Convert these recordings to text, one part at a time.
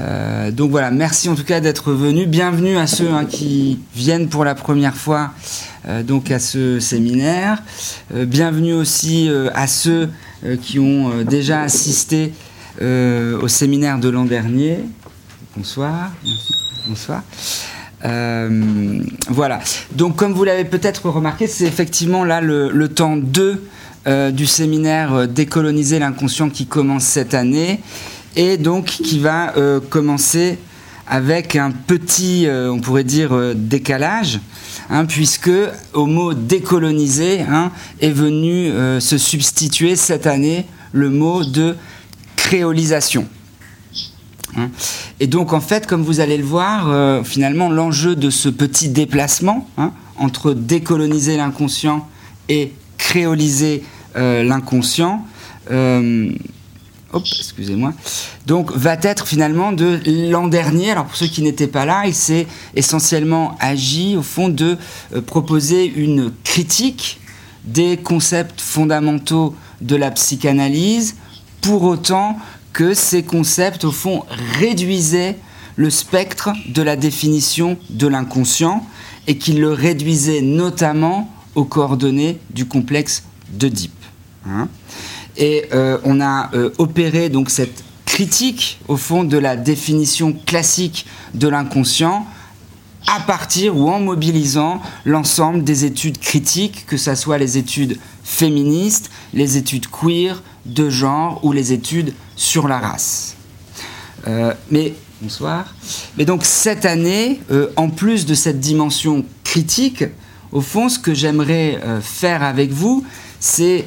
Euh, donc voilà, merci en tout cas d'être venu. Bienvenue à ceux hein, qui viennent pour la première fois euh, donc à ce séminaire. Euh, bienvenue aussi à ceux qui ont déjà assisté au séminaire de l'an dernier. Bonsoir. Bonsoir. voilà. Donc comme vous l'avez peut-être remarqué, c'est effectivement là le, le temps 2 du séminaire Décoloniser l'inconscient qui commence cette année et donc qui va euh, commencer avec un petit, euh, on pourrait dire, euh, décalage, hein, puisque au mot décoloniser hein, est venu se substituer cette année le mot de créolisation. Hein. Et donc en fait, comme vous allez le voir, finalement l'enjeu de ce petit déplacement entre décoloniser l'inconscient et créoliser l'inconscient, excusez-moi. Donc, va être finalement de l'an dernier. Alors, pour ceux qui n'étaient pas là, il s'est essentiellement agi, au fond, de euh, proposer une critique des concepts fondamentaux de la psychanalyse, pour autant que ces concepts, au fond, réduisaient le spectre de la définition de l'inconscient et qu'ils le réduisaient notamment aux coordonnées du complexe d'Oedipe. Hein et euh, on a euh, opéré donc cette critique au fond de la définition classique de l'inconscient à partir ou en mobilisant l'ensemble des études critiques, que ce soit les études féministes, les études queer, de genre ou les études sur la race. Euh, mais bonsoir. Mais donc cette année, en plus de cette dimension critique, au fond, ce que j'aimerais faire avec vous, c'est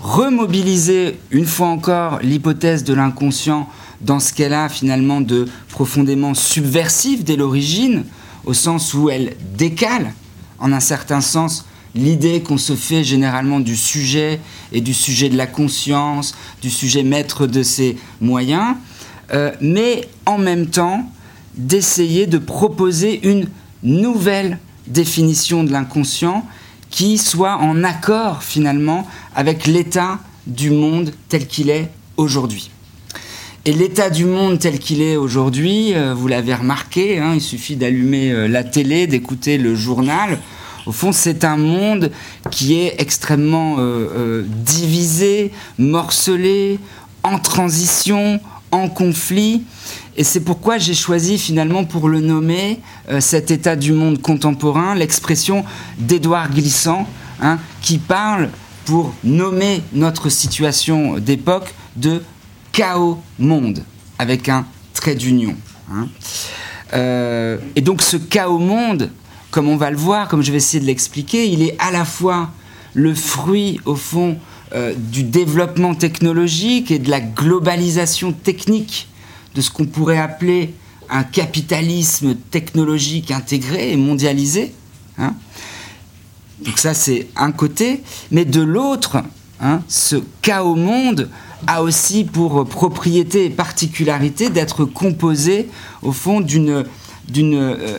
remobiliser une fois encore l'hypothèse de l'inconscient dans ce qu'elle a finalement de profondément subversif dès l'origine, au sens où elle décale, en un certain sens, l'idée qu'on se fait généralement du sujet et du sujet de la conscience, du sujet maître de ses moyens, euh, mais en même temps d'essayer de proposer une nouvelle définition de l'inconscient qui soit en accord finalement avec l'état du monde tel qu'il est aujourd'hui. Et l'état du monde tel qu'il est aujourd'hui, euh, vous l'avez remarqué, hein, il suffit d'allumer euh, la télé, d'écouter le journal. Au fond, c'est un monde qui est extrêmement euh, divisé, morcelé, en transition, en conflit. Et c'est pourquoi j'ai choisi finalement pour le nommer cet état du monde contemporain, l'expression d'Édouard Glissant, hein, qui parle pour nommer notre situation d'époque de chaos monde, avec un trait d'union. Hein. Euh, et donc ce chaos monde, comme on va le voir, comme je vais essayer de l'expliquer, il est à la fois le fruit, au fond, euh, du développement technologique et de la globalisation technique de ce qu'on pourrait appeler un capitalisme technologique intégré et mondialisé. Hein. Donc ça, c'est un côté. Mais de l'autre, hein, ce chaos monde a aussi pour propriété et particularité d'être composé, au fond, d'une euh,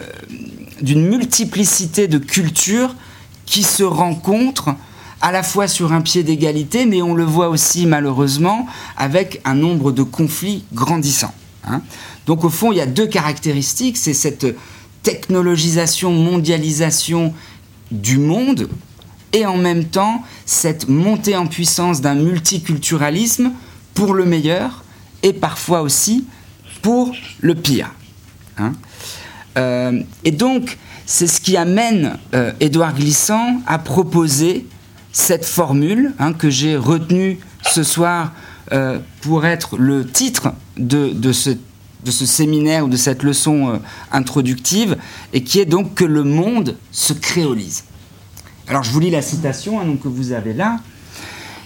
d'une multiplicité de cultures qui se rencontrent à la fois sur un pied d'égalité, mais on le voit aussi malheureusement avec un nombre de conflits grandissants. Hein. Donc au fond, il y a deux caractéristiques, c'est cette technologisation, mondialisation du monde, et en même temps cette montée en puissance d'un multiculturalisme pour le meilleur et parfois aussi pour le pire. Hein. Euh, et donc, c'est ce qui amène euh, Édouard Glissant à proposer cette formule hein, que j'ai retenue ce soir euh, pour être le titre de, ce, de, ce, séminaire ou de cette leçon introductive, et qui est donc que le monde se créolise. Alors je vous lis la citation hein, que vous avez là.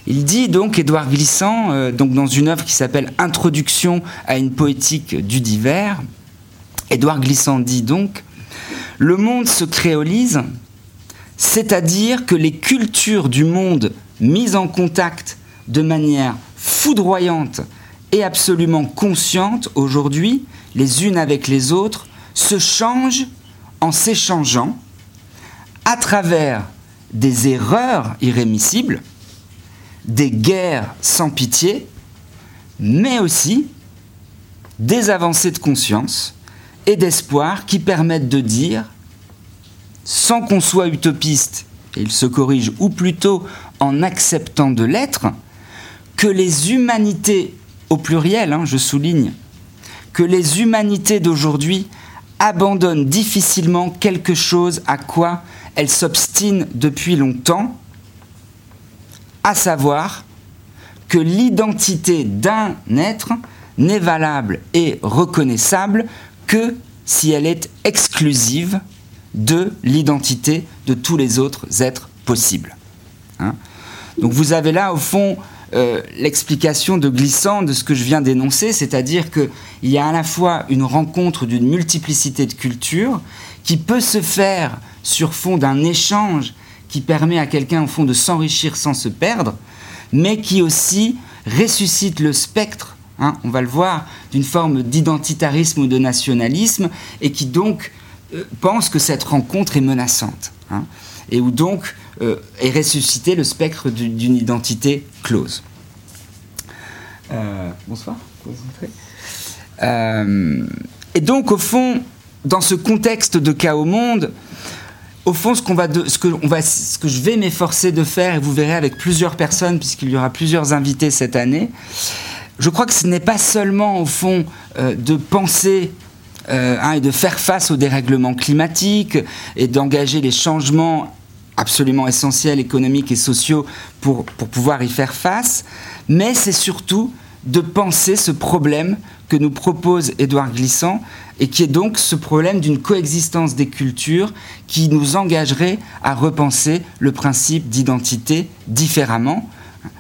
Il dit donc, Édouard Glissant, euh, donc dans une œuvre qui s'appelle Introduction à une poétique du divers, Édouard Glissant dit donc Le monde se créolise, c'est-à-dire que les cultures du monde mises en contact de manière foudroyante et absolument consciente aujourd'hui, les unes avec les autres, se changent en s'échangeant à travers des erreurs irrémissibles, des guerres sans pitié, mais aussi des avancées de conscience et d'espoir qui permettent de dire, sans qu'on soit utopiste, et il se corrige, ou plutôt en acceptant de l'être, que les humanités, au pluriel, hein, je souligne, que les humanités d'aujourd'hui abandonnent difficilement quelque chose à quoi elles s'obstinent depuis longtemps, à savoir que l'identité d'un être n'est valable et reconnaissable que si elle est exclusive de l'identité de tous les autres êtres possibles. Hein. Donc vous avez là, au fond, euh, l'explication de glissant de ce que je viens d'énoncer, c'est-à-dire qu'il y a à la fois une rencontre d'une multiplicité de cultures qui peut se faire sur fond d'un échange qui permet à quelqu'un, au fond, de s'enrichir sans se perdre, mais qui aussi ressuscite le spectre, hein, on va le voir, d'une forme d'identitarisme ou de nationalisme, et qui donc euh, pense que cette rencontre est menaçante, hein, et où donc euh, est ressuscité le spectre d'une identité close. Euh, bonsoir. et donc, au fond, dans ce contexte de chaos monde, au fond, ce, que je vais m'efforcer de faire, et vous verrez avec plusieurs personnes, puisqu'il y aura plusieurs invités cette année, je crois que ce n'est pas seulement, au fond, euh, de penser euh, hein, et de faire face au dérèglement climatique et d'engager les changements absolument essentiels, économiques et sociaux, pour, pour pouvoir y faire face, mais c'est surtout de penser ce problème que nous propose Édouard Glissant, et qui est donc ce problème d'une coexistence des cultures qui nous engagerait à repenser le principe d'identité différemment,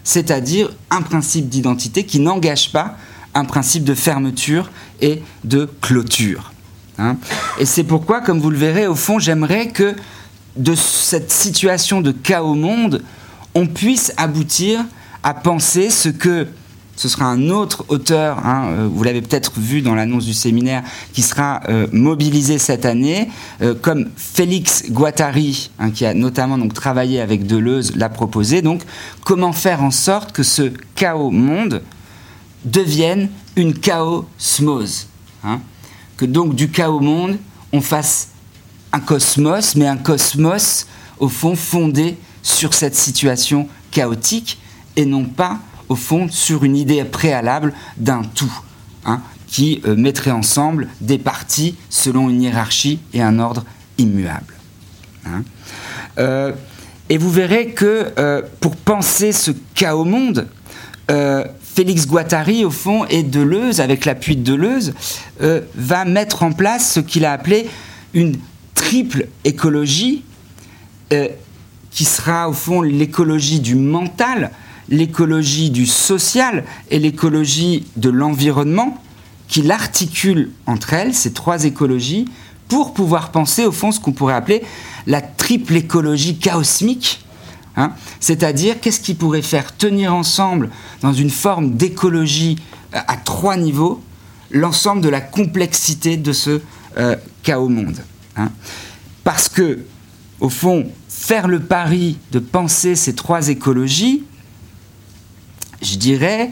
c'est-à-dire un principe d'identité qui n'engage pas un principe de fermeture et de clôture. Hein. et c'est pourquoi, comme vous le verrez, au fond, j'aimerais que de cette situation de chaos monde, on puisse aboutir à penser ce que ce sera un autre auteur, hein, euh, vous l'avez peut-être vu dans l'annonce du séminaire, qui sera euh, mobilisé cette année, euh, comme Félix Guattari, hein, qui a notamment travaillé avec Deleuze, l'a proposé. Donc, comment faire en sorte que ce chaos monde devienne une chaosmose hein, Que donc du chaos monde, on fasse un cosmos, mais un cosmos, au fond, fondé sur cette situation chaotique et non pas au fond, sur une idée préalable d'un tout, hein, qui euh, mettrait ensemble des parties selon une hiérarchie et un ordre immuable. Hein. Euh, et vous verrez que euh, pour penser ce chaos monde, Félix Guattari, au fond, et Deleuze, avec l'appui de Deleuze, va mettre en place ce qu'il a appelé une triple écologie, qui sera au fond l'écologie du mental, l'écologie du social et l'écologie de l'environnement, qui l'articulent entre elles, ces trois écologies, pour pouvoir penser au fond ce qu'on pourrait appeler la triple écologie chaosmique, hein. c'est-à-dire qu'est-ce qui pourrait faire tenir ensemble dans une forme d'écologie euh, à trois niveaux l'ensemble de la complexité de ce euh, chaos monde. Hein. Parce que, au fond, faire le pari de penser ces trois écologies, je dirais,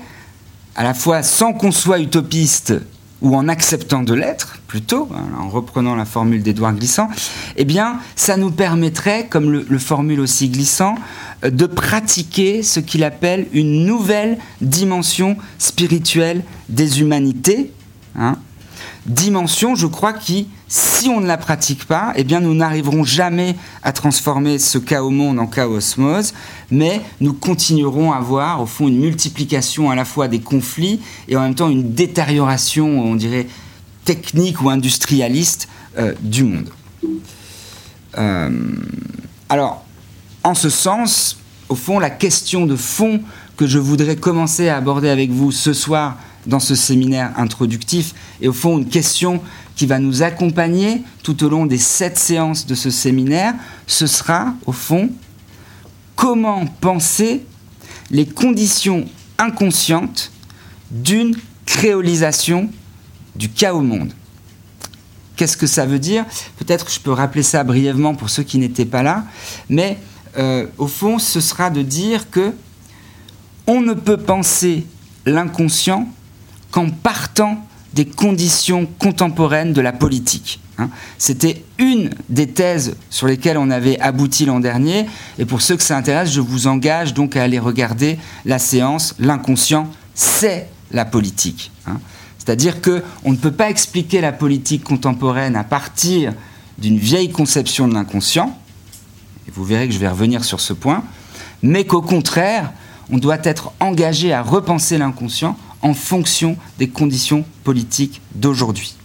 à la fois sans qu'on soit utopiste ou en acceptant de l'être, plutôt, hein, en reprenant la formule d'Edouard Glissant, eh bien, ça nous permettrait, comme le, formule aussi Glissant, euh, de pratiquer ce qu'il appelle une nouvelle dimension spirituelle des humanités, hein, dimension, je crois, qui, si on ne la pratique pas, eh bien, nous n'arriverons jamais à transformer ce chaos monde en chaos osmose, mais nous continuerons à avoir, au fond, une multiplication à la fois des conflits et en même temps une détérioration, on dirait, technique ou industrialiste euh, du monde. Euh, alors, en ce sens, au fond, la question de fond que je voudrais commencer à aborder avec vous ce soir dans ce séminaire introductif et au fond une question qui va nous accompagner tout au long des sept séances de ce séminaire, ce sera au fond comment penser les conditions inconscientes d'une créolisation du chaos monde. Qu'est-ce que ça veut dire? Peut-être je peux rappeler ça brièvement pour ceux qui n'étaient pas là, mais euh, au fond, ce sera de dire que on ne peut penser l'inconscient qu'en partant des conditions contemporaines de la politique. Hein. C'était une des thèses sur lesquelles on avait abouti l'an dernier. Et pour ceux que ça intéresse, je vous engage donc à aller regarder la séance L'inconscient, c'est la politique. Hein. C'est-à-dire qu'on ne peut pas expliquer la politique contemporaine à partir d'une vieille conception de l'inconscient. Et vous verrez que je vais revenir sur ce point. Mais qu'au contraire, on doit être engagé à repenser l'inconscient en fonction des conditions politiques d'aujourd'hui.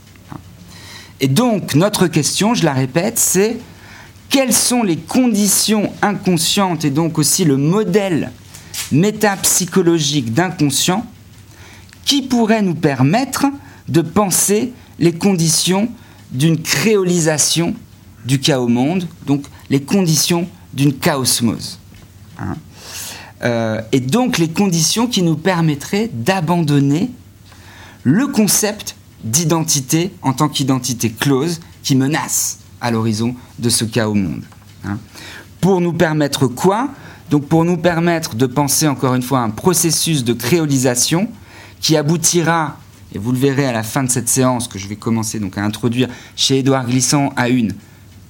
Et donc, notre question, je la répète, c'est quelles sont les conditions inconscientes et donc aussi le modèle métapsychologique d'inconscient qui pourrait nous permettre de penser les conditions d'une créolisation du chaos monde, donc les conditions d'une chaosmose. Hein. Euh, et donc les conditions qui nous permettraient d'abandonner le concept d'identité en tant qu'identité close qui menace à l'horizon de ce chaos monde. Hein. Pour nous permettre quoi? Donc pour nous permettre de penser encore une fois un processus de créolisation qui aboutira, et vous le verrez à la fin de cette séance que je vais commencer donc à introduire chez Édouard Glissant, à une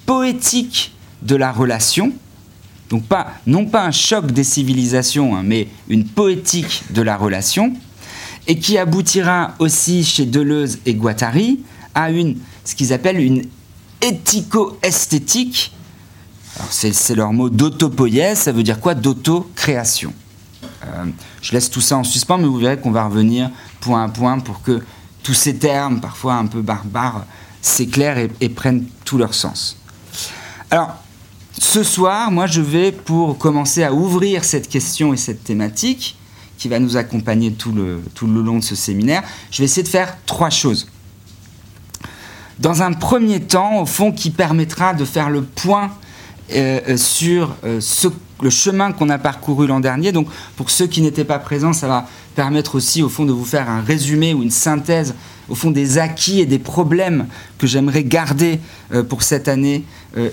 poétique de la relation, donc pas, non pas un choc des civilisations, hein, mais une poétique de la relation, et qui aboutira aussi chez Deleuze et Guattari à une, ce qu'ils appellent une éthico-esthétique. C'est leur mot d'autopoïèse, ça veut dire quoi D'auto-création? Euh, je laisse tout ça en suspens, mais vous verrez qu'on va revenir point à point pour que tous ces termes, parfois un peu barbares, s'éclairent et, et prennent tout leur sens. Alors, ce soir, moi, je vais, pour commencer à ouvrir cette question et cette thématique, qui va nous accompagner tout le, long de ce séminaire, je vais essayer de faire trois choses. Dans un premier temps, au fond, qui permettra de faire le point euh, euh, sur euh, le chemin qu'on a parcouru l'an dernier. Donc, pour ceux qui n'étaient pas présents, ça va permettre aussi, au fond, de vous faire un résumé ou une synthèse, au fond, des acquis et des problèmes que j'aimerais garder pour cette année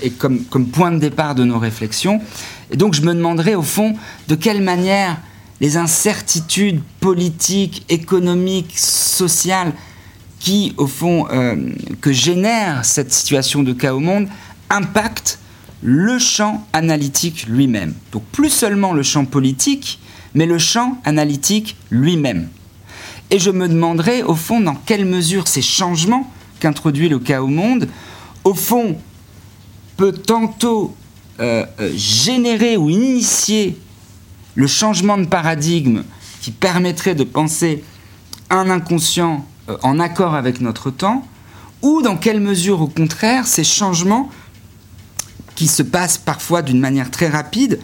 et comme, point de départ de nos réflexions. Et donc, je me demanderai, au fond, de quelle manière les incertitudes politiques, économiques, sociales, qui, au fond, que génère cette situation de chaos au monde, impactent le champ analytique lui-même. Donc plus seulement le champ politique, mais le champ analytique lui-même. Et je me demanderai, au fond, dans quelle mesure ces changements qu'introduit le chaos monde, au fond, peut tantôt euh, euh, générer ou initier le changement de paradigme qui permettrait de penser un inconscient euh, en accord avec notre temps, ou dans quelle mesure, au contraire, ces changements qui se passe parfois d'une manière très rapide,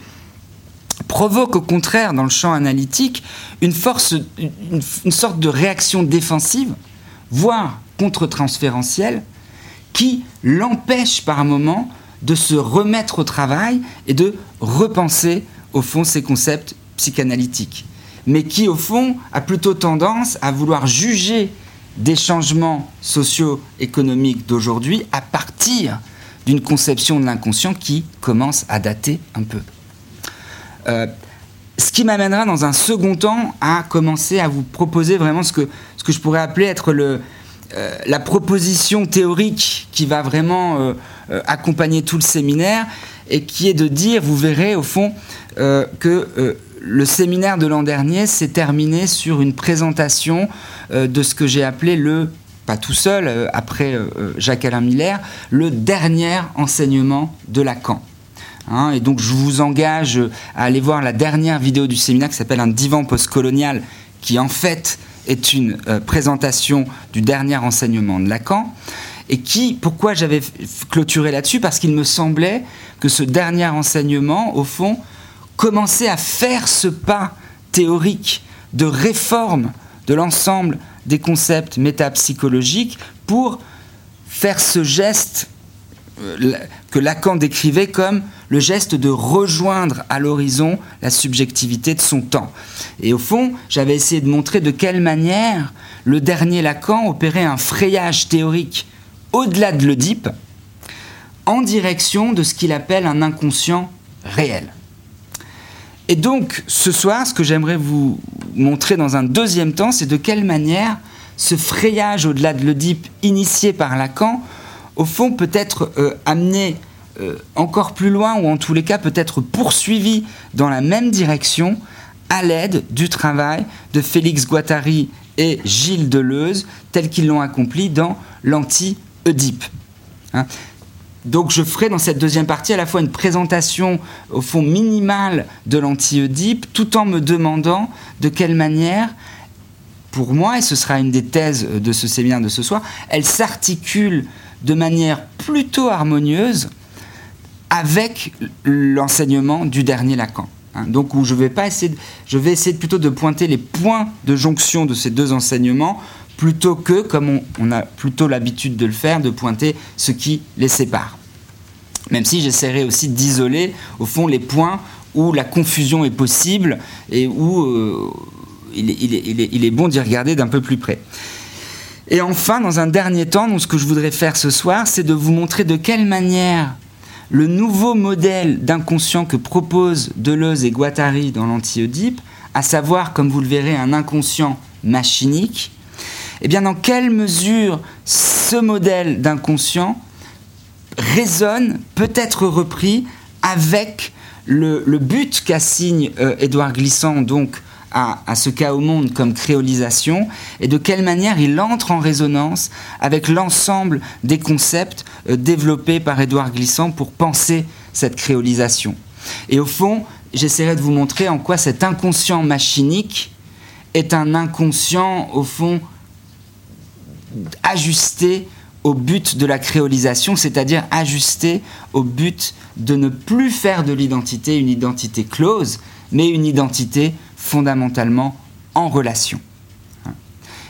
provoque au contraire dans le champ analytique une, force, une, sorte de réaction défensive, voire contre-transférentielle, qui l'empêche par moment de se remettre au travail et de repenser au fond ces concepts psychanalytiques, mais qui au fond a plutôt tendance à vouloir juger des changements socio-économiques d'aujourd'hui à partir d'une conception de l'inconscient qui commence à dater un peu. Euh, ce qui m'amènera dans un second temps à commencer à vous proposer vraiment ce que, je pourrais appeler être euh, la proposition théorique qui va vraiment euh, accompagner tout le séminaire et qui est de dire, vous verrez au fond, que le séminaire de l'an dernier s'est terminé sur une présentation de ce que j'ai appelé le pas tout seul, après Jacques-Alain Miller, le dernier enseignement de Lacan. Hein, et donc je vous engage à aller voir la dernière vidéo du séminaire qui s'appelle Un divan postcolonial, qui en fait est une présentation du dernier enseignement de Lacan. Et qui, pourquoi j'avais clôturé là-dessus? Parce qu'il me semblait que ce dernier enseignement, au fond, commençait à faire ce pas théorique de réforme de l'ensemble des concepts métapsychologiques pour faire ce geste euh, que Lacan décrivait comme le geste de rejoindre à l'horizon la subjectivité de son temps. Et au fond, j'avais essayé de montrer de quelle manière le dernier Lacan opérait un frayage théorique au-delà de l'Oedipe en direction de ce qu'il appelle un inconscient réel. Et donc, ce soir, ce que j'aimerais vous montrer dans un deuxième temps, c'est de quelle manière ce frayage au-delà de l'Oedipe initié par Lacan, au fond, peut être euh, amené euh, encore plus loin, ou en tous les cas peut être poursuivi dans la même direction à l'aide du travail de Félix Guattari et Gilles Deleuze, tels qu'ils l'ont accompli dans l'anti-Oedipe. Hein. donc je ferai dans cette deuxième partie à la fois une présentation au fond minimale de l'anti-Oedipe, tout en me demandant de quelle manière pour moi, et ce sera une des thèses de ce séminaire de ce soir, elle s'articule de manière plutôt harmonieuse avec l'enseignement du dernier Lacan. Hein. donc où je vais pas essayer, je vais essayer plutôt de pointer les points de jonction de ces deux enseignements plutôt que, comme on, a plutôt l'habitude de le faire, de pointer ce qui les sépare. Même si j'essaierai aussi d'isoler, au fond, les points où la confusion est possible et où euh, il, est, bon d'y regarder d'un peu plus près. Et enfin, dans un dernier temps, ce que je voudrais faire ce soir, c'est de vous montrer de quelle manière le nouveau modèle d'inconscient que proposent Deleuze et Guattari dans l'anti-Oedipe, à savoir, comme vous le verrez, un inconscient machinique, eh bien, dans quelle mesure ce modèle d'inconscient résonne, peut être repris avec le, but qu'assigne euh, Édouard Glissant, donc à, ce cas au monde comme créolisation et de quelle manière il entre en résonance avec l'ensemble des concepts euh, développés par Édouard Glissant pour penser cette créolisation. Et au fond, j'essaierai de vous montrer en quoi cet inconscient machinique est un inconscient, au fond, ajusté au but de la créolisation, c'est-à-dire ajusté au but de ne plus faire de l'identité une identité close, mais une identité fondamentalement en relation.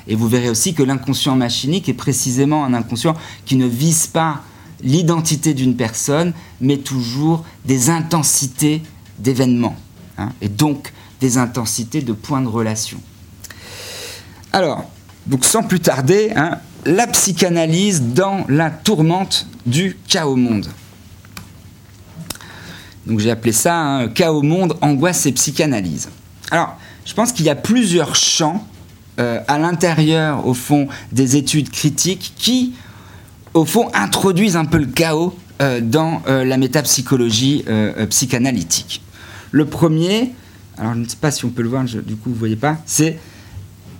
Et vous verrez aussi que l'inconscient machinique est précisément un inconscient qui ne vise pas l'identité d'une personne, mais toujours des intensités d'événements, hein, et donc des intensités de points de relation. Alors, donc sans plus tarder, hein, la psychanalyse dans la tourmente du chaos monde. Donc j'ai appelé ça hein, chaos monde, angoisse et psychanalyse. Alors, je pense qu'il y a plusieurs champs euh, à l'intérieur, au fond, des études critiques qui, au fond, introduisent un peu le chaos euh, dans euh, la métapsychologie psychanalytique. Le premier, alors je ne sais pas si on peut le voir, du coup vous ne voyez pas, c'est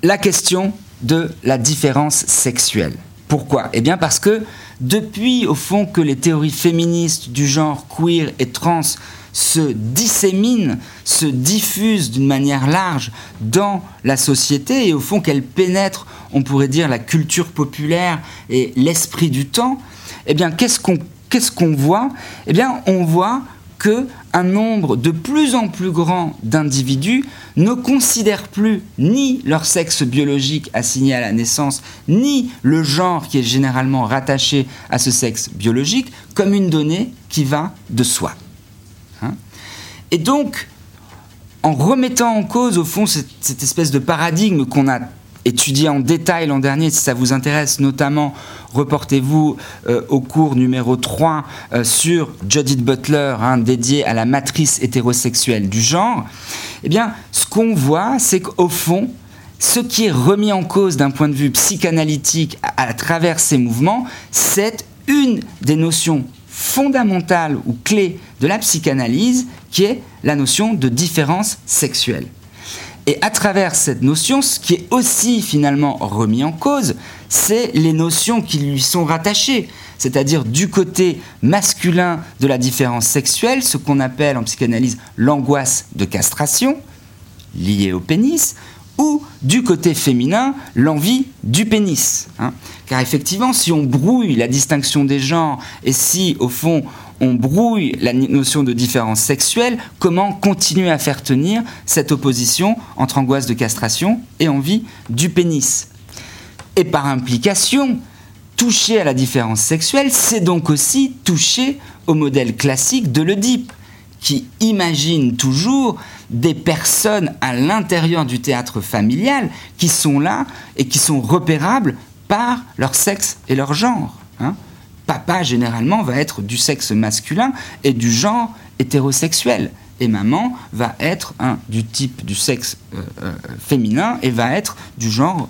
la question de la différence sexuelle. Pourquoi? Eh bien parce que depuis, au fond, que les théories féministes du genre queer et trans se dissémine, se diffuse d'une manière large dans la société et au fond qu'elle pénètre, on pourrait dire, la culture populaire et l'esprit du temps, eh bien qu'est-ce qu'on qu'est-ce voit? Eh bien on voit que un nombre de plus en plus grand d'individus ne considèrent plus ni leur sexe biologique assigné à la naissance, ni le genre qui est généralement rattaché à ce sexe biologique comme une donnée qui va de soi. Et donc, en remettant en cause, au fond, cette, espèce de paradigme qu'on a étudié en détail l'an dernier, si ça vous intéresse, notamment, reportez-vous euh, au cours numéro 3 euh, sur Judith Butler, hein, dédié à la matrice hétérosexuelle du genre, eh bien, ce qu'on voit, c'est qu'au fond, ce qui est remis en cause d'un point de vue psychanalytique à travers ces mouvements, c'est une des notions fondamentale ou clé de la psychanalyse qui est la notion de différence sexuelle. Et à travers cette notion, ce qui est aussi finalement remis en cause, c'est les notions qui lui sont rattachées, c'est-à-dire du côté masculin de la différence sexuelle, ce qu'on appelle en psychanalyse l'angoisse de castration, liée au pénis, ou du côté féminin, l'envie du pénis. Hein. Car effectivement, si on brouille la distinction des genres et si, au fond, on brouille la notion de différence sexuelle, comment continuer à faire tenir cette opposition entre angoisse de castration et envie du pénis? Et par implication, toucher à la différence sexuelle, c'est donc aussi toucher au modèle classique de l'Oedipe, qui imagine toujours des personnes à l'intérieur du théâtre familial qui sont là et qui sont repérables par leur sexe et leur genre. Hein. Papa, généralement, va être du sexe masculin et du genre hétérosexuel. et maman va être un, du type du sexe féminin et va être du genre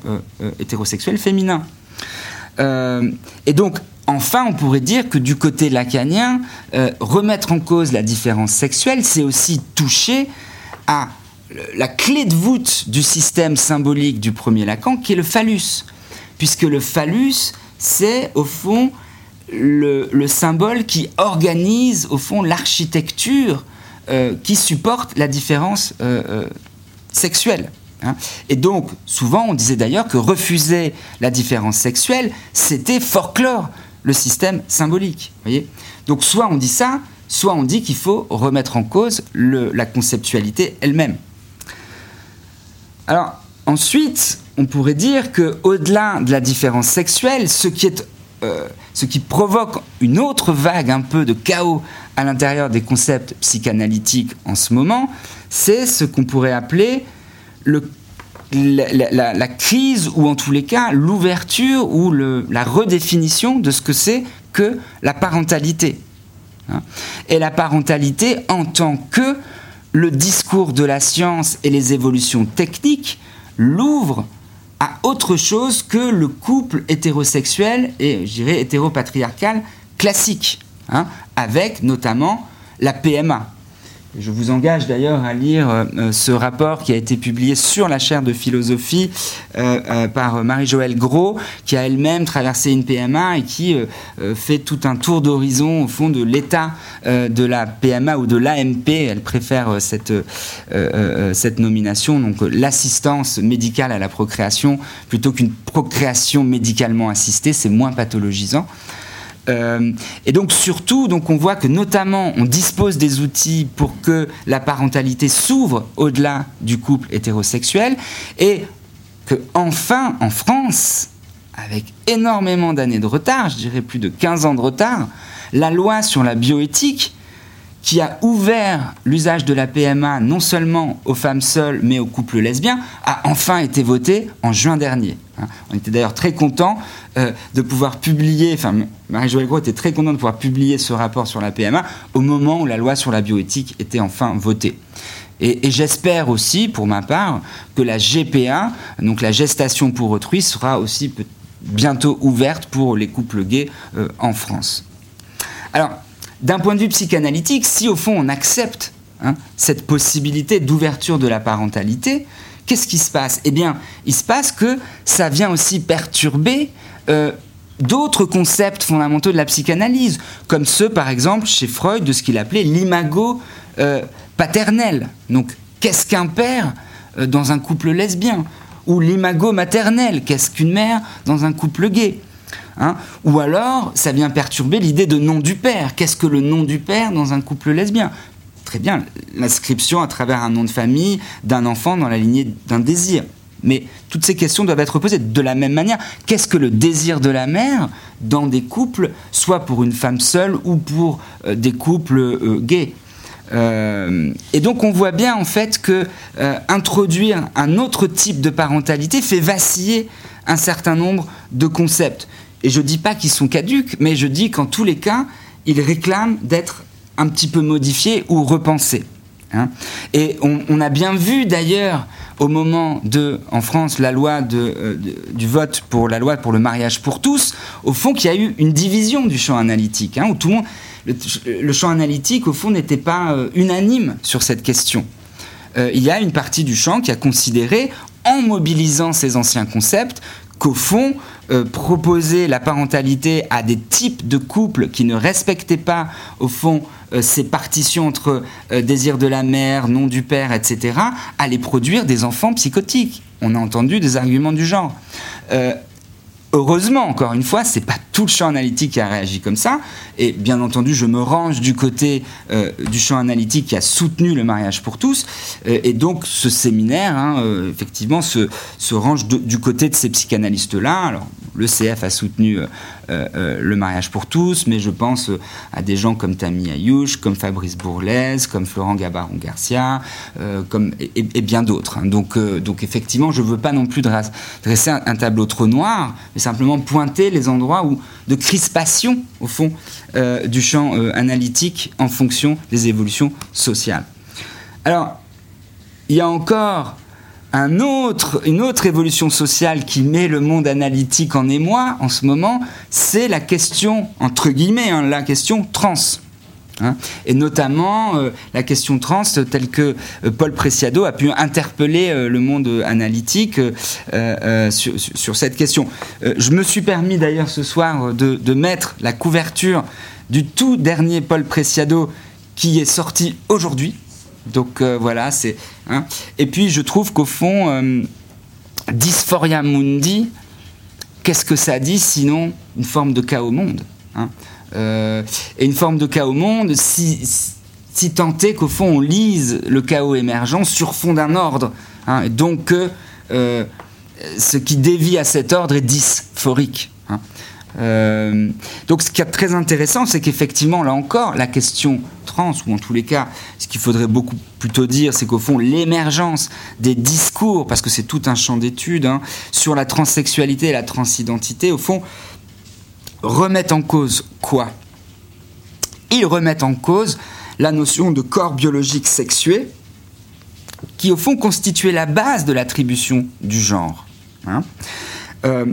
hétérosexuel féminin. et donc, enfin, on pourrait dire que du côté lacanien, remettre en cause la différence sexuelle, c'est aussi toucher à la clé de voûte du système symbolique du premier Lacan, qui est le phallus. Puisque le phallus, c'est au fond le, symbole qui organise au fond l'architecture euh, qui supporte la différence euh, euh, sexuelle. Hein. Et donc, souvent, on disait d'ailleurs que refuser la différence sexuelle, c'était forclore le système symbolique. Donc, soit on dit ça, soit on dit qu'il faut remettre en cause la conceptualité elle-même. Alors, ensuite, on pourrait dire que au-delà de la différence sexuelle, ce qui, est, euh, ce qui provoque une autre vague un peu de chaos à l'intérieur des concepts psychanalytiques en ce moment, c'est ce qu'on pourrait appeler le, la, crise ou en tous les cas l'ouverture ou la redéfinition de ce que c'est que la parentalité. Hein. Et la parentalité en tant que le discours de la science et les évolutions techniques l'ouvrent à autre chose que le couple hétérosexuel et, je dirais, hétéropatriarcal classique, hein, avec notamment la PMA. Je vous engage d'ailleurs à lire euh, euh, ce rapport qui a été publié sur la chaire de philosophie euh, par Marie-Joëlle Gros, qui a elle-même traversé une PMA et qui fait tout un tour d'horizon au fond de l'état de la PMA ou de l'AMP. Elle préfère cette, cette nomination, donc l'assistance médicale à la procréation, plutôt qu'une procréation médicalement assistée, c'est moins pathologisant. Euh, et donc surtout, donc on voit que notamment on dispose des outils pour que la parentalité s'ouvre au-delà du couple hétérosexuel et que enfin en France, avec énormément d'années de retard, je dirais plus de 15 ans de retard, la loi sur la bioéthique qui a ouvert l'usage de la PMA non seulement aux femmes seules mais aux couples lesbiens, a enfin été votée en juin dernier. Hein. On était d'ailleurs très content euh, de pouvoir publier, enfin Marie-Joëlle Gros était très contente de pouvoir publier ce rapport sur la PMA au moment où la loi sur la bioéthique était enfin votée. Et, j'espère aussi, pour ma part, que la GPA, donc la gestation pour autrui, sera aussi bientôt ouverte pour les couples gays euh, en France. Alors, d'un point de vue psychanalytique, si au fond on accepte hein, cette possibilité d'ouverture de la parentalité, qu'est-ce qui se passe? Eh bien, il se passe que ça vient aussi perturber euh, d'autres concepts fondamentaux de la psychanalyse, comme ceux, par exemple, chez Freud, de ce qu'il appelait l'imago euh, paternel. Donc, qu'est-ce qu'un père euh, dans un couple lesbien? Ou l'imago maternel, qu'est-ce qu'une mère dans un couple gay? Hein. Ou alors, ça vient perturber l'idée de nom du père. Qu'est-ce que le nom du père dans un couple lesbien? Très bien, l'inscription à travers un nom de famille d'un enfant dans la lignée d'un désir. Mais toutes ces questions doivent être posées de la même manière. Qu'est-ce que le désir de la mère dans des couples, soit pour une femme seule ou pour euh, des couples euh, gays? Euh, et donc on voit bien en fait que introduire un autre type de parentalité fait vaciller un certain nombre de concepts. Et je ne dis pas qu'ils sont caduques, mais je dis qu'en tous les cas, ils réclament d'être un petit peu modifiés ou repensés. Hein. Et on, a bien vu d'ailleurs au moment de, en France, la loi euh, du vote pour la loi pour le mariage pour tous, au fond, qu'il y a eu une division du champ analytique, hein, où tout le champ analytique, au fond, n'était pas euh, unanime sur cette question. Euh, il y a une partie du champ qui a considéré, en mobilisant ces anciens concepts, qu'au fond, euh, proposer la parentalité à des types de couples qui ne respectaient pas, au fond, euh, ces partitions entre euh, désir de la mère, nom du père, etc., allait produire des enfants psychotiques. On a entendu des arguments du genre. Heureusement, encore une fois, c'est pas tout le champ analytique qui a réagi comme ça. Et bien entendu, je me range du côté euh, du champ analytique qui a soutenu le mariage pour tous. Euh, et donc, ce séminaire, hein, euh, effectivement, se, se range du côté de ces psychanalystes-là. Alors, le CF a soutenu le mariage pour tous, mais je pense à des gens comme Tammy Ayouch, comme Fabrice Bourlaise, comme Florent Gabaron-Garcia, comme, et, bien d'autres. Hein. Donc, donc, effectivement, je veux pas non plus dresser un, tableau trop noir, mais simplement pointer les endroits où de crispation, au fond, euh, du champ euh, analytique en fonction des évolutions sociales. Alors, il y a encore une autre évolution sociale qui met le monde analytique en émoi en ce moment, c'est la question, entre guillemets, hein, la question trans. Hein. et notamment euh, la question trans telle que euh, Paul Preciado a pu interpeller euh, le monde analytique sur, cette question. je me suis permis d'ailleurs ce soir de, de, mettre la couverture du tout dernier Paul Preciado qui est sorti aujourd'hui, donc euh, voilà, c'est. Hein. Et puis je trouve qu'au fond, euh, Dysphoria Mundi, qu'est-ce que ça dit sinon une forme de chaos au monde hein. euh, Et une forme de chaos au monde, si, si tant est qu'au fond on lise le chaos émergent sur fond d'un ordre. Hein, donc ce qui dévie à cet ordre est dysphorique. Euh, donc ce qui est très intéressant, c'est qu'effectivement, là encore, la question trans, ou en tous les cas, ce qu'il faudrait beaucoup plutôt dire, c'est qu'au fond, l'émergence des discours, parce que c'est tout un champ d'études, hein, sur la transsexualité et la transidentité, au fond, remettent en cause quoi? Ils remettent en cause la notion de corps biologique sexué, qui au fond constituait la base de l'attribution du genre. Hein. Euh,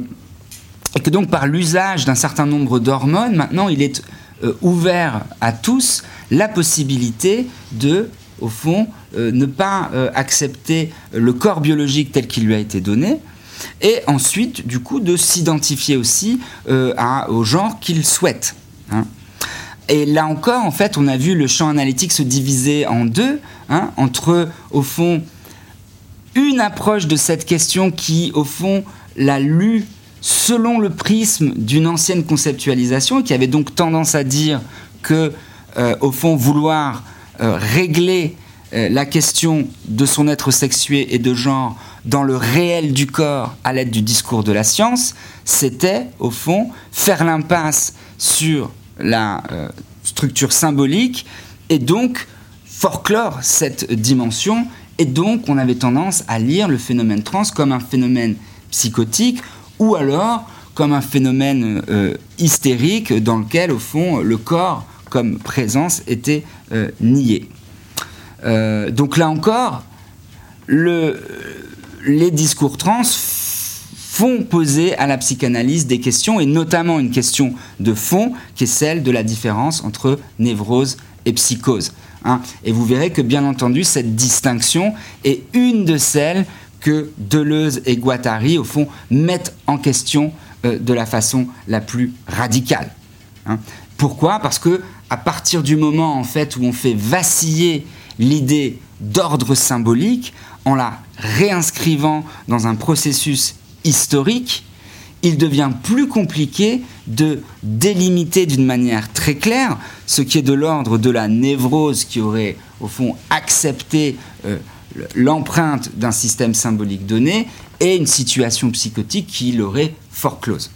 et que donc par l'usage d'un certain nombre d'hormones, maintenant il est euh, ouvert à tous la possibilité de, au fond, euh, ne pas euh, accepter le corps biologique tel qu'il lui a été donné, et ensuite, du coup, de s'identifier aussi au genre qu'il souhaite. Hein. Et là encore, en fait, on a vu le champ analytique se diviser en deux, hein, entre, au fond, une approche de cette question qui, au fond, l'a lu selon le prisme d'une ancienne conceptualisation, qui avait donc tendance à dire que, euh, au fond, vouloir euh, régler euh, la question de son être sexué et de genre dans le réel du corps à l'aide du discours de la science, c'était, au fond, faire l'impasse sur la structure symbolique et donc forclore cette dimension. Et donc, on avait tendance à lire le phénomène trans comme un phénomène psychotique ou alors comme un phénomène euh, hystérique dans lequel, au fond, le corps comme présence était euh, nié. Euh, donc là encore, le, les discours trans font poser à la psychanalyse des questions, et notamment une question de fond, qui est celle de la différence entre névrose et psychose. Hein. Et vous verrez que, bien entendu, cette distinction est une de celles que Deleuze et Guattari, au fond, mettent en question euh, de la façon la plus radicale. Hein. Pourquoi? Parce que à partir du moment en fait où on fait vaciller l'idée d'ordre symbolique, en la réinscrivant dans un processus historique, il devient plus compliqué de délimiter d'une manière très claire ce qui est de l'ordre de la névrose qui aurait, au fond, accepté euh, l'empreinte d'un système symbolique donné et une situation psychotique qui l'aurait fort close.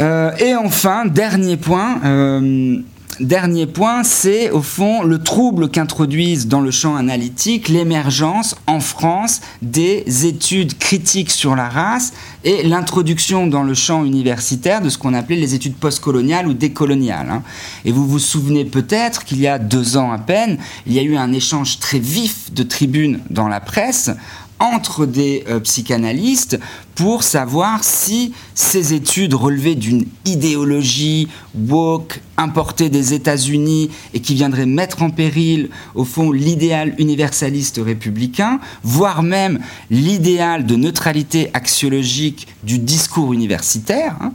Euh, et enfin, dernier point, euh, dernier point, c'est au fond le trouble qu'introduisent dans le champ analytique l'émergence en France des études critiques sur la race et l'introduction dans le champ universitaire de ce qu'on appelait les études postcoloniales ou décoloniales. Hein. Et vous vous souvenez peut-être qu'il y a deux ans à peine, il y a eu un échange très vif de tribunes dans la presse entre des euh, psychanalystes pour savoir si ces études relevaient d'une idéologie woke importée des États-Unis et qui viendrait mettre en péril, au fond, l'idéal universaliste républicain, voire même l'idéal de neutralité axiologique du discours universitaire, hein.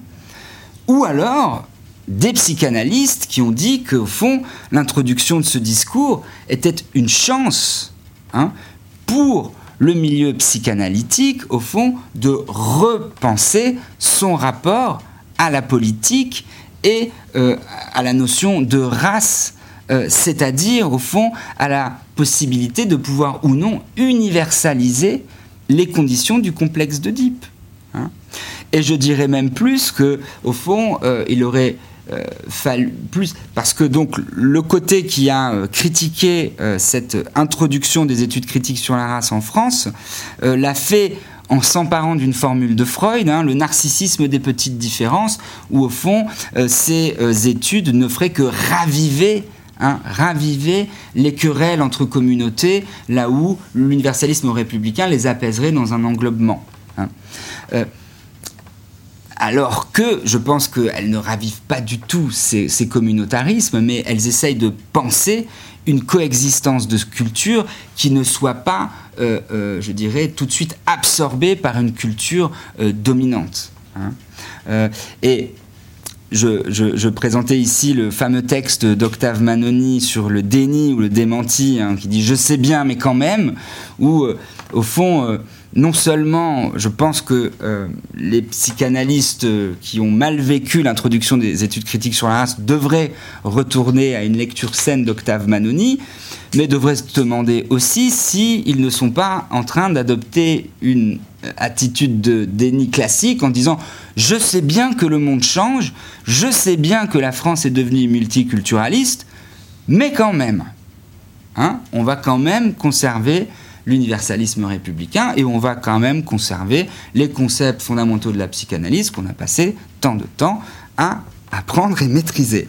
ou alors des psychanalystes qui ont dit qu'au fond, l'introduction de ce discours était une chance hein, pour le milieu psychanalytique, au fond, de repenser son rapport à la politique et euh, à la notion de race, euh, c'est-à-dire, au fond, à la possibilité de pouvoir ou non universaliser les conditions du complexe d'Oedipe. Hein. et je dirais même plus que, au fond, euh, il aurait euh, plus parce que donc le côté qui a euh, critiqué euh, cette introduction des études critiques sur la race en France l'a fait en s'emparant d'une formule de Freud, hein, le narcissisme des petites différences, où au fond ces études ne feraient que raviver hein, raviver les querelles entre communautés, là où l'universalisme républicain les apaiserait dans un englobement. Hein. Euh, alors que je pense qu'elles ne ravivent pas du tout ces, communautarismes, mais elles essayent de penser une coexistence de cultures qui ne soit pas, euh, euh, je dirais, tout de suite absorbée par une culture dominante. Hein. et je, présentais ici le fameux texte d'Octave Manoni sur le déni ou le démenti, hein, qui dit Je sais bien, mais quand même, où, euh, au fond, euh, non seulement je pense que euh, les psychanalystes qui ont mal vécu l'introduction des études critiques sur la race devraient retourner à une lecture saine d'Octave Manoni, mais devraient se demander aussi s'ils ne sont pas en train d'adopter une attitude de déni classique en disant je sais bien que le monde change, je sais bien que la France est devenue multiculturaliste, mais quand même, hein, on va quand même conserver l'universalisme républicain et on va quand même conserver les concepts fondamentaux de la psychanalyse qu'on a passé tant de temps à apprendre et maîtriser.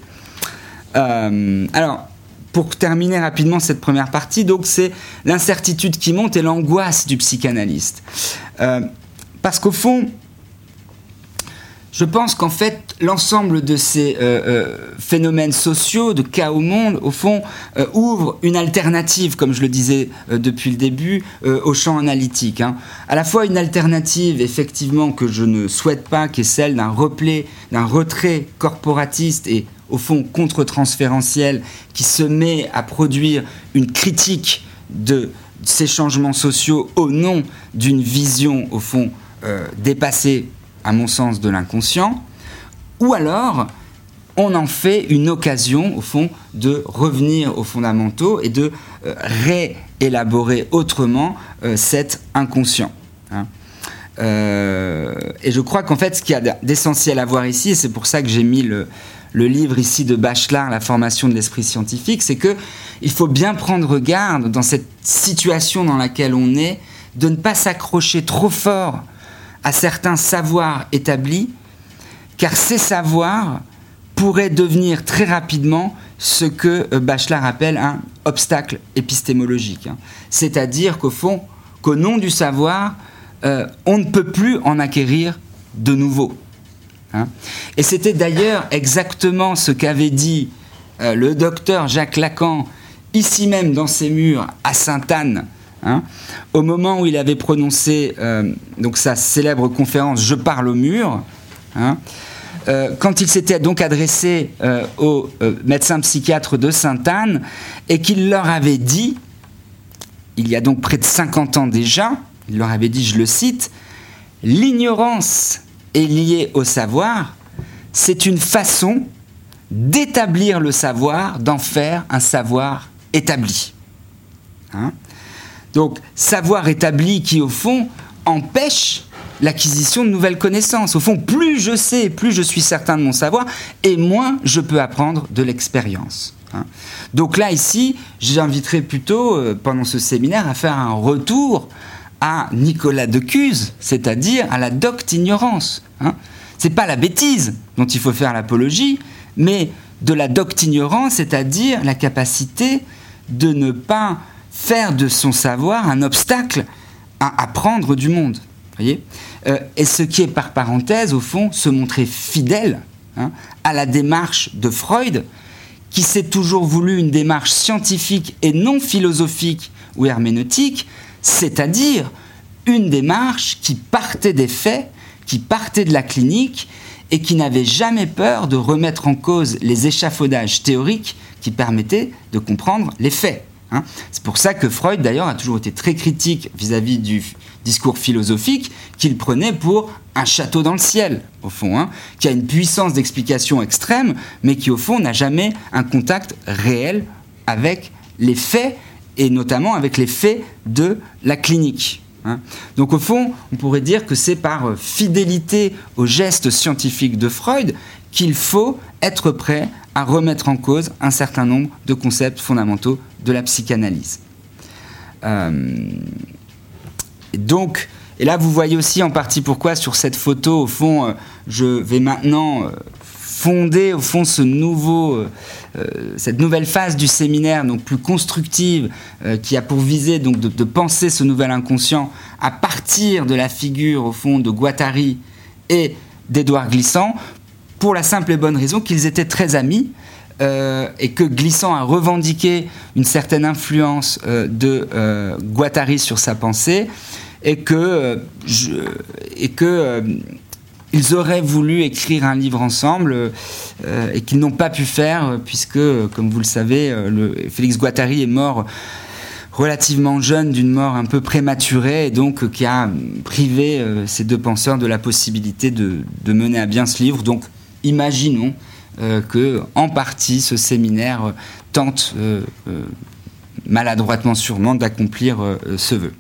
Euh, alors, pour terminer rapidement cette première partie, donc c'est l'incertitude qui monte et l'angoisse du psychanalyste. Euh, parce qu'au fond, je pense qu'en fait, l'ensemble de ces euh, euh, phénomènes sociaux, de cas au monde, au fond, ouvre une alternative, comme je le disais depuis le début, au champ analytique. Hein. À la fois une alternative, effectivement, que je ne souhaite pas, qui est celle d'un replay, d'un retrait corporatiste et au fond contre-transférentiel qui se met à produire une critique de ces changements sociaux au nom d'une vision, au fond, euh, dépassée, à mon sens, de l'inconscient, ou alors on en fait une occasion, au fond, de revenir aux fondamentaux et de euh, réélaborer autrement euh, cet inconscient. Hein. et je crois qu'en fait, ce qu'il y a d'essentiel à voir ici, et c'est pour ça que j'ai mis le, le livre ici de Bachelard, La formation de l'esprit scientifique, c'est que il faut bien prendre garde dans cette situation dans laquelle on est de ne pas s'accrocher trop fort à certains savoirs établis, car ces savoirs pourraient devenir très rapidement ce que euh, Bachelard appelle un obstacle épistémologique. Hein. C'est-à-dire qu'au fond, qu'au nom du savoir, euh, on ne peut plus en acquérir de nouveau. Hein. Et c'était d'ailleurs exactement ce qu'avait dit euh, le docteur Jacques Lacan, ici même dans ses murs, à Sainte-Anne, hein, au moment où il avait prononcé euh, donc sa célèbre conférence Je parle au mur. Hein, euh, quand il s'était donc adressé aux médecins psychiatres de Sainte-Anne et qu'il leur avait dit, il y a donc près de 50 ans déjà, il leur avait dit, je le cite, L'ignorance est lié au savoir, c'est une façon d'établir le savoir, d'en faire un savoir établi. Hein Donc, savoir établi qui, au fond, empêche l'acquisition de nouvelles connaissances. Au fond, plus je sais, plus je suis certain de mon savoir, et moins je peux apprendre de l'expérience. Hein Donc là, ici, j'inviterai plutôt, euh, pendant ce séminaire, à faire un retour à Nicolas de Cuse, c'est-à-dire à la docte ignorance. Hein. C'est pas la bêtise dont il faut faire l'apologie, mais de la docte ignorance, c'est-à-dire la capacité de ne pas faire de son savoir un obstacle à apprendre du monde. Voyez? Euh, et ce qui est par parenthèse, au fond, se montrer fidèle hein, à la démarche de Freud, qui s'est toujours voulu une démarche scientifique et non philosophique ou herméneutique, c'est-à-dire une démarche qui partait des faits, qui partait de la clinique et qui n'avait jamais peur de remettre en cause les échafaudages théoriques qui permettaient de comprendre les faits. Hein. C'est pour ça que Freud, d'ailleurs, a toujours été très critique vis-à-vis du discours philosophique qu'il prenait pour un château dans le ciel, au fond, hein, qui a une puissance d'explication extrême, mais qui, au fond, n'a jamais un contact réel avec les faits et notamment avec les faits de la clinique. Hein. Donc au fond, on pourrait dire que c'est par fidélité aux gestes scientifiques de Freud qu'il faut être prêt à remettre en cause un certain nombre de concepts fondamentaux de la psychanalyse. Euh, donc, et là vous voyez aussi en partie pourquoi sur cette photo, au fond, euh, je vais maintenant euh, fonder au fond ce nouveau, cette nouvelle phase du séminaire, donc plus constructive, qui a pour visée donc de, penser ce nouvel inconscient à partir de la figure au fond de Guattari et d'Édouard Glissant, pour la simple et bonne raison qu'ils étaient très amis. et que Glissant a revendiqué une certaine influence de Guattari sur sa pensée, et que, et que ils auraient voulu écrire un livre ensemble euh, et qu'ils n'ont pas pu faire puisque, comme vous le savez, euh, le, Félix Guattari est mort relativement jeune d'une mort un peu prématurée et donc qui a privé euh, ces deux penseurs de la possibilité de, mener à bien ce livre. Donc imaginons que en partie ce séminaire tente maladroitement sûrement d'accomplir ce vœu.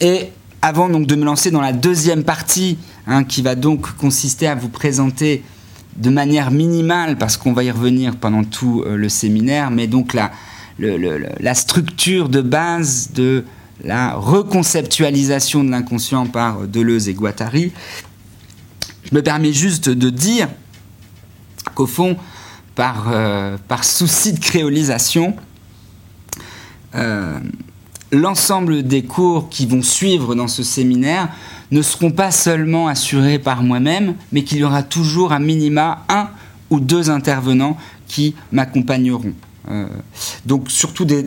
et avant donc de me lancer dans la deuxième partie, hein, qui va donc consister à vous présenter de manière minimale, parce qu'on va y revenir pendant tout euh, le séminaire, mais donc la structure de base de la reconceptualisation de l'inconscient par Deleuze et Guattari, je me permets juste de dire qu'au fond, par, euh, souci de créolisation, euh, l'ensemble des cours qui vont suivre dans ce séminaire ne seront pas seulement assurés par moi-même, mais qu'il y aura toujours à minima un ou deux intervenants qui m'accompagneront. Euh, donc surtout des,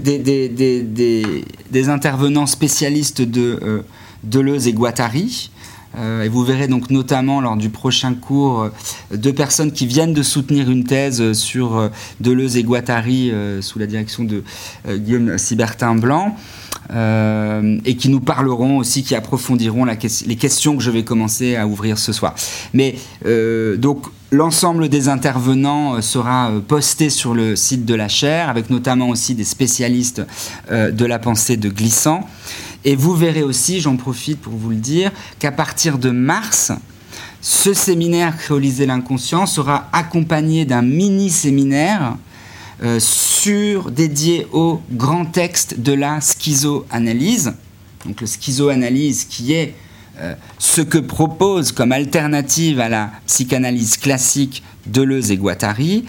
intervenants spécialistes de euh, Deleuze et Guattari, et vous verrez donc notamment lors du prochain cours euh, deux personnes qui viennent de soutenir une thèse sur euh, Deleuze et Guattari sous la direction de Guillaume Sibertin Blanc. et qui nous parleront aussi, qui approfondiront les questions que je vais commencer à ouvrir ce soir. Mais donc l'ensemble des intervenants sera posté sur le site de la chaire, avec notamment aussi des spécialistes de la pensée de Glissant. Et vous verrez aussi, j'en profite pour vous le dire, qu'à partir de mars, ce séminaire Créoliser l'inconscient sera accompagné d'un mini-séminaire euh, dédié au grand texte de la schizoanalyse. Donc le schizoanalyse qui est euh, ce que propose comme alternative à la psychanalyse classique Deleuze et Guattari.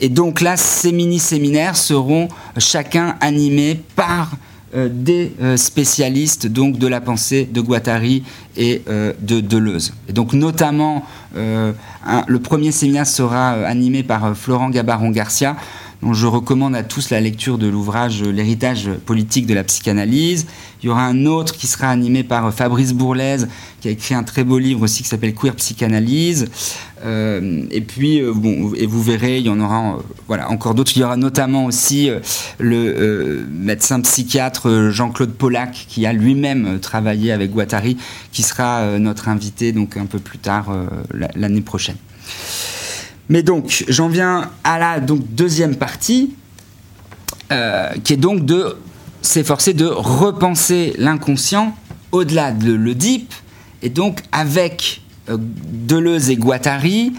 Et donc là, ces mini-séminaires seront chacun animés par des euh, spécialistes donc de la pensée de Guattari et euh, de Deleuze. Et donc notamment, le premier séminaire sera animé par Florent Gabaron-Garcia, je recommande à tous la lecture de l'ouvrage L'héritage politique de la psychanalyse. Il y aura un autre qui sera animé par Fabrice Bourlaise, qui a écrit un très beau livre aussi qui s'appelle Queer Psychanalyse. Euh, et puis, euh, bon, et vous verrez, il y en aura euh, voilà, encore d'autres. Il y aura notamment aussi le médecin psychiatre Jean-Claude Pollack, qui a lui-même travaillé avec Guattari, qui sera notre invité donc un peu plus tard l'année prochaine. Mais donc, j'en viens à la deuxième partie, qui est donc de s'efforcer de repenser l'inconscient au-delà de l'Oedipe, et donc avec euh, Deleuze et Guattari,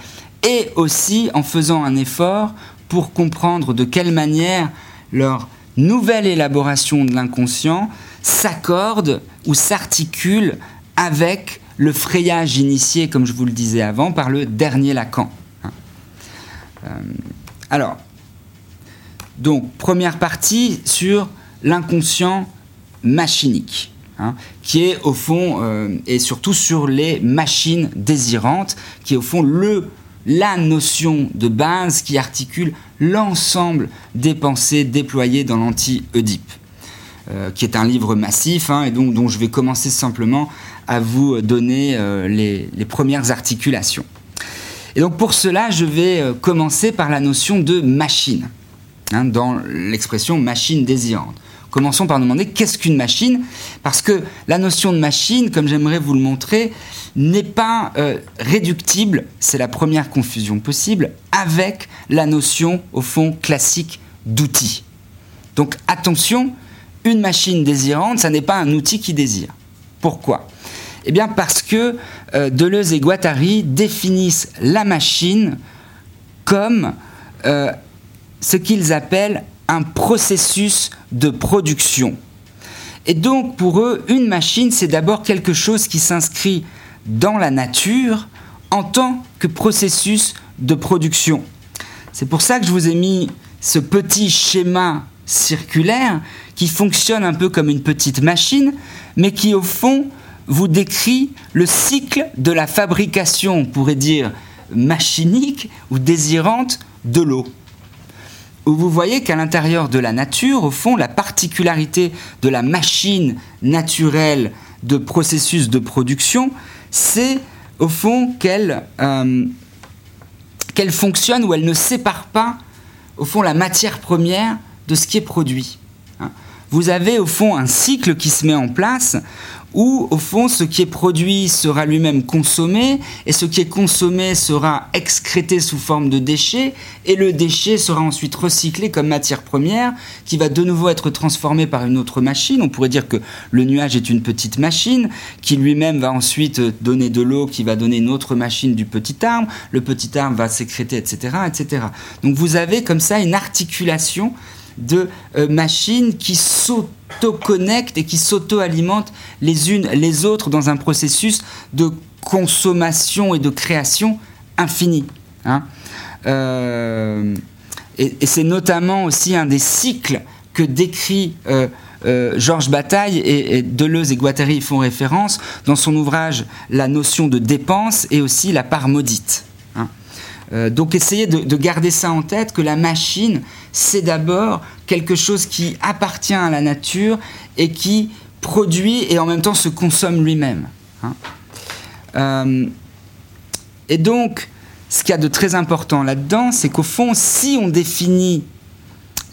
et aussi en faisant un effort pour comprendre de quelle manière leur nouvelle élaboration de l'inconscient s'accorde ou s'articule avec le frayage initié, comme je vous le disais avant, par le dernier Lacan. Euh, alors, donc, première partie sur l'inconscient machinique. Hein, qui est au fond, euh, et surtout sur les machines désirantes, qui est au fond le, la notion de base qui articule l'ensemble des pensées déployées dans l'anti-Oedipe, euh, qui est un livre massif, hein, et donc dont je vais commencer simplement à vous donner les, premières articulations. Et donc pour cela, je vais commencer par la notion de machine, hein, dans l'expression machine désirante. Commençons par demander qu'est-ce qu'une machine Parce que la notion de machine, comme j'aimerais vous le montrer, n'est pas euh, réductible, c'est la première confusion possible, avec la notion, au fond, classique d'outil. Donc attention, une machine désirante, ça n'est pas un outil qui désire. Pourquoi? Eh bien parce que euh, Deleuze et Guattari définissent la machine comme euh, ce qu'ils appellent un processus de production. Et donc pour eux, une machine, c'est d'abord quelque chose qui s'inscrit dans la nature en tant que processus de production. C'est pour ça que je vous ai mis ce petit schéma circulaire qui fonctionne un peu comme une petite machine, mais qui au fond vous décrit le cycle de la fabrication, on pourrait dire machinique ou désirante de l'eau. Où vous voyez qu'à l'intérieur de la nature, au fond, la particularité de la machine naturelle de processus de production, c'est au fond qu'elle euh, qu'elle fonctionne ou elle ne sépare pas, au fond, la matière première de ce qui est produit. Vous avez au fond un cycle qui se met en place où, au fond, ce qui est produit sera lui-même consommé, et ce qui est consommé sera excrété sous forme de déchets, et le déchet sera ensuite recyclé comme matière première, qui va de nouveau être transformé par une autre machine. On pourrait dire que le nuage est une petite machine, qui lui-même va ensuite donner de l'eau, qui va donner une autre machine du petit arbre, le petit arbre va sécréter, etc., etc. Donc vous avez comme ça une articulation de euh, machines qui s'auto-connectent et qui s'auto-alimentent les unes les autres dans un processus de consommation et de création infinie. Hein. Euh, et, c'est notamment aussi un des cycles que décrit euh, Georges Bataille et, Deleuze et Guattari font référence dans son ouvrage La notion de dépense et aussi la part maudite. Hein. donc essayez de, garder ça en tête, que la machine, c'est d'abord quelque chose qui appartient à la nature et qui produit et en même temps se consomme lui-même. Hein. Euh, et donc, ce qu'il y a de très important là-dedans, c'est qu'au fond, si on définit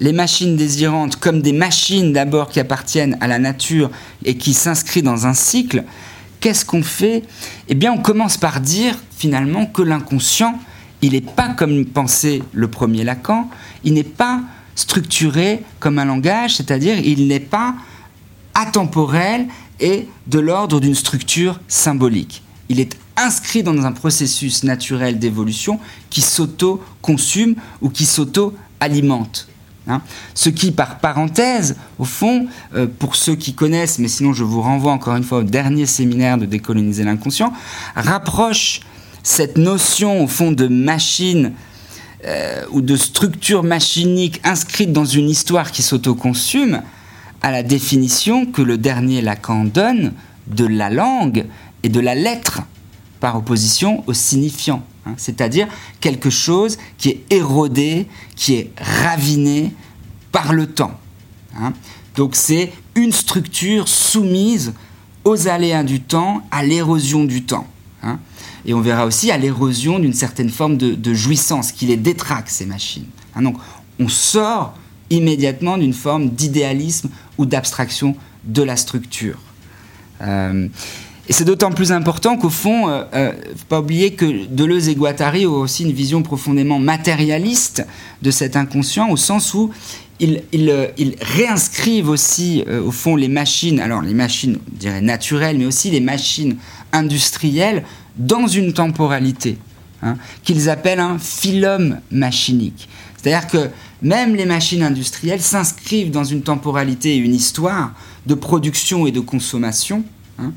les machines désirantes comme des machines d'abord qui appartiennent à la nature et qui s'inscrivent dans un cycle, qu'est-ce qu'on fait? Eh bien, on commence par dire finalement que l'inconscient, il n'est pas comme pensait le premier Lacan, il n'est pas structuré comme un langage, c'est-à-dire il n'est pas atemporel et de l'ordre d'une structure symbolique. Il est inscrit dans un processus naturel d'évolution qui s'auto-consume ou qui s'auto-alimente. Hein. Ce qui, par parenthèse, au fond, euh, pour ceux qui connaissent, mais sinon je vous renvoie encore une fois au dernier séminaire de décoloniser l'inconscient, rapproche cette notion, au fond, de machine euh, ou de structure machinique inscrite dans une histoire qui s'autoconsume à la définition que le dernier Lacan donne de la langue et de la lettre par opposition au signifiant, hein. c'est-à-dire quelque chose qui est érodé, qui est raviné par le temps. Hein. Donc c'est une structure soumise aux aléas du temps, à l'érosion du temps. Hein et on verra aussi à l'érosion d'une certaine forme de, jouissance qui les détraque, ces machines. Hein, donc on sort immédiatement d'une forme d'idéalisme ou d'abstraction de la structure. Euh, et c'est d'autant plus important qu'au fond, euh, euh faut pas oublier que Deleuze et Guattari ont aussi une vision profondément matérialiste de cet inconscient, au sens où ils, ils réinscrivent aussi, euh, au fond, les machines, alors les machines, on dirait naturelles, mais aussi les machines industrielles dans une temporalité hein, qu'ils appellent un phylum machinique. C'est-à-dire que même les machines industrielles s'inscrivent dans une temporalité et une histoire de production et de consommation, hein,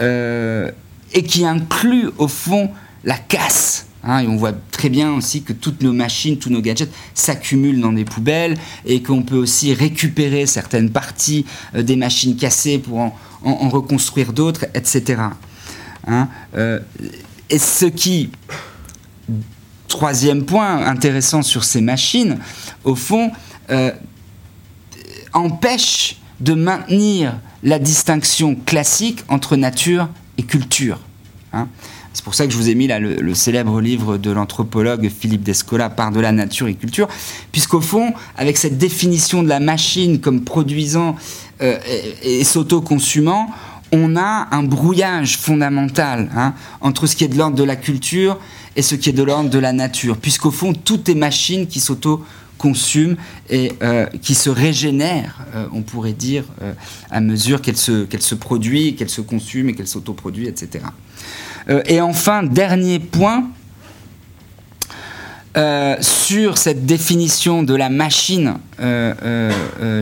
euh, et qui inclut au fond la casse. Hein, on voit très bien aussi que toutes nos machines, tous nos gadgets s'accumulent dans des poubelles et qu'on peut aussi récupérer certaines parties euh, des machines cassées pour en reconstruire d'autres, etc. Hein, euh, et ce qui, troisième point intéressant sur ces machines, au fond, euh, empêche de maintenir la distinction classique entre nature et culture. Hein. C'est pour ça que je vous ai mis là le, célèbre livre de l'anthropologue Philippe Descola, Par de la nature et culture, puisqu'au fond, avec cette définition de la machine comme produisant euh, et, et s'auto-consumant, on a un brouillage fondamental hein, entre ce qui est de l'ordre de la culture et ce qui est de l'ordre de la nature, puisqu'au fond, tout est machine qui s'auto-consume et euh, qui se régénère, euh, on pourrait dire, à mesure qu'elle se, qu'elle se produit, qu'elle se consume et qu'elle s'autoproduit, etc. et enfin, dernier point, sur cette définition de la machine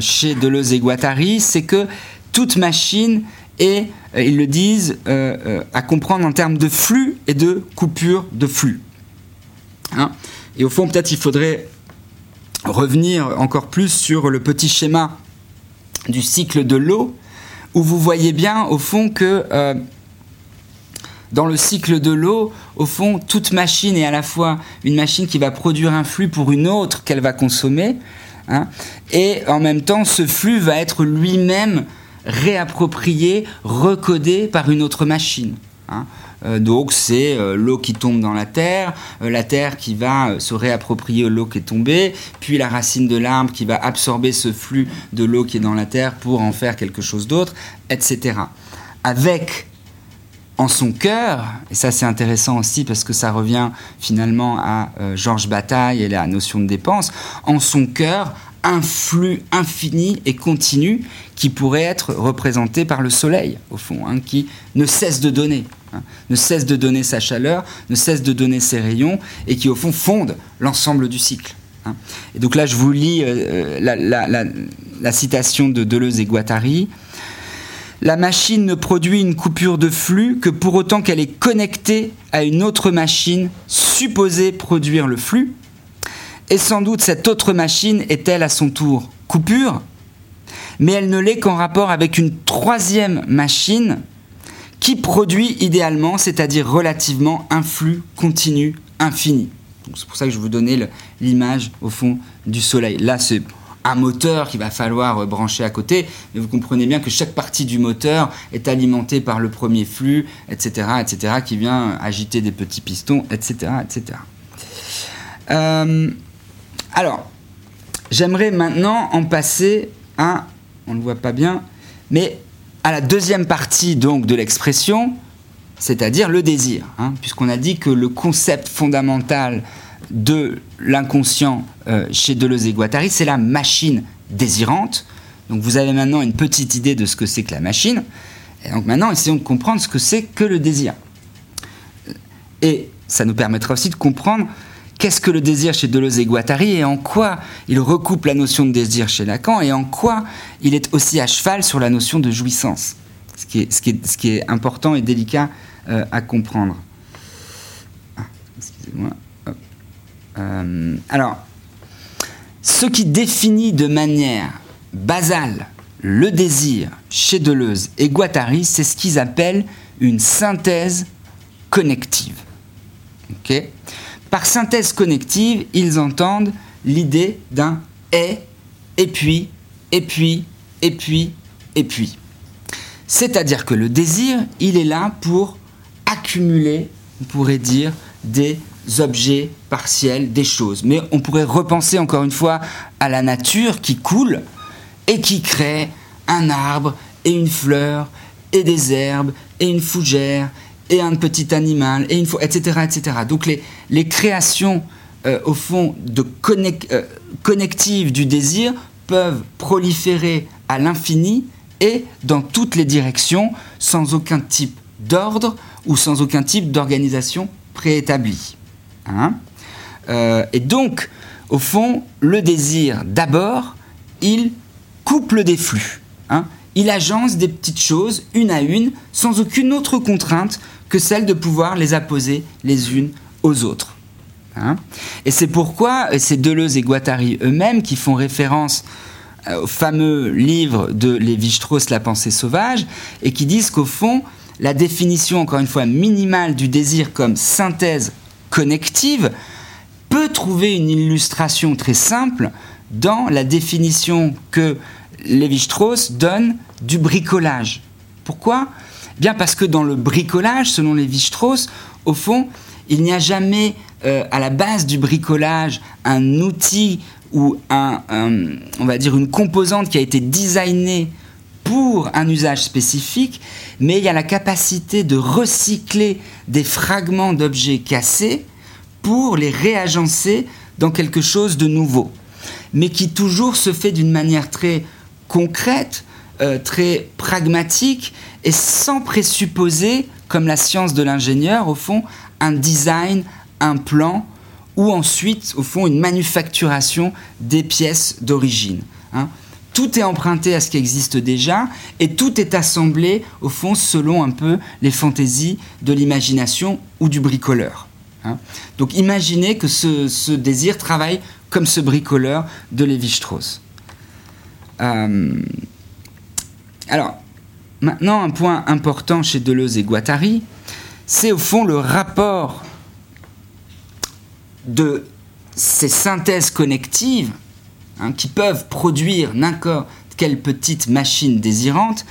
chez Deleuze et Guattari, c'est que toute machine et ils le disent à comprendre en termes de flux et de coupure de flux. Hein. et au fond, peut-être il faudrait revenir encore plus sur le petit schéma du cycle de l'eau, où vous voyez bien au fond que euh, dans le cycle de l'eau, au fond, toute machine est à la fois une machine qui va produire un flux pour une autre qu'elle va consommer, hein, et en même temps, ce flux va être lui-même réapproprié, recodé par une autre machine. Hein. Euh, donc c'est euh, l'eau qui tombe dans la terre, euh, la terre qui va se réapproprier l'eau qui est tombée, puis la racine de l'arbre qui va absorber ce flux de l'eau qui est dans la terre pour en faire quelque chose d'autre, etc. Avec en son cœur, et ça c'est intéressant aussi parce que ça revient finalement à Georges Bataille et la notion de dépense, en son cœur un flux infini et continu qui pourrait être représenté par le soleil, au fond, hein, qui ne cesse de donner. Hein, ne cesse de donner sa chaleur, ne cesse de donner ses rayons, et qui au fond fonde l'ensemble du cycle. Hein. Et donc là, je vous lis euh, euh, la, citation de Deleuze et Guattari. La machine ne produit une coupure de flux que pour autant qu'elle est connectée à une autre machine supposée produire le flux. Et sans doute cette autre machine est-elle à son tour coupure, mais elle ne l'est qu'en rapport avec une troisième machine qui produit idéalement, c'est-à-dire relativement, un flux continu, infini. C'est pour ça que je vous donnais l'image, au fond, du Soleil. Là, c'est un moteur qu'il va falloir euh, brancher à côté, mais vous comprenez bien que chaque partie du moteur est alimentée par le premier flux, etc., etc., qui vient agiter des petits pistons, etc., etc. Euh, alors, j'aimerais maintenant en passer à, on le voit pas bien, mais à la deuxième partie donc de l'expression, c'est-à-dire le désir, hein, puisqu'on a dit que le concept fondamental de l'inconscient euh, chez Deleuze et Guattari, c'est la machine désirante. Donc vous avez maintenant une petite idée de ce que c'est que la machine. Et donc maintenant, essayons de comprendre ce que c'est que le désir. Et ça nous permettra aussi de comprendre qu'est-ce que le désir chez Deleuze et Guattari et en quoi il recoupe la notion de désir chez Lacan et en quoi il est aussi à cheval sur la notion de jouissance, ce qui est important et délicat euh, à comprendre. Ah, excusez-moi. Euh, alors, ce qui définit de manière basale le désir chez Deleuze et Guattari, c'est ce qu'ils appellent une synthèse connective. par synthèse connective, ils entendent l'idée d'un et, et puis, et puis, et puis, et puis. C'est-à-dire que le désir, il est là pour accumuler, on pourrait dire, des objets partiels, des choses. Mais on pourrait repenser encore une fois à la nature qui coule et qui crée un arbre et une fleur et des herbes et une fougère et un petit animal, et une etc., etc. Donc les, les créations, euh, au fond, de euh, connectives du désir peuvent proliférer à l'infini et dans toutes les directions, sans aucun type d'ordre ou sans aucun type d'organisation préétablie. Hein euh, et donc, au fond, le désir, d'abord, il couple des flux. Hein il agence des petites choses, une à une, sans aucune autre contrainte que celle de pouvoir les apposer les unes aux autres. Hein. et c'est pourquoi c'est Deleuze et Guattari eux-mêmes qui font référence euh, au fameux livre de Lévi-Strauss, La pensée sauvage, et qui disent qu'au fond, la définition, encore une fois, minimale du désir comme synthèse connective peut trouver une illustration très simple dans la définition que Lévi-Strauss donne du bricolage. Pourquoi? Bien parce que dans le bricolage, selon Lévi-Strauss, au fond, il n'y a jamais euh, à la base du bricolage un outil ou un, on va dire une composante qui a été designée pour un usage spécifique, mais il y a la capacité de recycler des fragments d'objets cassés pour les réagencer dans quelque chose de nouveau, mais qui toujours se fait d'une manière très concrète, euh, très pragmatique et sans présupposer, comme la science de l'ingénieur, au fond, un design, un plan, ou ensuite, au fond, une manufacturation des pièces d'origine. Hein. Tout est emprunté à ce qui existe déjà et tout est assemblé au fond selon un peu les fantaisies de l'imagination ou du bricoleur. Hein. Donc imaginez que ce, désir travaille comme ce bricoleur de Lévi-Strauss. Euh, alors, maintenant, un point important chez Deleuze et Guattari, c'est au fond le rapport de ces synthèses connectives hein, qui peuvent produire n'importe quelle petite machine désirante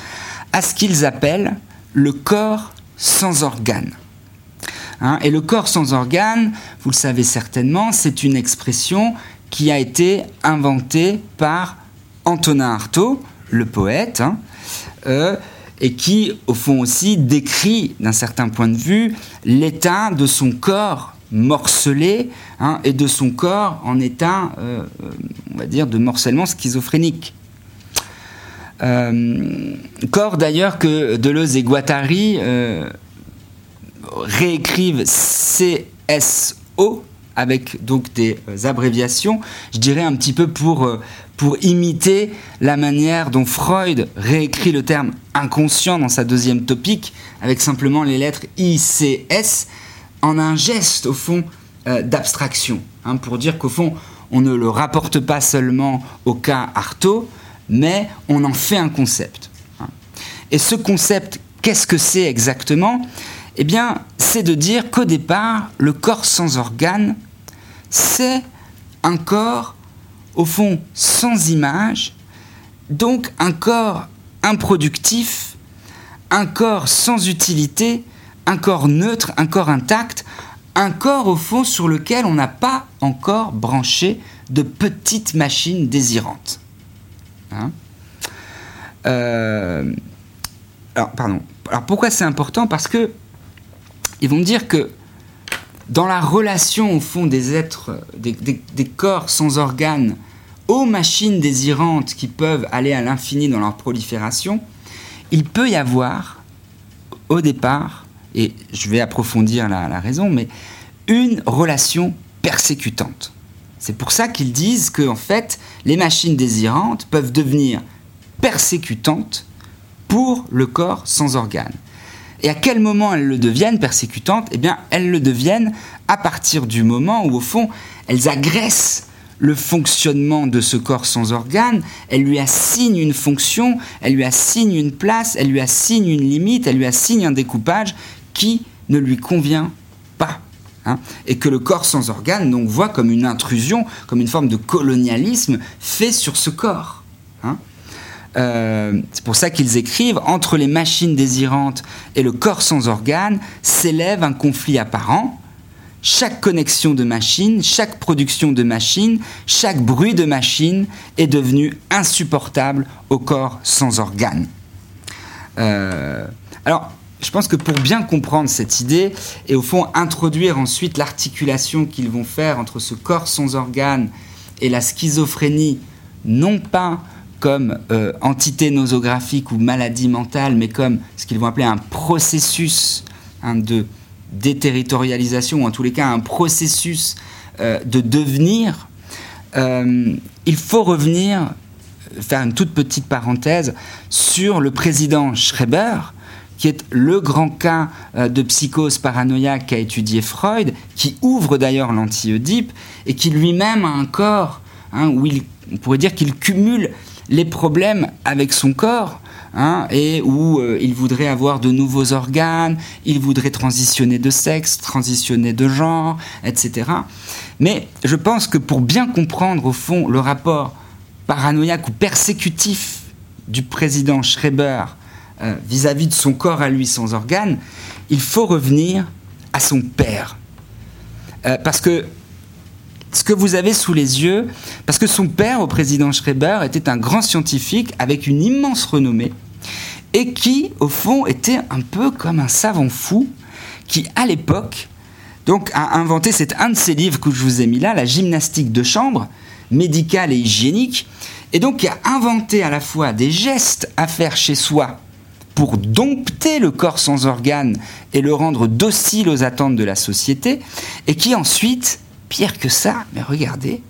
à ce qu'ils appellent le corps sans organes. Hein, et le corps sans organes, vous le savez certainement, c'est une expression qui a été inventée par Antonin Artaud, le poète, hein, euh, et qui, au fond aussi, décrit, d'un certain point de vue, l'état de son corps morcelé hein, et de son corps en état, euh, on va dire, de morcellement schizophrénique. Euh, corps d'ailleurs que Deleuze et Guattari euh, réécrivent CSO avec donc des abréviations, je dirais un petit peu pour, pour imiter la manière dont Freud réécrit le terme inconscient dans sa deuxième topique, avec simplement les lettres ICS, en un geste, au fond, euh, d'abstraction, hein, pour dire qu'au fond, on ne le rapporte pas seulement au cas Artaud, mais on en fait un concept. Hein. Et ce concept, qu'est-ce que c'est exactement? Eh bien, c'est de dire qu'au départ, le corps sans organes, c'est un corps, au fond, sans image, donc un corps improductif, un corps sans utilité, un corps neutre, un corps intact, un corps au fond sur lequel on n'a pas encore branché de petites machines désirantes. Hein euh, alors, pardon. Alors pourquoi c'est important? Parce que ils vont me dire que dans la relation au fond des êtres, des, des corps sans organes aux machines désirantes qui peuvent aller à l'infini dans leur prolifération, il peut y avoir au départ et je vais approfondir la, raison, mais une relation persécutante. C'est pour ça qu'ils disent que en fait, les machines désirantes peuvent devenir persécutantes pour le corps sans organes. Et à quel moment elles le deviennent persécutantes? Eh bien, elles le deviennent à partir du moment où, au fond, elles agressent le fonctionnement de ce corps sans organes, elle lui assigne une fonction, elle lui assigne une place, elle lui assigne une limite, elle lui assigne un découpage qui ne lui convient pas. Hein, et que le corps sans organes donc, voit comme une intrusion, comme une forme de colonialisme fait sur ce corps. Hein. Euh, c'est pour ça qu'ils écrivent Entre les machines désirantes et le corps sans organes s'élève un conflit apparent. Chaque connexion de machine, chaque production de machine, chaque bruit de machine est devenu insupportable au corps sans organes. Euh, alors, je pense que pour bien comprendre cette idée et au fond introduire ensuite l'articulation qu'ils vont faire entre ce corps sans organes et la schizophrénie, non pas comme euh, entité nosographique ou maladie mentale, mais comme ce qu'ils vont appeler un processus hein, de déterritorialisation, ou en tous les cas un processus euh, de devenir, euh, il faut revenir, faire une toute petite parenthèse, sur le président Schreiber, qui est le grand cas euh, de psychose paranoïaque qu'a étudié Freud, qui ouvre d'ailleurs l'anti-Oedipe, et qui lui-même a un corps hein, où il, on pourrait dire qu'il cumule les problèmes avec son corps. Hein, et où euh, il voudrait avoir de nouveaux organes, il voudrait transitionner de sexe, transitionner de genre, etc. Mais je pense que pour bien comprendre au fond le rapport paranoïaque ou persécutif du président Schreiber euh, vis-à-vis de son corps à lui sans organes, il faut revenir à son père. Euh, parce que ce que vous avez sous les yeux, parce que son père, au président Schreiber, était un grand scientifique avec une immense renommée, et qui, au fond, était un peu comme un savant fou, qui, à l'époque, donc a inventé, c'est un de ses livres que je vous ai mis là, la gymnastique de chambre, médicale et hygiénique, et donc qui a inventé à la fois des gestes à faire chez soi pour dompter le corps sans organes et le rendre docile aux attentes de la société, et qui ensuite, pire que ça, mais regardez,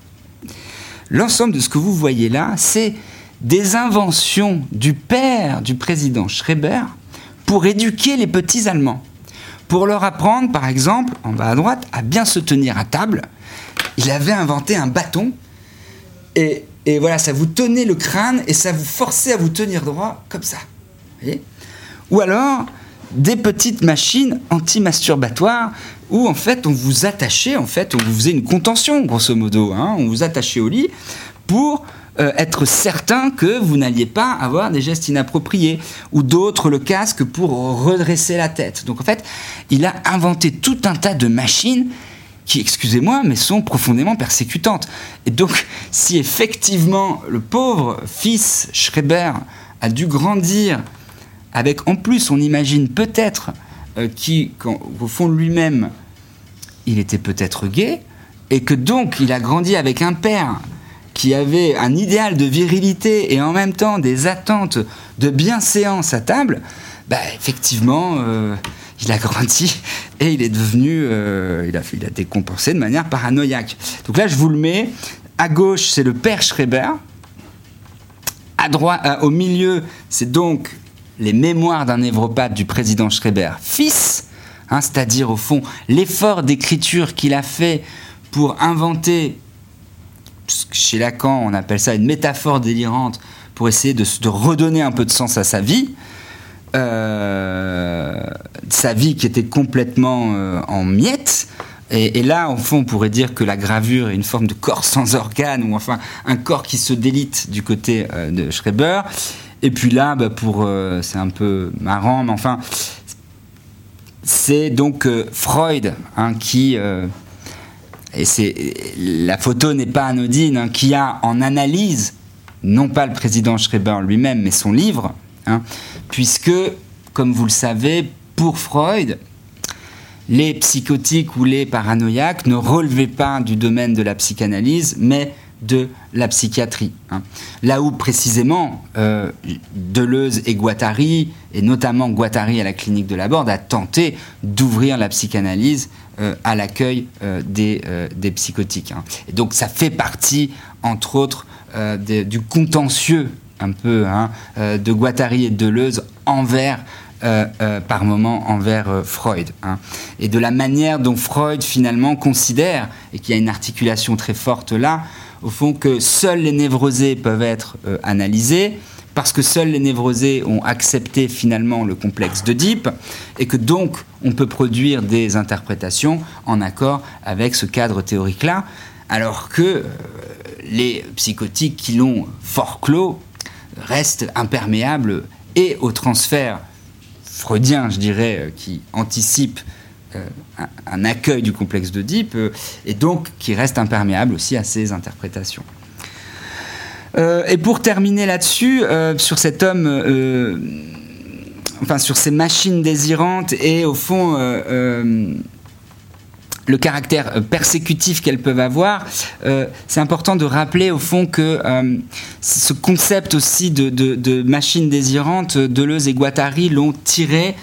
l'ensemble de ce que vous voyez là, c'est des inventions du père du président Schreiber pour éduquer les petits Allemands. Pour leur apprendre, par exemple, en bas à droite, à bien se tenir à table, il avait inventé un bâton. Et, voilà, ça vous tenait le crâne et ça vous forçait à vous tenir droit comme ça. Ou alors, des petites machines anti-masturbatoires où en fait on vous attachait, en fait on vous faisait une contention grosso modo, hein. on vous attachait au lit pour euh, être certain que vous n'alliez pas avoir des gestes inappropriés, ou d'autres le casque pour redresser la tête. Donc en fait, il a inventé tout un tas de machines qui, excusez-moi, mais sont profondément persécutantes. Et donc, si effectivement le pauvre fils Schreiber a dû grandir avec, en plus, on imagine peut-être euh, qu'au fond lui-même, il était peut-être gay, et que donc il a grandi avec un père qui avait un idéal de virilité et en même temps des attentes de bienséance à table, bah, effectivement, euh, il a grandi et il est devenu, euh, il, a, décompensé de manière paranoïaque. Donc là, je vous le mets. À gauche, c'est le père Schreiber. À droite, au milieu, c'est donc les mémoires d'un névropathe du président Schreiber, fils, hein, c'est-à-dire au fond l'effort d'écriture qu'il a fait pour inventer chez Lacan, on appelle ça une métaphore délirante pour essayer de, redonner un peu de sens à sa vie. Euh, sa vie qui était complètement euh, en miettes. Et, là, au fond, on pourrait dire que la gravure est une forme de corps sans organes, ou enfin un corps qui se délite du côté euh, de Schreiber. Et puis là, bah, pour, c'est un peu marrant, mais enfin, c'est donc Freud hein, qui et c'est la photo n'est pas anodine, hein, qui a en analyse non pas le président Schreiber lui-même, mais son livre, hein, puisque, comme vous le savez, pour Freud, les psychotiques ou les paranoïaques ne relevaient pas du domaine de la psychanalyse, mais de la psychiatrie. Hein. Là où précisément euh, Deleuze et Guattari, et notamment Guattari à la clinique de la Borde, a tenté d'ouvrir la psychanalyse euh, à l'accueil euh, des, des, psychotiques. Hein. Et donc ça fait partie, entre autres, du contentieux un peu hein, de Guattari et de Deleuze envers par moment envers Freud. Et de la manière dont Freud finalement considère, et qu'il y a une articulation très forte là, au fond, que seuls les névrosés peuvent être euh, analysés, parce que seuls les névrosés ont accepté finalement le complexe d'Oedipe, et que donc on peut produire des interprétations en accord avec ce cadre théorique-là, alors que euh, les psychotiques qui l'ont fort clos restent imperméables et au transfert freudien, je dirais, euh, qui anticipe euh, un, accueil du complexe d'Oedipe euh, et donc qui reste imperméable aussi à ces interprétations. Euh, et pour terminer là-dessus, sur cet homme, enfin sur ces machines désirantes et au fond le caractère euh, persécutif qu'elles peuvent avoir, euh, c'est important de rappeler au fond que euh, ce concept aussi de, machine désirante, Deleuze et Guattari l'ont tiré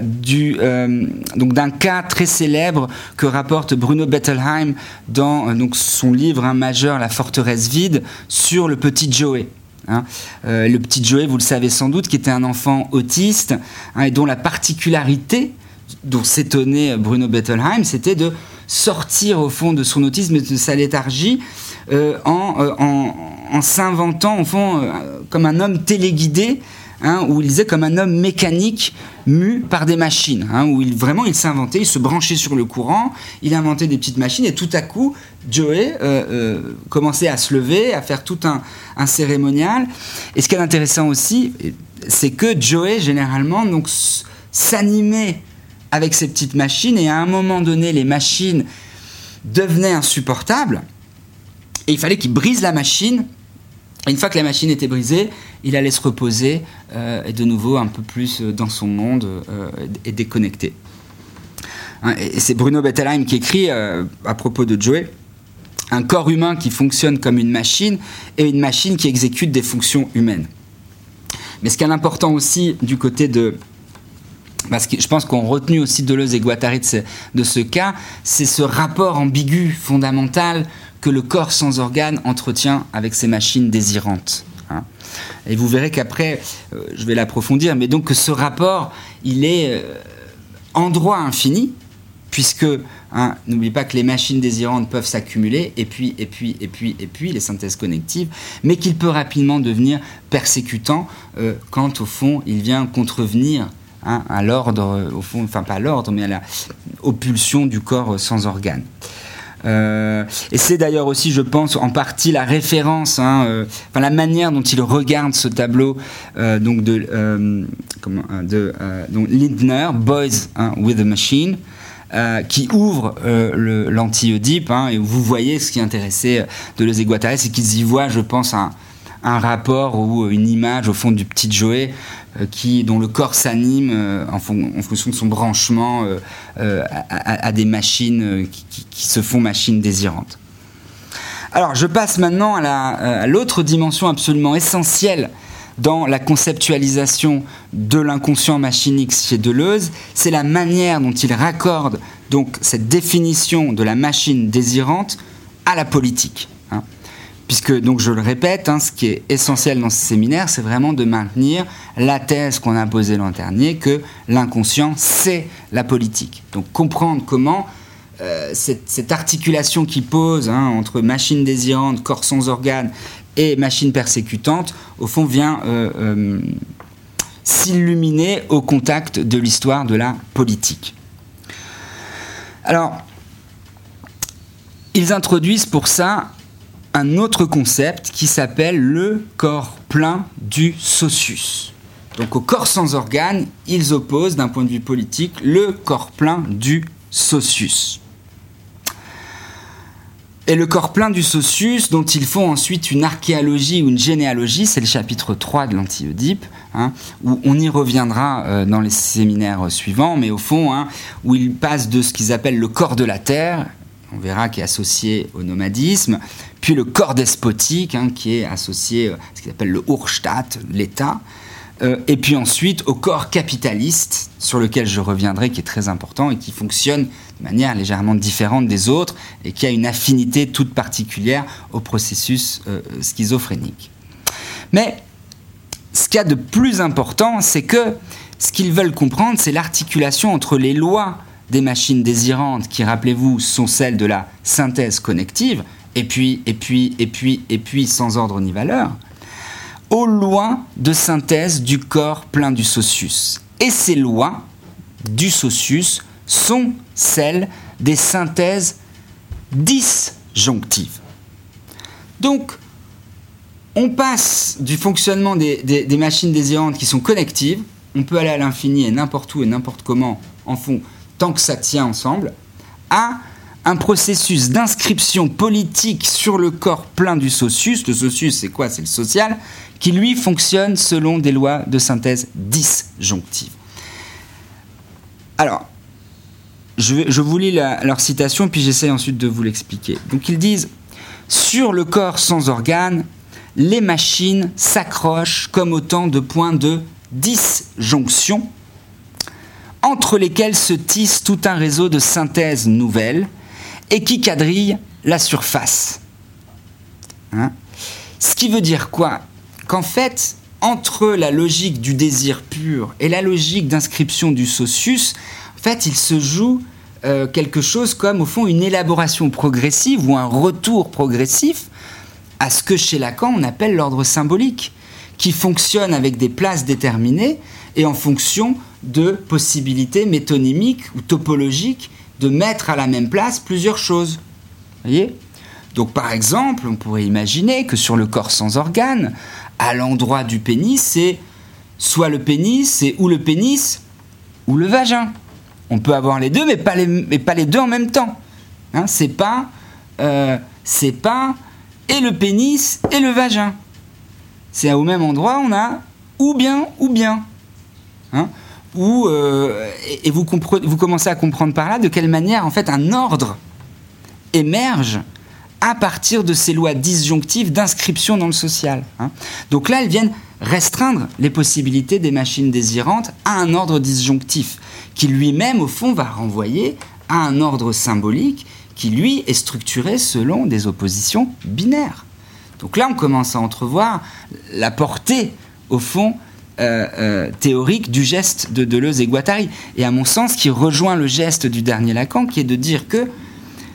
du, donc d'un cas très célèbre que rapporte Bruno Bettelheim dans donc son livre un majeur La forteresse vide sur le petit Joey. Hein. le petit Joey, vous le savez sans doute, qui était un enfant autiste hein, et dont la particularité dont s'étonnait Bruno Bettelheim, c'était de sortir au fond de son autisme et de sa léthargie euh, euh, en, s'inventant au fond euh, comme un homme téléguidé, hein, où il disait comme un homme mécanique mu par des machines, hein, où il, vraiment il s'inventait, il se branchait sur le courant, il inventait des petites machines et tout à coup Joey commençait à se lever, à faire tout un, un cérémonial. Et ce qui est intéressant aussi, c'est que Joey généralement donc s'animait avec ces petites machines et à un moment donné, les machines devenaient insupportables et il fallait qu'il brise la machine. Une fois que la machine était brisée, il allait se reposer euh, et de nouveau un peu plus euh, dans son monde euh, et déconnecté. Hein, c'est Bruno Bettelheim qui écrit à propos de Joey un corps humain qui fonctionne comme une machine et une machine qui exécute des fonctions humaines. Mais ce qui est important aussi du côté de, parce que je pense qu'on retenu aussi Deleuze et Guattari de ce, cas, c'est ce rapport ambigu fondamental que le corps sans organes entretient avec ces machines désirantes. Hein. Et vous verrez qu'après, euh, je vais l'approfondir, mais donc que ce rapport, il est euh, en droit infini, puisque hein, pas que les machines désirantes peuvent s'accumuler, et puis, et puis, et puis, et puis, les synthèses connectives, mais qu'il peut rapidement devenir persécutant euh, quand, au fond, il vient contrevenir hein, à l'ordre, au fond, enfin pas à l'ordre, mais à la, aux du corps sans organes. Euh, et c'est d'ailleurs aussi, je pense, en partie la référence, hein, euh, enfin la manière dont il regarde ce tableau euh, donc de, comment, de donc Lindner, Boys hein, with a Machine. qui ouvre l'anti-Oedipe, hein, et vous voyez ce qui intéressait Deleuze et Guattari, c'est qu'ils y voient, je pense, un, un rapport ou une image au fond du petit Joey euh, qui, dont le corps s'anime euh, en, fonction de son branchement euh, à, des machines qui, se font machines désirantes. Alors je passe maintenant à l'autre dimension absolument essentielle dans la conceptualisation de l'inconscient machinique chez Deleuze, c'est la manière dont il raccorde donc cette définition de la machine désirante à la politique puisque, donc je le répète, hein, ce qui est essentiel dans ce séminaire, c'est vraiment de maintenir la thèse qu'on a posée l'an dernier, que l'inconscient, c'est la politique. Donc comprendre comment euh, cette, articulation qui pose hein, entre machine désirante, corps sans organes et machine persécutante, au fond, vient euh, euh, s'illuminer au contact de l'histoire de la politique. Alors, ils introduisent pour ça un autre concept qui s'appelle le corps plein du socius. Donc au corps sans organes, ils opposent d'un point de vue politique le corps plein du socius. Et le corps plein du socius, dont ils font ensuite une archéologie ou une généalogie, c'est le chapitre 3 de l'Anti-Oedipe, hein, où on y reviendra euh, dans les séminaires suivants, mais au fond, hein, où ils passent de ce qu'ils appellent le corps de la terre, on verra qui est associé au nomadisme, puis le corps despotique, hein, qui est associé à ce qu'ils appellent le Urstaat, l'État, euh, et puis ensuite au corps capitaliste, sur lequel je reviendrai, qui est très important et qui fonctionne de manière légèrement différente des autres et qui a une affinité toute particulière au processus euh, schizophrénique. Mais ce qu'il y a de plus important, c'est que ce qu'ils veulent comprendre, c'est l'articulation entre les lois des machines désirantes qui, rappelez-vous, sont celles de la synthèse connective, et puis, et puis, et puis, et puis, sans ordre ni valeur, aux lois de synthèse du corps plein du socius. Et ces lois du socius sont celles des synthèses disjonctives. Donc, on passe du fonctionnement des, des, machines désirantes qui sont connectives, on peut aller à l'infini et n'importe où et n'importe comment en fond tant que ça tient ensemble, à un processus d'inscription politique sur le corps plein du socius. Le socius, c'est quoi? C'est le social, qui lui fonctionne selon des lois de synthèse disjonctive. Alors, je, vous lis leur citation, puis j'essaie ensuite de vous l'expliquer. Donc ils disent, sur le corps sans organes, les machines s'accrochent comme autant de points de disjonction entre lesquels se tisse tout un réseau de synthèses nouvelles et qui quadrille la surface. Hein Ce qui veut dire quoi? Qu'en fait, entre la logique du désir pur et la logique d'inscription du socius, en fait, il se joue euh, quelque chose comme, au fond, une élaboration progressive ou un retour progressif à ce que chez Lacan on appelle l'ordre symbolique, qui fonctionne avec des places déterminées et en fonction de possibilités métonymiques ou topologiques de mettre à la même place plusieurs choses. Voyez? Donc par exemple, on pourrait imaginer que sur le corps sans organes, à l'endroit du pénis, c'est soit le pénis, c'est ou le pénis ou le vagin. On peut avoir les deux, mais pas les, deux en même temps. Hein, c'est pas, euh, c'est pas et le pénis et le vagin. C'est au même endroit, on a ou bien ou bien. Hein? Euh, et vous, vous commencez à comprendre par là de quelle manière en fait un ordre émerge à partir de ces lois disjonctives d'inscription dans le social. Hein. Donc là, elles viennent restreindre les possibilités des machines désirantes à un ordre disjonctif, qui lui-même, au fond, va renvoyer à un ordre symbolique qui, lui, est structuré selon des oppositions binaires. Donc là, on commence à entrevoir la portée, au fond, euh, euh, théorique du geste de Deleuze et Guattari. Et à mon sens, qui rejoint le geste du dernier Lacan, qui est de dire que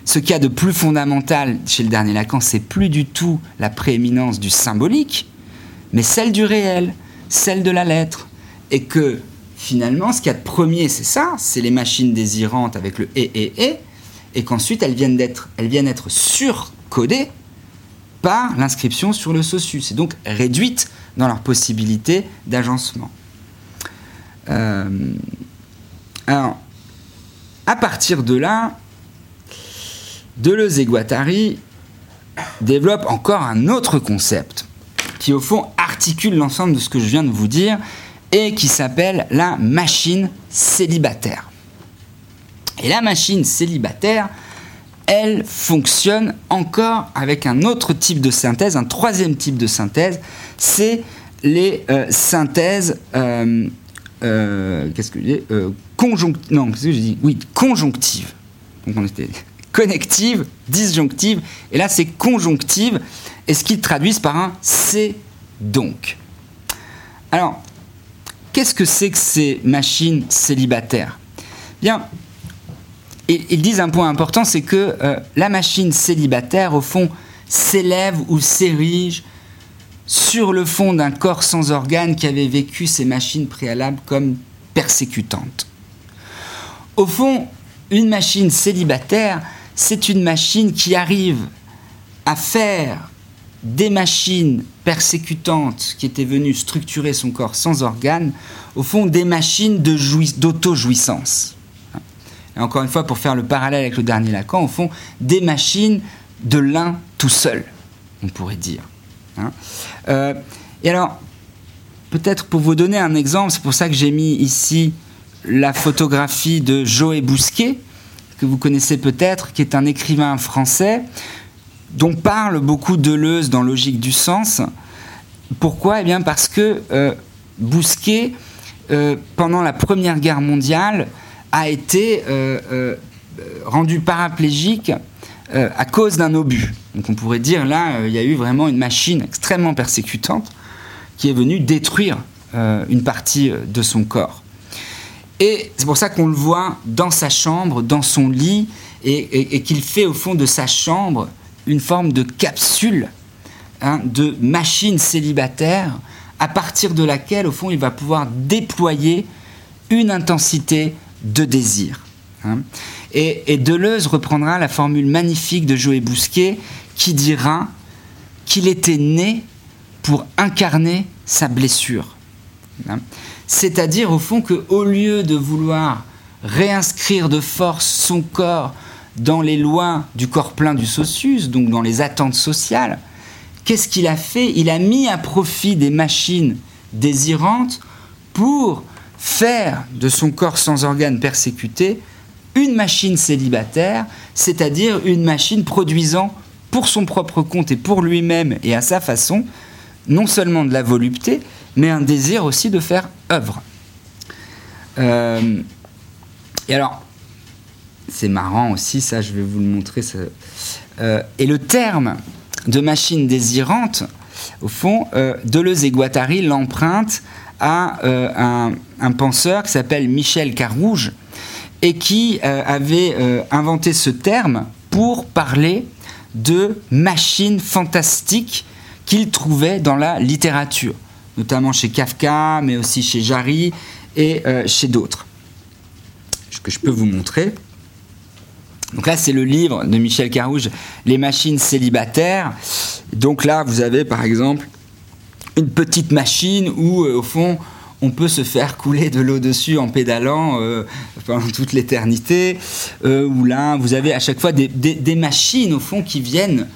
ce qu'il y a de plus fondamental chez le dernier Lacan, c'est plus du tout la prééminence du symbolique, mais celle du réel, celle de la lettre. Et que finalement, ce qu'il y a de premier, c'est ça, c'est les machines désirantes avec le et et et, et qu'ensuite elles viennent d'être, être surcodées par l'inscription sur le SOSU. C'est donc réduite dans leur possibilité d'agencement. Euh, alors, à partir de là, Deleuze et Guattari développent encore un autre concept qui, au fond, articule l'ensemble de ce que je viens de vous dire et qui s'appelle la machine célibataire. Et la machine célibataire, elle fonctionne encore avec un autre type de synthèse, un troisième type de synthèse, c'est les euh, synthèses. Euh, euh, qu'est-ce que je dis conjonctive. Non, qu'est-ce que je dis Oui, conjonctive. Donc on était connective, disjonctive, et là c'est conjonctive, et ce qu'ils traduisent par un c'est donc. Alors, qu'est-ce que c'est que ces machines célibataires? Bien, ils disent un point important, c'est que euh, la machine célibataire, au fond, s'élève ou s'érige sur le fond d'un corps sans organes qui avait vécu ces machines préalables comme persécutantes. Au fond, une machine célibataire, c'est une machine qui arrive à faire des machines persécutantes qui étaient venues structurer son corps sans organes, au fond des machines d'auto-jouissance et encore une fois pour faire le parallèle avec le dernier Lacan, au fond, des machines de l'un tout seul, on pourrait dire. Hein. Euh, et alors, peut-être pour vous donner un exemple, c'est pour ça que j'ai mis ici la photographie de Joé Bousquet, que vous connaissez peut-être, qui est un écrivain français, dont parle beaucoup Deleuze dans Logique du sens. Pourquoi? Eh bien parce que euh, Bousquet, euh, pendant la Première Guerre mondiale, a été euh, euh, rendu paraplégique euh, à cause d'un obus. Donc on pourrait dire là, il y a eu vraiment une machine extrêmement persécutante qui est venue détruire une partie de son corps. Et c'est pour ça qu'on le voit dans sa chambre, dans son lit, et, qu'il fait au fond de sa chambre une forme de capsule, hein, de machine célibataire, à partir de laquelle, au fond, il va pouvoir déployer une intensité de désir. Hein. Et, Deleuze reprendra la formule magnifique de Joé Bousquet qui dira qu'il était né pour incarner sa blessure. Hein. C'est-à-dire au fond qu'au lieu de vouloir réinscrire de force son corps dans les lois du corps plein du socius, donc dans les attentes sociales, qu'est-ce qu'il a fait? Il a mis à profit des machines désirantes pour faire de son corps sans organes persécuté une machine célibataire, c'est-à-dire une machine produisant pour son propre compte et pour lui-même et à sa façon, non seulement de la volupté, mais un désir aussi de faire œuvre. Euh, et alors, c'est marrant aussi, ça je vais vous le montrer. Euh, et le terme de machine désirante, au fond, euh, Deleuze et Guattari l'empruntent à euh, un, penseur qui s'appelle Michel Carrouge et qui euh, avait euh, inventé ce terme pour parler de machines fantastiques qu'il trouvait dans la littérature, notamment chez Kafka, mais aussi chez Jarry et chez d'autres. Ce que je peux vous montrer. Donc là, c'est le livre de Michel Carrouge, Les machines célibataires. Donc là, vous avez par exemple une petite machine où, euh, au fond, on peut se faire couler de l'eau dessus en pédalant euh, pendant toute l'éternité, euh, où là, vous avez à chaque fois des, machines, au fond, qui viennent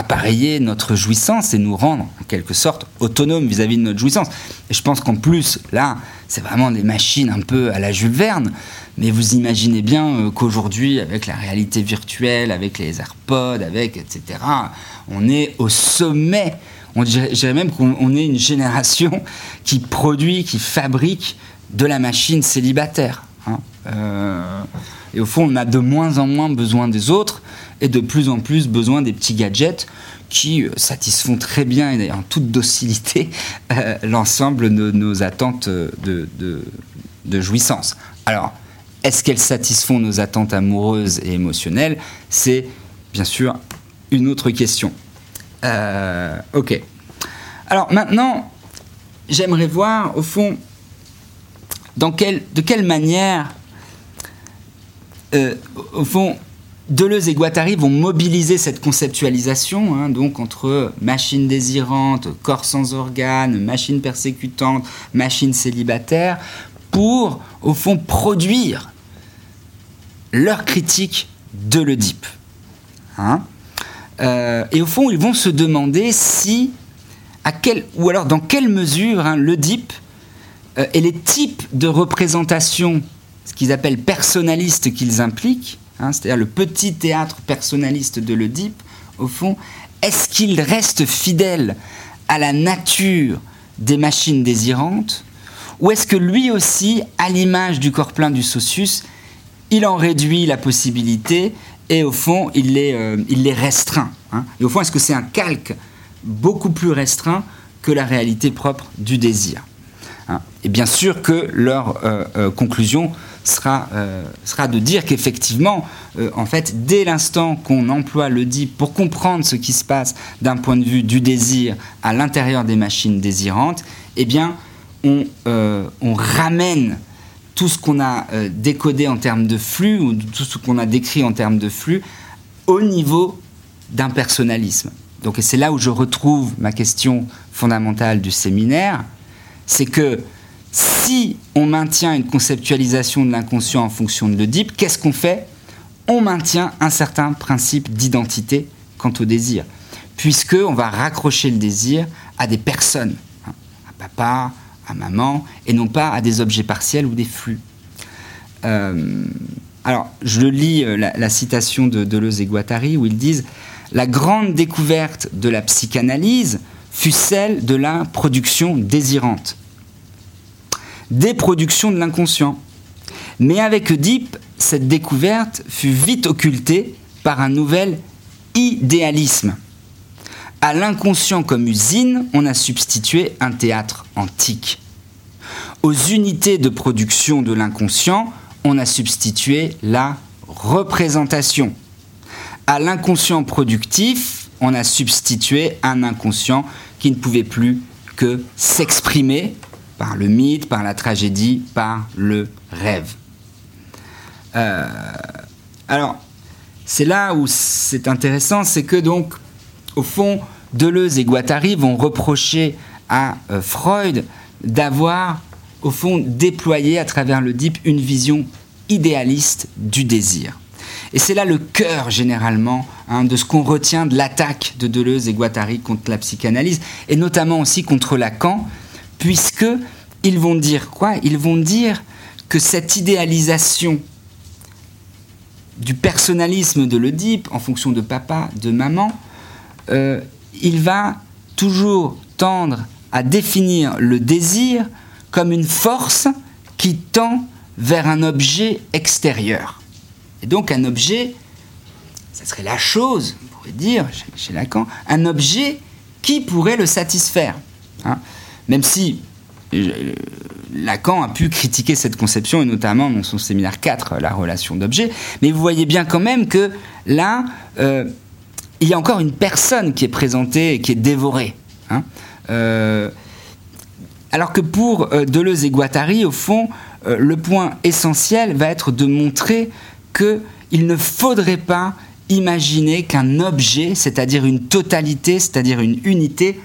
appareiller notre jouissance et nous rendre, en quelque sorte, autonomes vis-à-vis de notre jouissance. Et je pense qu'en plus, là, c'est vraiment des machines un peu à la Jules Verne, mais vous imaginez bien qu'aujourd'hui, avec la réalité virtuelle, avec les AirPods, avec etc., on est au sommet. On dirait, même qu'on est une génération qui produit, qui fabrique de la machine célibataire. Hein. Euh, et au fond, on a de moins en moins besoin des autres. Et de plus en plus besoin des petits gadgets qui euh, satisfont très bien et en toute docilité euh, l'ensemble de nos attentes de, de, jouissance. Alors, est-ce qu'elles satisfont nos attentes amoureuses et émotionnelles? C'est bien sûr une autre question. Euh, ok. Alors maintenant, j'aimerais voir au fond dans quelle, de quelle manière, au fond, Deleuze et Guattari vont mobiliser cette conceptualisation, hein, donc entre machine désirante, corps sans organes, machine persécutante, machine célibataire, pour, au fond, produire leur critique de l'Oedipe. Hein. Euh, et au fond, ils vont se demander si, à quel, ou alors dans quelle mesure hein, l'Oedipe euh, et les types de représentation, ce qu'ils appellent personnalistes qu'ils impliquent, Hein, c'est-à-dire le petit théâtre personnaliste de l'Oedipe, au fond, est-ce qu'il reste fidèle à la nature des machines désirantes ou est-ce que lui aussi, à l'image du corps plein du Socius, il en réduit la possibilité et au fond, il les, euh, restreint hein. Et au fond, est-ce que c'est un calque beaucoup plus restreint que la réalité propre du désir hein. Et bien sûr que leur euh, euh, conclusion sera, euh, sera de dire qu'effectivement, euh, en fait, dès l'instant qu'on emploie le dit pour comprendre ce qui se passe d'un point de vue du désir à l'intérieur des machines désirantes, eh bien, on, euh, on ramène tout ce qu'on a décodé en termes de flux ou tout ce qu'on a décrit en termes de flux au niveau d'un personnalisme. Donc, c'est là où je retrouve ma question fondamentale du séminaire, c'est que si on maintient une conceptualisation de l'inconscient en fonction de l'Oedipe, qu'est-ce qu'on fait? On maintient un certain principe d'identité quant au désir, puisque on va raccrocher le désir à des personnes, hein, à papa, à maman, et non pas à des objets partiels ou des flux. Euh, alors, je lis euh, la, citation de Deleuze et Guattari où ils disent La grande découverte de la psychanalyse fut celle de la production désirante des productions de l'inconscient. Mais avec Oedipe, cette découverte fut vite occultée par un nouvel idéalisme. À l'inconscient comme usine, on a substitué un théâtre antique. Aux unités de production de l'inconscient, on a substitué la représentation. À l'inconscient productif, on a substitué un inconscient qui ne pouvait plus que s'exprimer par le mythe, par la tragédie, par le rêve. Euh, alors, c'est là où c'est intéressant, c'est que donc, au fond, Deleuze et Guattari vont reprocher à euh, Freud d'avoir, au fond, déployé à travers le Deep une vision idéaliste du désir. Et c'est là le cœur, généralement, hein, de ce qu'on retient de l'attaque de Deleuze et Guattari contre la psychanalyse, et notamment aussi contre Lacan, puisque ils vont dire quoi? Ils vont dire que cette idéalisation du personnalisme de l'Oedipe en fonction de papa, de maman, euh, il va toujours tendre à définir le désir comme une force qui tend vers un objet extérieur. Et donc un objet, ça serait la chose, on pourrait dire chez, Lacan, un objet qui pourrait le satisfaire. Hein. Même si Lacan a pu critiquer cette conception, et notamment dans son séminaire 4, la relation d'objet. Mais vous voyez bien quand même que là, euh, il y a encore une personne qui est présentée et qui est dévorée. Hein. Euh, alors que pour euh, Deleuze et Guattari, au fond, le point essentiel va être de montrer qu'il ne faudrait pas imaginer qu'un objet, c'est-à-dire une totalité, c'est-à-dire une unité,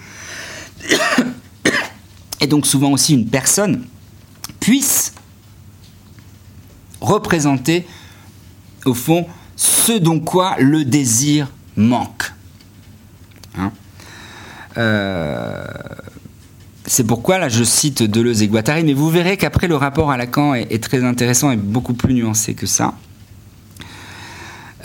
et donc souvent aussi une personne, puisse représenter au fond ce dont quoi le désir manque. Hein euh, c'est pourquoi là je cite Deleuze et Guattari, mais vous verrez qu'après le rapport à Lacan est très intéressant et beaucoup plus nuancé que ça.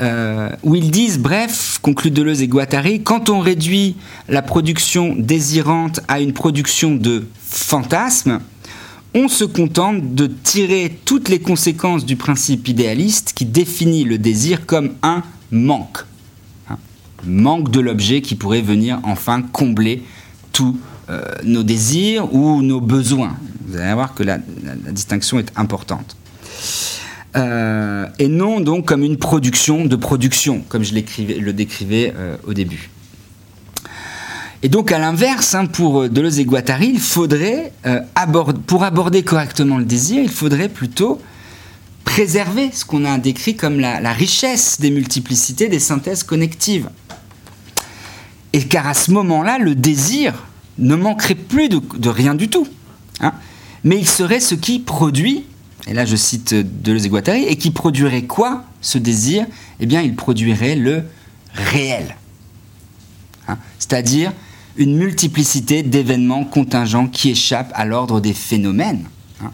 Euh, où ils disent, bref, conclut Deleuze et Guattari, quand on réduit la production désirante à une production de fantasmes, on se contente de tirer toutes les conséquences du principe idéaliste qui définit le désir comme un manque. manque de l'objet qui pourrait venir enfin combler tous euh, nos désirs ou nos besoins. Vous allez voir que la, distinction est importante. Euh, et non donc comme une production de production, comme je le décrivais euh, au début. Et donc à l'inverse, hein, pour Deleuze et Guattari, il faudrait, pour aborder correctement le désir, il faudrait plutôt préserver ce qu'on a décrit comme la, richesse des multiplicités des synthèses connectives. Et car à ce moment-là, le désir ne manquerait plus de, rien du tout. Hein. mais il serait ce qui produit, et là je cite Deleuze et Guattari, et qui produirait quoi, ce désir? Eh bien, il produirait le réel. Hein? C'est-à-dire une multiplicité d'événements contingents qui échappent à l'ordre des phénomènes. Hein?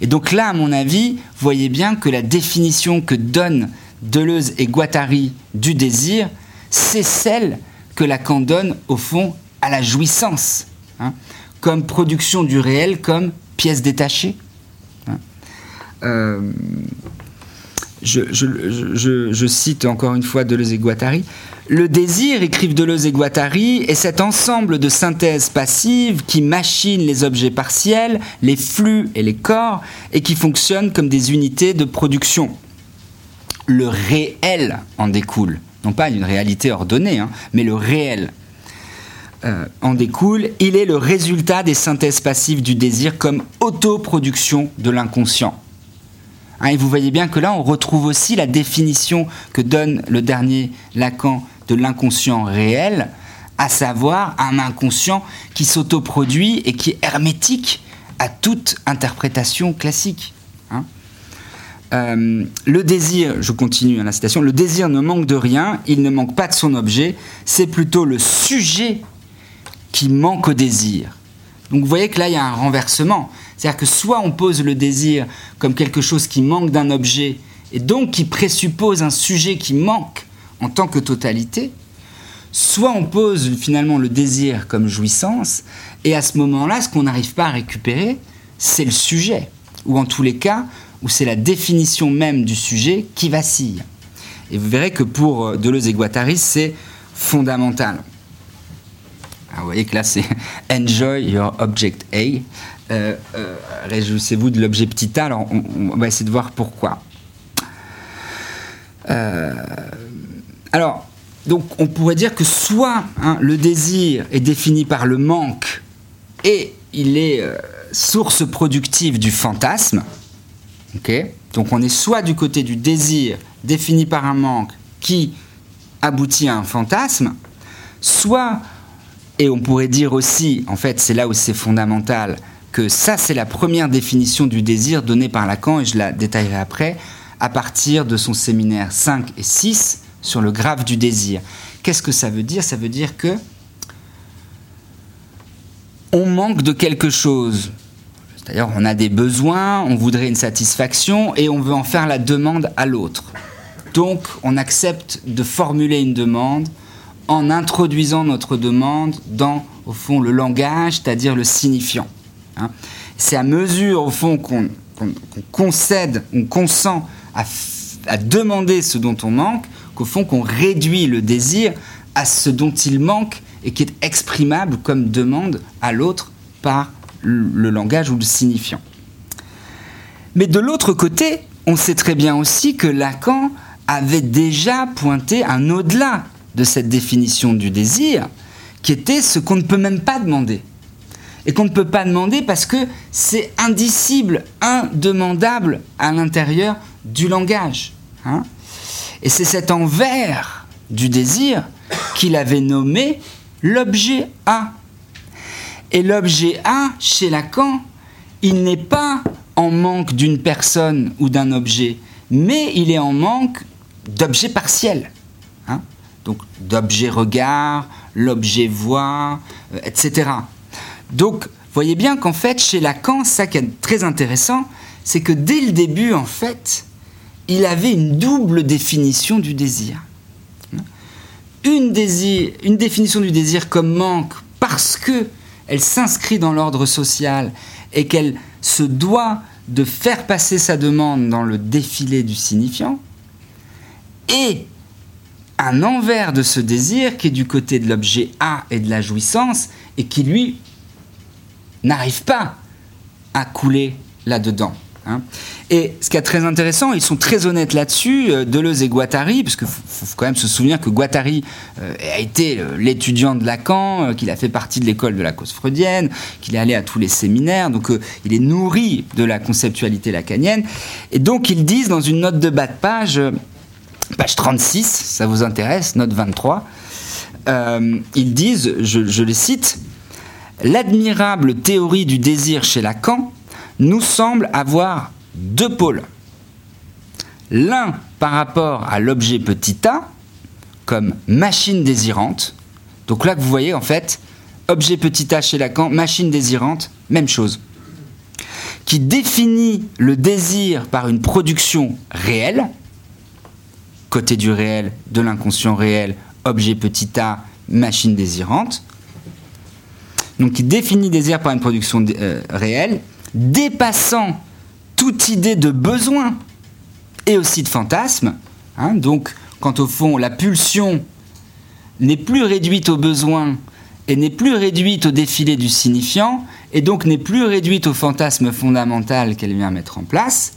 Et donc là, à mon avis, voyez bien que la définition que donnent Deleuze et Guattari du désir, c'est celle que Lacan donne au fond à la jouissance, hein, comme production du réel, comme pièce détachée. Euh, je, cite encore une fois Deleuze et Guattari. Le désir, écrivent Deleuze et Guattari, est cet ensemble de synthèses passives qui machinent les objets partiels, les flux et les corps, et qui fonctionnent comme des unités de production. Le réel en découle, non pas une réalité ordonnée, hein, mais le réel. Euh, en découle, il est le résultat des synthèses passives du désir comme autoproduction de l'inconscient. Hein, et vous voyez bien que là, on retrouve aussi la définition que donne le dernier Lacan de l'inconscient réel, à savoir un inconscient qui s'autoproduit et qui est hermétique à toute interprétation classique. Hein. Euh, le désir, je continue à la citation, le désir ne manque de rien, il ne manque pas de son objet, c'est plutôt le sujet qui manque au désir. Donc vous voyez que là, il y a un renversement. C'est-à-dire que soit on pose le désir comme quelque chose qui manque d'un objet et donc qui présuppose un sujet qui manque en tant que totalité, soit on pose finalement le désir comme jouissance et à ce moment-là, ce qu'on n'arrive pas à récupérer, c'est le sujet, ou en tous les cas, où c'est la définition même du sujet qui vacille. Et vous verrez que pour euh, Deleuze et Guattari, c'est fondamental. vous voyez que là, c'est Enjoy your object A. Euh, euh, réjouissez-vous de l'objet petit a. Alors, on, va essayer de voir pourquoi. Euh, alors, donc, on pourrait dire que soit hein, le désir est défini par le manque et il est source productive du fantasme. ok? Donc, on est soit du côté du désir défini par un manque qui aboutit à un fantasme, soit, et on pourrait dire aussi, en fait, c'est là où c'est fondamental, que ça, c'est la première définition du désir donnée par Lacan, et je la détaillerai après, à partir de son séminaire 5 et 6 sur le graphe du désir. Qu'est-ce que ça veut dire? Ça veut dire que on manque de quelque chose. C'est-à-dire, on a des besoins, on voudrait une satisfaction et on veut en faire la demande à l'autre. Donc, on accepte de formuler une demande en introduisant notre demande dans, au fond, le langage, c'est-à-dire le signifiant. Hein. C'est à mesure, qu'on concède, on consent à, demander ce dont on manque, qu'au fond, qu'on réduit le désir à ce dont il manque et qui est exprimable comme demande à l'autre par le langage ou le signifiant. Mais de l'autre côté, on sait très bien aussi que Lacan avait déjà pointé un au-delà de cette définition du désir, qui était ce qu'on ne peut même pas demander et qu'on ne peut pas demander parce que c'est indicible, indemandable à l'intérieur du langage. Hein. et c'est cet envers du désir qu'il avait nommé l'objet A. Et l'objet A, chez Lacan, il n'est pas en manque d'une personne ou d'un objet, mais il est en manque d'objets partiels. Hein. donc d'objet regard, l'objet voix, euh, etc. Donc, voyez bien qu'en fait, chez Lacan, ça qui est très intéressant, c'est que dès le début, en fait, il avait une double définition du désir. Une, une définition du désir comme manque parce que elle s'inscrit dans l'ordre social et qu'elle se doit de faire passer sa demande dans le défilé du signifiant, et un envers de ce désir qui est du côté de l'objet A et de la jouissance et qui lui n'arrive pas à couler là-dedans. Hein. Et ce qui est très intéressant, ils sont très honnêtes là-dessus, euh, Deleuze et Guattari, parce qu'il faut, quand même se souvenir que Guattari euh, a été euh, l'étudiant de Lacan, qu'il a fait partie de l'école de la cause freudienne, qu'il est allé à tous les séminaires, donc il est nourri de la conceptualité lacanienne. Et donc ils disent dans une note de bas de page, page 36, ça vous intéresse, note 23, ils disent, je, je les cite, L'admirable théorie du désir chez Lacan nous semble avoir deux pôles. L'un par rapport à l'objet petit a, comme machine désirante. Donc là que vous voyez en fait, objet petit a chez Lacan, machine désirante, même chose. Qui définit le désir par une production réelle, côté du réel, de l'inconscient réel, objet petit a, machine désirante. Donc qui définit désir par une production euh, réelle, dépassant toute idée de besoin et aussi de fantasme. Hein. donc, quand au fond la pulsion n'est plus réduite au besoin et n'est plus réduite au défilé du signifiant, et donc n'est plus réduite au fantasme fondamental qu'elle vient mettre en place,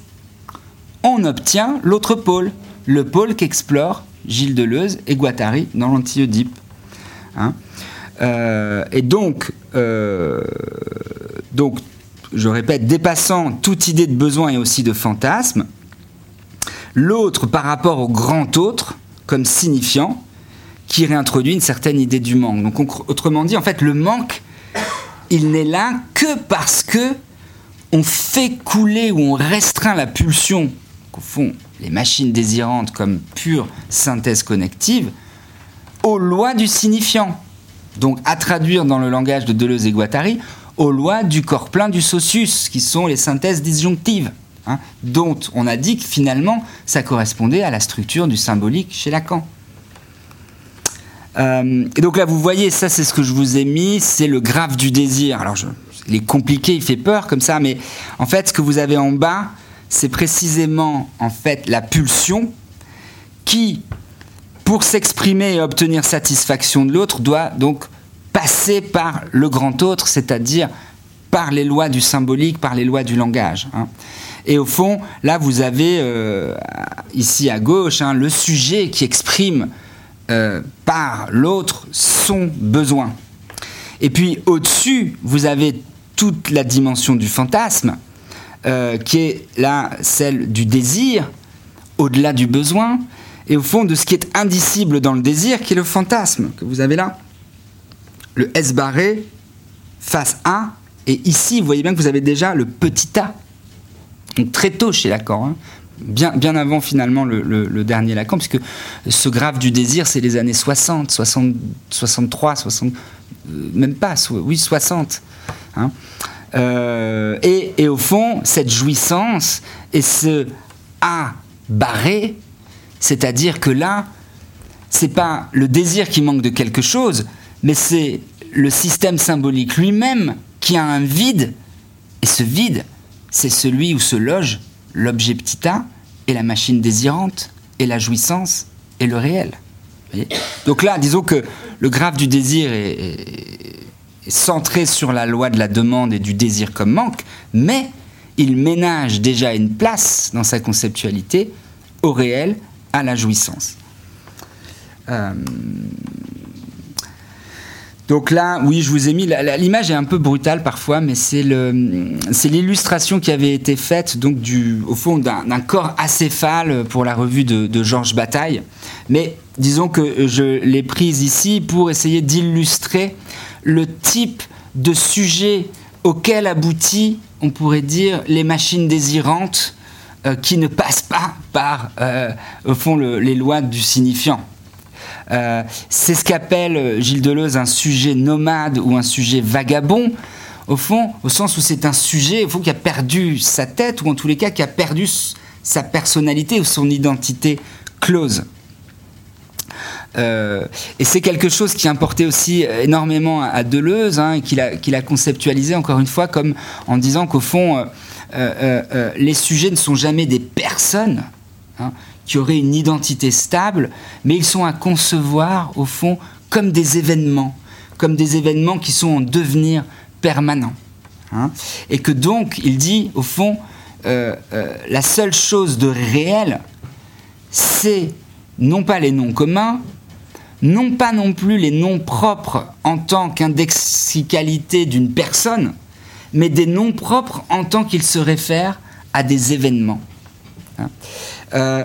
on obtient l'autre pôle, le pôle qu'explore Gilles Deleuze et Guattari dans l'anti-Oedipe. Hein. Euh, et donc, euh, donc je répète, dépassant toute idée de besoin et aussi de fantasme. L'autre par rapport au grand autre, comme signifiant, qui réintroduit une certaine idée du manque. Donc autrement dit, en fait, le manque, il n'est là que parce que on fait couler ou on restreint la pulsion qu'au fond les machines désirantes comme pure synthèse connective aux lois du signifiant. Donc à traduire dans le langage de Deleuze et Guattari, aux lois du corps plein du socius, qui sont les synthèses disjonctives, hein, dont on a dit que finalement ça correspondait à la structure du symbolique chez Lacan. Euh, et donc là, vous voyez, ça c'est ce que je vous ai mis, c'est le graphe du désir. Alors, il est compliqué, il fait peur comme ça, mais en fait, ce que vous avez en bas, c'est précisément en fait la pulsion qui, pour s'exprimer et obtenir satisfaction de l'autre, doit donc passer par le grand autre, c'est-à-dire par les lois du symbolique, par les lois du langage. Hein. Et au fond, là, vous avez euh, ici à gauche hein, le sujet qui exprime euh, par l'autre son besoin. Et puis au-dessus, vous avez toute la dimension du fantasme, euh, qui est là celle du désir, au-delà du besoin, et au fond de ce qui est indicible dans le désir, qui est le fantasme que vous avez là le S barré face A, et ici, vous voyez bien que vous avez déjà le petit a. Donc très tôt chez Lacan, hein. bien, bien avant finalement le, dernier Lacan, puisque ce graphe du désir, c'est les années 60, 60 63, 60, même pas, oui, 60. Hein. Euh, et, et, au fond, cette jouissance et ce A barré, c'est-à-dire que là, c'est pas le désir qui manque de quelque chose, mais c'est le système symbolique lui-même qui a un vide, et ce vide, c'est celui où se loge l'objet petit a et la machine désirante, et la jouissance et le réel. Donc là, disons que le graphe du désir est, centré sur la loi de la demande et du désir comme manque, mais il ménage déjà une place dans sa conceptualité au réel, à la jouissance. Euh, donc là, oui, je vous ai mis. L'image est un peu brutale parfois, mais c'est l'illustration qui avait été faite, donc au fond, d'un corps acéphale pour la revue de, Georges Bataille. Mais disons que je l'ai prise ici pour essayer d'illustrer le type de sujet auquel aboutit, on pourrait dire, les machines désirantes euh, qui ne passent pas par, euh, au fond, les lois du signifiant. Euh, c'est ce qu'appelle Gilles Deleuze un sujet nomade ou un sujet vagabond, au fond, au sens où c'est un sujet au qui a perdu sa tête, ou en tous les cas qui a perdu sa personnalité ou son identité close. Et c'est quelque chose qui importait aussi énormément à, Deleuze, hein, qu'il a, conceptualisé encore une fois comme en disant qu'au fond, les sujets ne sont jamais des personnes, hein, qui auraient une identité stable, mais ils sont à concevoir, au fond, comme des événements, comme des événements qui sont en devenir permanent. Hein. et que donc, il dit, au fond, euh, euh, la seule chose de réel, c'est non pas les noms communs, non pas non plus les noms propres en tant qu'indexicalité d'une personne, mais des noms propres en tant qu'ils se réfèrent à des événements. Hein. Euh,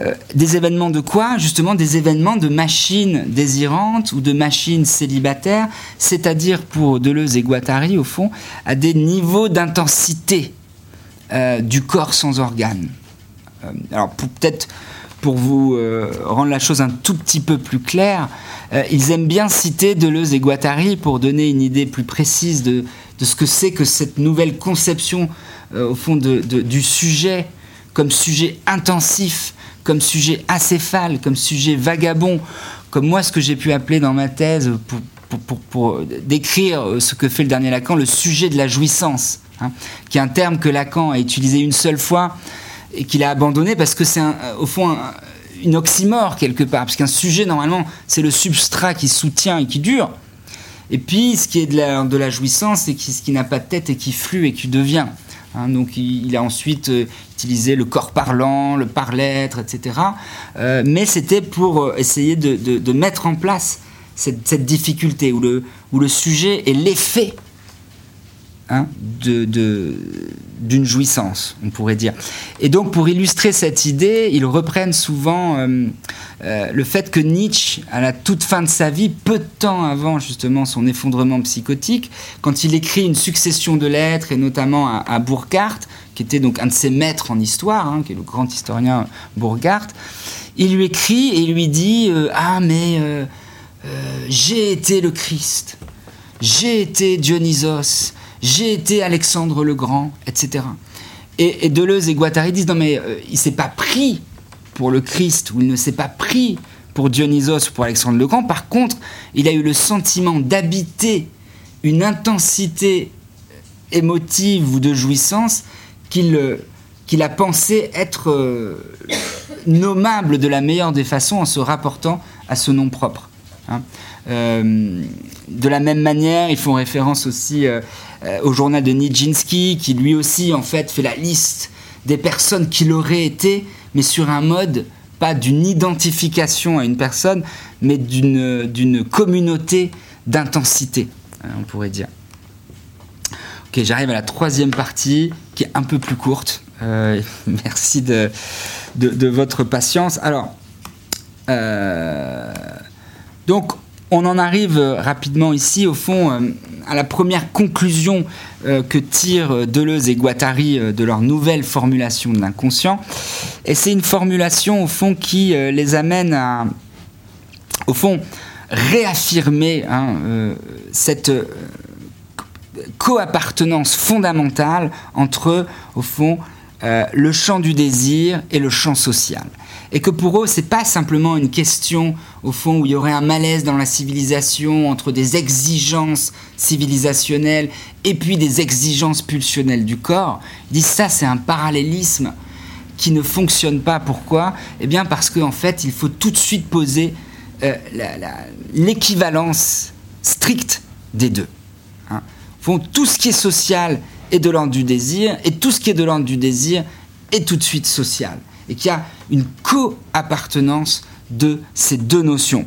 euh, des événements de quoi Justement? Des événements de machines désirantes ou de machines célibataires, c'est-à-dire pour Deleuze et Guattari, au fond, à des niveaux d'intensité euh, du corps sans organes. alors peut-être pour vous rendre la chose un tout petit peu plus claire, ils aiment bien citer Deleuze et Guattari pour donner une idée plus précise de, de ce que c'est que cette nouvelle conception, au fond, de, du sujet comme sujet intensif, comme sujet acéphale, comme sujet vagabond, comme moi ce que j'ai pu appeler dans ma thèse pour, décrire ce que fait le dernier Lacan, le sujet de la jouissance, hein, qui est un terme que Lacan a utilisé une seule fois et qu'il a abandonné parce que c'est au fond une oxymore quelque part, parce qu'un sujet normalement c'est le substrat qui soutient et qui dure. Et puis, ce qui est de la, de la jouissance, c'est ce qui n'a pas de tête et qui flue et qui devient. Hein, donc il, a ensuite euh, utilisé le corps parlant, le par-lettre, etc. Euh, mais c'était pour euh, essayer de, mettre en place cette, difficulté où le, où le sujet est l'effet Hein, d'une jouissance, on pourrait dire. Et donc, pour illustrer cette idée, ils reprennent souvent euh, euh, le fait que Nietzsche, à la toute fin de sa vie, peu de temps avant justement son effondrement psychotique, quand il écrit une succession de lettres, et notamment à, à qui était donc un de ses maîtres en histoire, hein, qui est le grand historien Burckhardt, il lui écrit et lui dit euh, Ah, mais j'ai été le Christ, j'ai été Dionysos, j'ai été Alexandre le Grand, etc. Et, Deleuze et Guattari disent non mais euh, il s'est pas pris pour le Christ ou il ne s'est pas pris pour Dionysos ou pour Alexandre le Grand. Par contre, il a eu le sentiment d'habiter une intensité émotive ou de jouissance qu'il euh, a pensé être euh, nommable de la meilleure des façons en se rapportant à ce nom propre. Hein. De la même manière, ils font référence aussi euh, au journal de Nijinsky, qui lui aussi en fait fait la liste des personnes qu'il aurait été, mais sur un mode pas d'une identification à une personne, mais d'une communauté d'intensité, hein, on pourrait dire. Ok, j'arrive à la troisième partie, qui est un peu plus courte. Euh, merci de, votre patience. Alors, euh, donc, on en arrive rapidement ici, au fond, à la première conclusion euh, que tirent Deleuze et Guattari euh, de leur nouvelle formulation de l'inconscient. Et c'est une formulation, au fond, qui euh, les amène à, au fond, réaffirmer hein, cette coappartenance fondamentale entre, au fond, le champ du désir et le champ social et que pour eux, c'est pas simplement une question, au fond, où il y aurait un malaise dans la civilisation entre des exigences civilisationnelles et puis des exigences pulsionnelles du corps. Ils disent ça, c'est un parallélisme qui ne fonctionne pas. Pourquoi? Eh bien, parce qu'en fait, il faut tout de suite poser euh, l'équivalence stricte des deux. Hein. Font tout ce qui est social est de l'ordre du désir, et tout ce qui est de l'ordre du désir est tout de suite social et qu'il y a une co-appartenance de ces deux notions.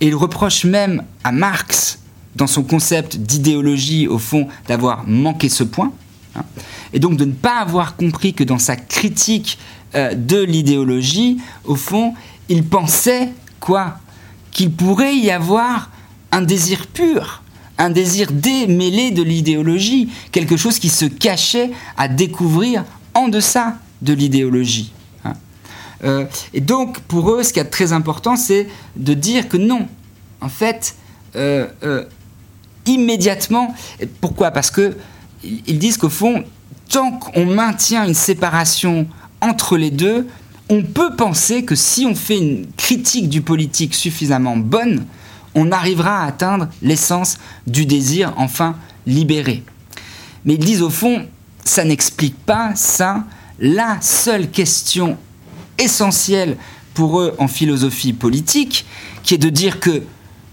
Et il reproche même à Marx, dans son concept d'idéologie, au fond, d'avoir manqué ce point, hein, et donc de ne pas avoir compris que dans sa critique euh, de l'idéologie, au fond, il pensait quoi? Qu'il pourrait y avoir un désir pur, un désir démêlé de l'idéologie, quelque chose qui se cachait à découvrir en deçà de l'idéologie. Euh, et donc, pour eux, ce qui est très important, c'est de dire que non, en fait, euh, euh, immédiatement, pourquoi? Parce que ils disent qu'au fond, tant qu'on maintient une séparation entre les deux, on peut penser que si on fait une critique du politique suffisamment bonne, on arrivera à atteindre l'essence du désir enfin libéré. Mais ils disent au fond, ça n'explique pas ça. La seule question essentiel pour eux en philosophie politique, qui est de dire que,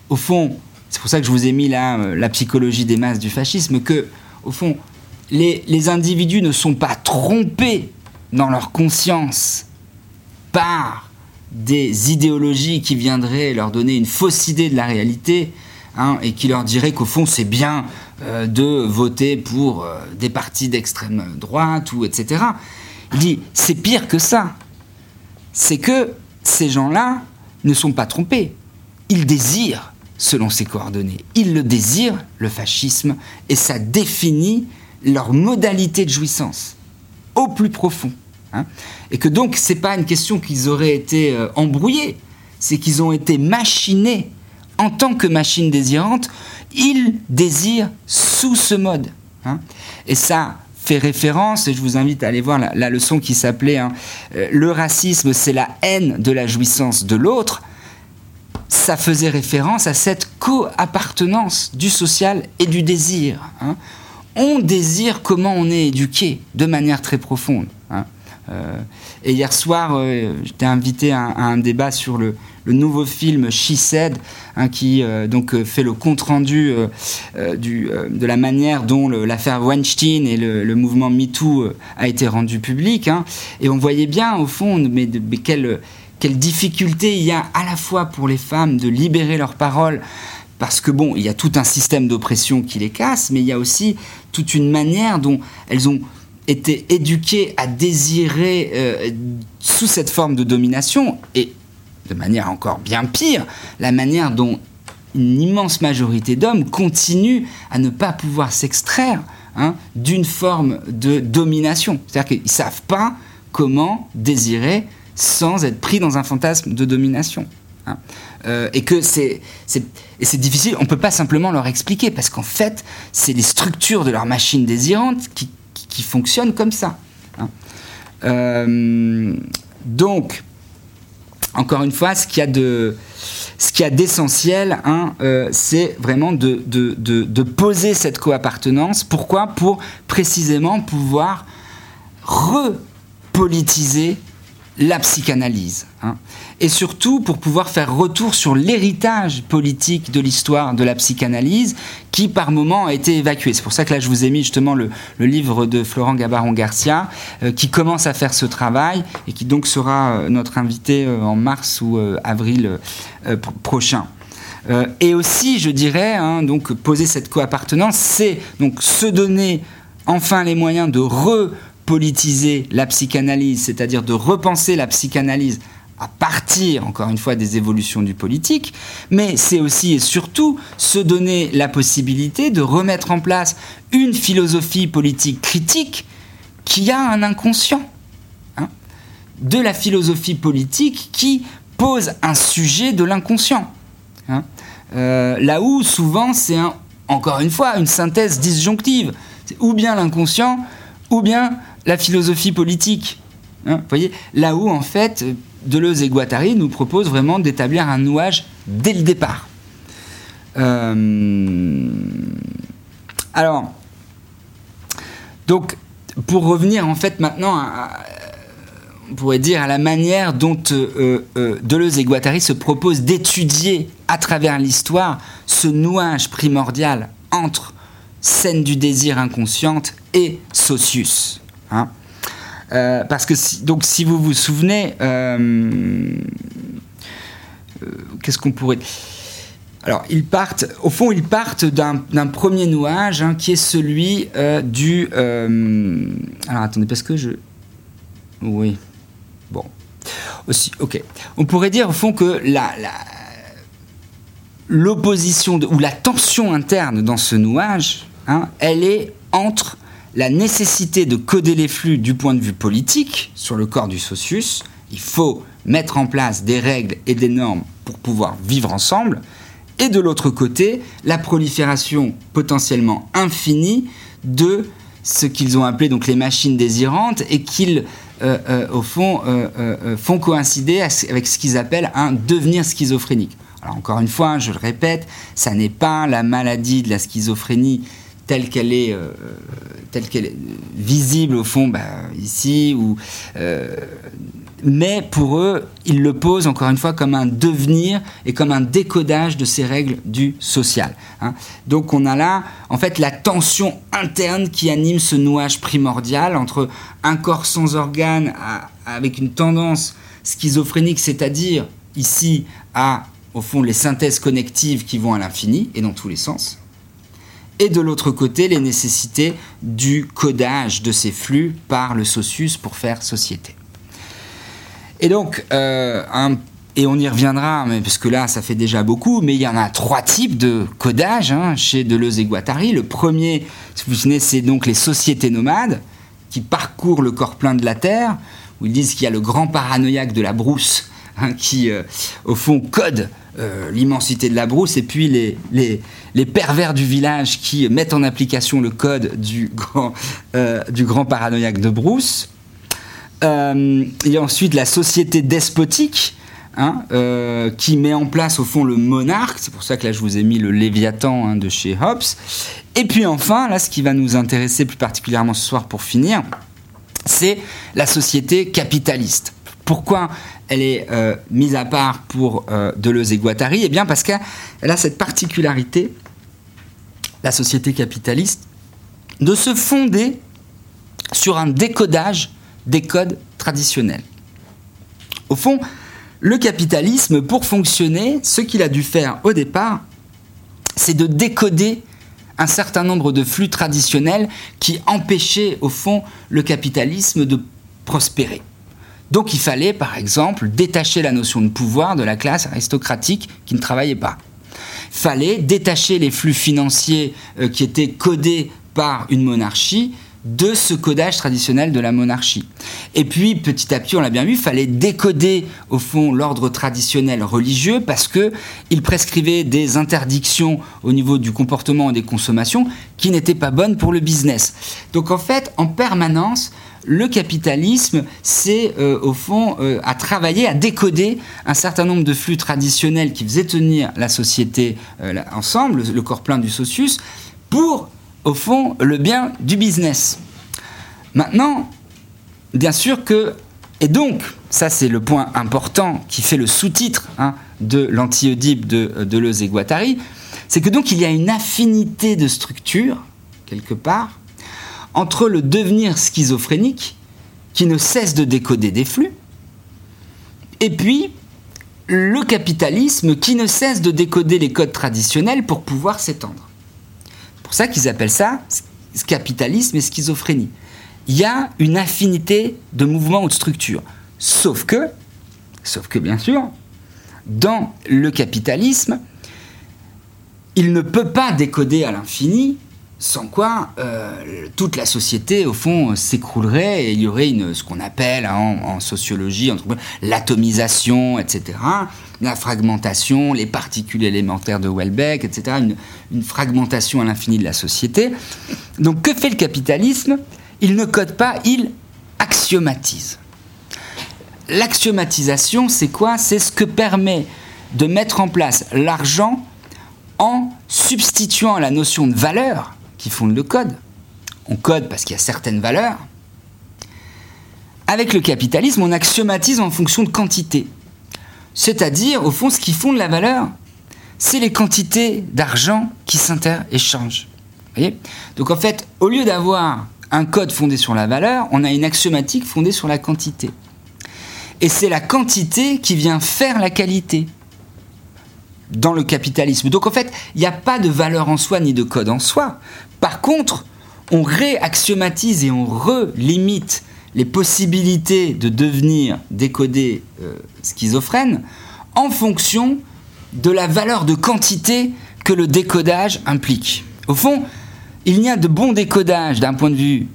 au fond, c'est pour ça que je vous ai mis là euh, la psychologie des masses du fascisme, que, au fond, les, les individus ne sont pas trompés dans leur conscience par des idéologies qui viendraient leur donner une fausse idée de la réalité, hein, et qui leur diraient qu'au fond c'est bien euh, de voter pour euh, des partis d'extrême droite ou etc. Il dit c'est pire que ça. C'est que ces gens-là ne sont pas trompés. Ils désirent selon ces coordonnées. Ils le désirent, le fascisme, et ça définit leur modalité de jouissance au plus profond. Hein. et que donc, c'est pas une question qu'ils auraient été euh, embrouillés, c'est qu'ils ont été machinés en tant que machine désirante. Ils désirent sous ce mode. Hein. et ça fait référence, et je vous invite à aller voir la, leçon qui s'appelait hein, euh, Le racisme, c'est la haine de la jouissance de l'autre ça faisait référence à cette co-appartenance du social et du désir. On désire comment on est éduqué de manière très profonde. Euh, et hier soir, euh, j'étais invité à, un débat sur le, nouveau film She Said, hein, qui euh, donc fait le compte rendu de la manière dont l'affaire Weinstein et le, mouvement MeToo a été rendu public. Hein. et on voyait bien au fond, mais, mais quelle, quelle difficulté il y a à la fois pour les femmes de libérer leur parole parce que bon, il y a tout un système d'oppression qui les casse, mais il y a aussi toute une manière dont elles ont été éduqués à désirer euh, sous cette forme de domination, et de manière encore bien pire, la manière dont une immense majorité d'hommes continuent à ne pas pouvoir s'extraire hein, d'une forme de domination. C'est-à-dire qu'ils ne savent pas comment désirer sans être pris dans un fantasme de domination. Hein. Euh, et que c'est difficile, on ne peut pas simplement leur expliquer, parce qu'en fait, c'est les structures de leur machine désirante qui qui fonctionne comme ça. Hein. Euh, donc, encore une fois, ce qu'il y a d'essentiel, hein, euh, c'est vraiment de, poser cette coappartenance. Pourquoi? Pour précisément pouvoir repolitiser la psychanalyse. Hein et surtout pour pouvoir faire retour sur l'héritage politique de l'histoire de la psychanalyse qui par moments a été évacué. C'est pour ça que là je vous ai mis justement le, livre de Florent Gabaron-Garcia euh, qui commence à faire ce travail et qui donc sera euh, notre invité euh, en mars ou avril prochain. et aussi, je dirais, hein, donc poser cette coappartenance, c'est donc se donner enfin les moyens de repolitiser la psychanalyse, c'est-à-dire de repenser la psychanalyse à partir, encore une fois, des évolutions du politique, mais c'est aussi et surtout se donner la possibilité de remettre en place une philosophie politique critique qui a un inconscient. Hein, de la philosophie politique qui pose un sujet de l'inconscient. Hein. Euh, là où souvent c'est encore une fois une synthèse disjonctive. C'est ou bien l'inconscient, ou bien la philosophie politique. Hein, voyez Là où, en fait, Deleuze et Guattari nous proposent vraiment d'établir un nouage dès le départ. Euh, alors, donc, pour revenir en fait maintenant à, on pourrait dire à la manière dont euh, euh, Deleuze et Guattari se proposent d'étudier à travers l'histoire ce nouage primordial entre scène du désir inconsciente et socius. Hein. Euh, parce que si, donc si vous vous souvenez, euh, euh, qu'est-ce qu'on pourrait alors, ils partent, au fond, ils partent d'un premier nuage hein, qui est celui du. alors, attendez, parce que je. Oui. Bon. Aussi, ok. On pourrait dire, au fond, que la. L'opposition ou la tension interne dans ce nuage, hein, elle est entre la nécessité de coder les flux du point de vue politique sur le corps du socius. Il faut mettre en place des règles et des normes pour pouvoir vivre ensemble. Et de l'autre côté, la prolifération potentiellement infinie de ce qu'ils ont appelé donc les machines désirantes et qu'ils, euh, euh, euh, font coïncider avec ce qu'ils appellent un devenir schizophrénique. Alors encore une fois, je le répète, ça n'est pas la maladie de la schizophrénie telle qu'elle est, euh, telle qu'elle est visible au fond, bah, ici, euh, mais pour eux, ils le posent encore une fois comme un devenir et comme un décodage de ces règles du social. Hein. Donc on a là, en fait, la tension interne qui anime ce nouage primordial entre un corps sans organes avec une tendance schizophrénique, c'est-à-dire ici à, au fond, les synthèses connectives qui vont à l'infini et dans tous les sens, et de l'autre côté, les nécessités du codage de ces flux par le socius pour faire société. Et donc, euh, et on y reviendra, mais parce que là, ça fait déjà beaucoup, mais il y en a trois types de codage hein, chez Deleuze et Guattari. Le premier, si vous vous c'est donc les sociétés nomades qui parcourent le corps plein de la Terre, où ils disent qu'il y a le grand paranoïaque de la brousse hein, qui, euh, au fond, code euh, l'immensité de la brousse, et puis les, les, pervers du village qui mettent en application le code du grand, du grand paranoïaque de brousse. Euh, a ensuite la société despotique, hein, euh, qui met en place au fond le monarque. C'est pour ça que là je vous ai mis le Léviathan hein, de chez Hobbes. Et puis enfin, là ce qui va nous intéresser plus particulièrement ce soir pour finir, c'est la société capitaliste. Pourquoi elle est euh, mise à part pour Deleuze et Guattari? Eh bien parce qu'elle a cette particularité, la société capitaliste, de se fonder sur un décodage des codes traditionnels. Au fond, le capitalisme, pour fonctionner, ce qu'il a dû faire au départ, c'est de décoder un certain nombre de flux traditionnels qui empêchaient, au fond, le capitalisme de prospérer. Donc il fallait, par exemple, détacher la notion de pouvoir de la classe aristocratique qui ne travaillait pas. Il fallait détacher les flux financiers euh, qui étaient codés par une monarchie de ce codage traditionnel de la monarchie. Et puis, petit à petit, on l'a bien vu, il fallait décoder, au fond, l'ordre traditionnel religieux parce que il prescrivait des interdictions au niveau du comportement et des consommations qui n'étaient pas bonnes pour le business. Donc, en fait, en permanence, le capitalisme, c'est euh, au fond euh, à travailler, à décoder un certain nombre de flux traditionnels qui faisaient tenir la société euh, ensemble, le corps plein du socius, pour au fond, le bien du business. Maintenant, bien sûr que, et donc, ça c'est le point important qui fait le sous-titre hein, de l'anti-Oedipe de Deleuze et Guattari, c'est que donc il y a une affinité de structure, quelque part, entre le devenir schizophrénique, qui ne cesse de décoder des flux, et puis le capitalisme qui ne cesse de décoder les codes traditionnels pour pouvoir s'étendre pour ça qu'ils appellent ça capitalisme et schizophrénie. Il y a une affinité de mouvement ou de structure. Sauf que, sauf que bien sûr, dans le capitalisme, il ne peut pas décoder à l'infini sans quoi euh, toute la société, au fond, s'écroulerait et il y aurait une, ce qu'on appelle hein, en, sociologie l'atomisation, etc., la fragmentation, les particules élémentaires de Welbeck, etc., une, fragmentation à l'infini de la société. Donc que fait le capitalisme? Il ne code pas, il axiomatise. L'axiomatisation, c'est quoi? C'est ce que permet de mettre en place l'argent en substituant la notion de valeur qui fondent le code. On code parce qu'il y a certaines valeurs. Avec le capitalisme, on axiomatise en fonction de quantité. C'est-à-dire, au fond, ce qui fonde la valeur, c'est les quantités d'argent qui s'interéchangent. Donc en fait, au lieu d'avoir un code fondé sur la valeur, on a une axiomatique fondée sur la quantité. Et c'est la quantité qui vient faire la qualité dans le capitalisme. Donc en fait, il n'y a pas de valeur en soi ni de code en soi. Par contre, on réaxiomatise et on relimite les possibilités de devenir décodé euh, schizophrène en fonction de la valeur de quantité que le décodage implique. Au fond, il n'y a de bon décodage d'un point de vue,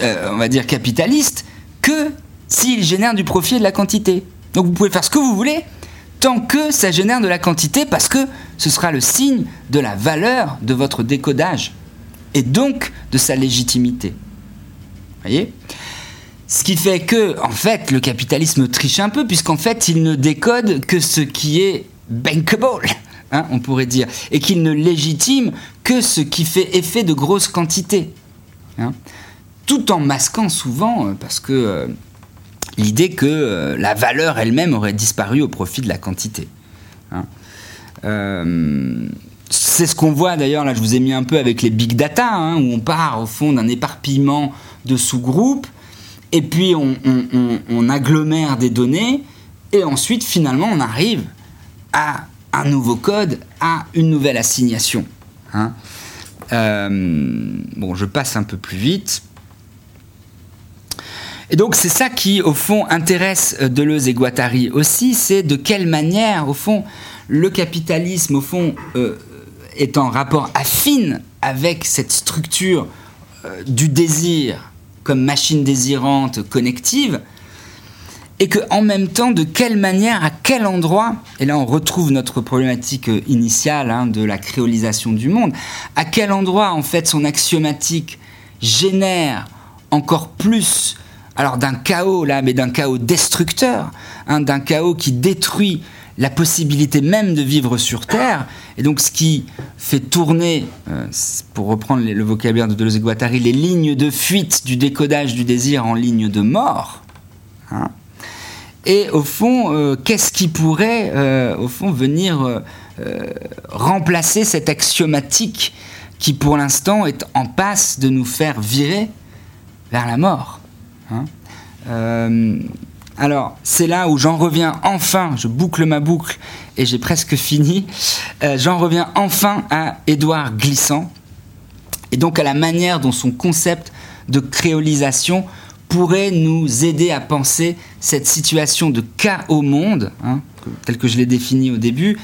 euh, on va dire, capitaliste que s'il génère du profit et de la quantité. Donc vous pouvez faire ce que vous voulez, tant que ça génère de la quantité, parce que ce sera le signe de la valeur de votre décodage et donc de sa légitimité. Voyez? Ce qui fait que, en fait, le capitalisme triche un peu, puisqu'en fait, il ne décode que ce qui est bankable, hein, on pourrait dire, et qu'il ne légitime que ce qui fait effet de grosses quantités. Hein. tout en masquant souvent, euh, parce que. Euh, l'idée que euh, la valeur elle-même aurait disparu au profit de la quantité. Hein. Euh, c'est ce qu'on voit d'ailleurs, là je vous ai mis un peu avec les big data, hein, où on part au fond d'un éparpillement de sous-groupes, et puis on, agglomère des données, et ensuite finalement on arrive à un nouveau code, à une nouvelle assignation. Hein. Euh, bon, je passe un peu plus vite. Et donc c'est ça qui, au fond, intéresse euh, Deleuze et Guattari aussi, c'est de quelle manière, au fond, le capitalisme, au fond, euh, est en rapport affine avec cette structure euh, du désir comme machine désirante connective, et que en même temps, de quelle manière, à quel endroit, et là on retrouve notre problématique initiale hein, de la créolisation du monde, à quel endroit en fait son axiomatique génère encore plus alors d'un chaos là, mais d'un chaos destructeur, hein, d'un chaos qui détruit la possibilité même de vivre sur Terre, et donc ce qui fait tourner, euh, pour reprendre le vocabulaire de Deleuze et Guattari, les lignes de fuite du décodage du désir en lignes de mort. Hein. Et au fond, euh, qu'est-ce qui pourrait, euh, au fond, venir remplacer cette axiomatique qui, pour l'instant, est en passe de nous faire virer vers la mort Hein. Alors, c'est là où j'en reviens enfin, je boucle ma boucle et j'ai presque fini. Euh, j'en reviens enfin à Édouard Glissant et donc à la manière dont son concept de créolisation pourrait nous aider à penser cette situation de cas au monde, hein, tel que je l'ai défini au début,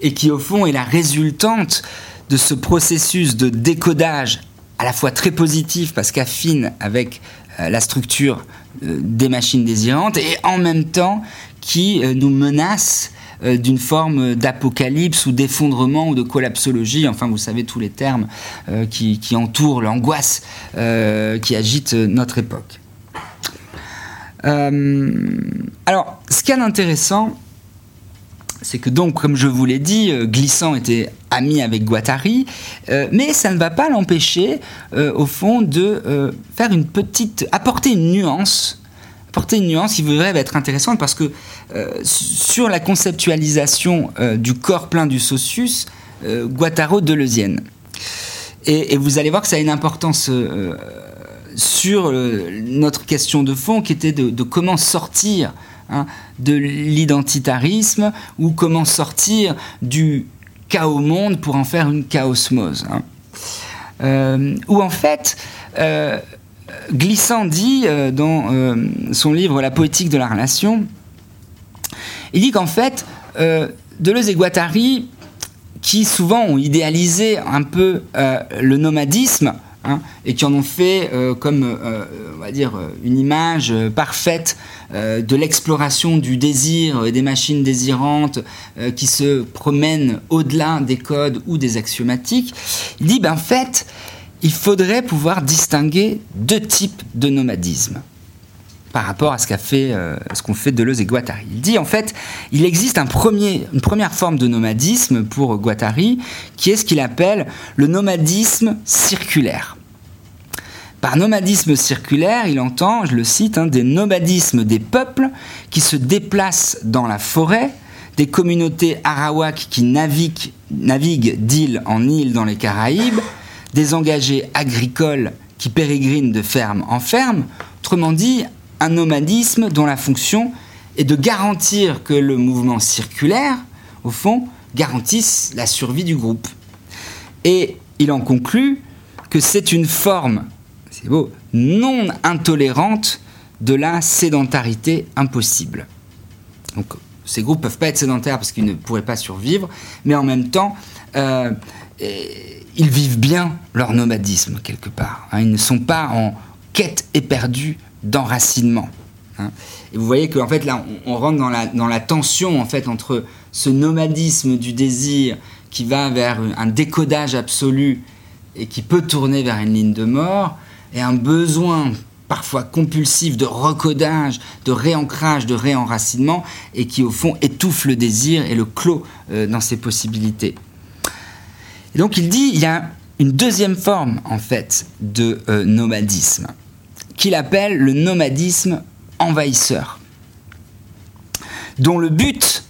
et qui au fond est la résultante de ce processus de décodage à la fois très positif parce qu'affine avec euh, la structure des machines désirantes et en même temps qui euh, nous menace d'une forme d'apocalypse ou d'effondrement ou de collapsologie, enfin vous savez tous les termes qui, entourent l'angoisse qui agite notre époque. alors, ce qui est intéressant, c'est que donc, comme je vous l'ai dit, euh, Glissant était ami avec Guattari, euh, mais ça ne va pas l'empêcher, euh, au fond, de faire une petite, apporter une nuance, apporter une nuance qui voudrait être intéressante parce que sur la conceptualisation du corps plein du socius, Guattaro deleuzienne. Et, et, vous allez voir que ça a une importance sur notre question de fond qui était de comment sortir Hein, de l'identitarisme ou comment sortir du chaos monde pour en faire une chaosmose. Hein. Euh, ou en fait, euh, Glissant dit euh, dans son livre La poétique de la relation, il dit qu'en fait, Deleuze et Guattari, qui souvent ont idéalisé un peu le nomadisme, Hein, et qui en ont fait euh, comme, euh, on va dire, une image parfaite euh, de l'exploration du désir et des machines désirantes qui se promènent au-delà des codes ou des axiomatiques. Il dit, ben, en fait, il faudrait pouvoir distinguer deux types de nomadisme par rapport à ce qu'a fait, ce qu'ont fait Deleuze et Guattari. Il dit en fait, il existe une première forme de nomadisme pour Guattari, qui est ce qu'il appelle le nomadisme circulaire. Par nomadisme circulaire, il entend, je le cite, hein, des nomadismes des peuples qui se déplacent dans la forêt, des communautés arawak qui naviguent, naviguent d'île en île dans les Caraïbes, des engagés agricoles qui pérégrinent de ferme en ferme, autrement dit, un nomadisme dont la fonction est de garantir que le mouvement circulaire, au fond, garantisse la survie du groupe. Et il en conclut que c'est une forme, c'est beau, non intolérante de la sédentarité impossible. Donc ces groupes peuvent pas être sédentaires parce qu'ils ne pourraient pas survivre, mais en même temps, euh, ils vivent bien leur nomadisme quelque part. Hein. Ils ne sont pas en quête éperdue d'enracinement. Hein. Et vous voyez qu'en fait là, on, rentre dans la, dans la tension en fait entre ce nomadisme du désir qui va vers un décodage absolu et qui peut tourner vers une ligne de mort, et un besoin parfois compulsif de recodage, de réancrage, de réenracinement, et qui au fond étouffe le désir et le clôt euh, dans ses possibilités. Et donc il dit, il y a une deuxième forme en fait de euh, nomadisme, qu'il appelle le nomadisme envahisseur. dont le but,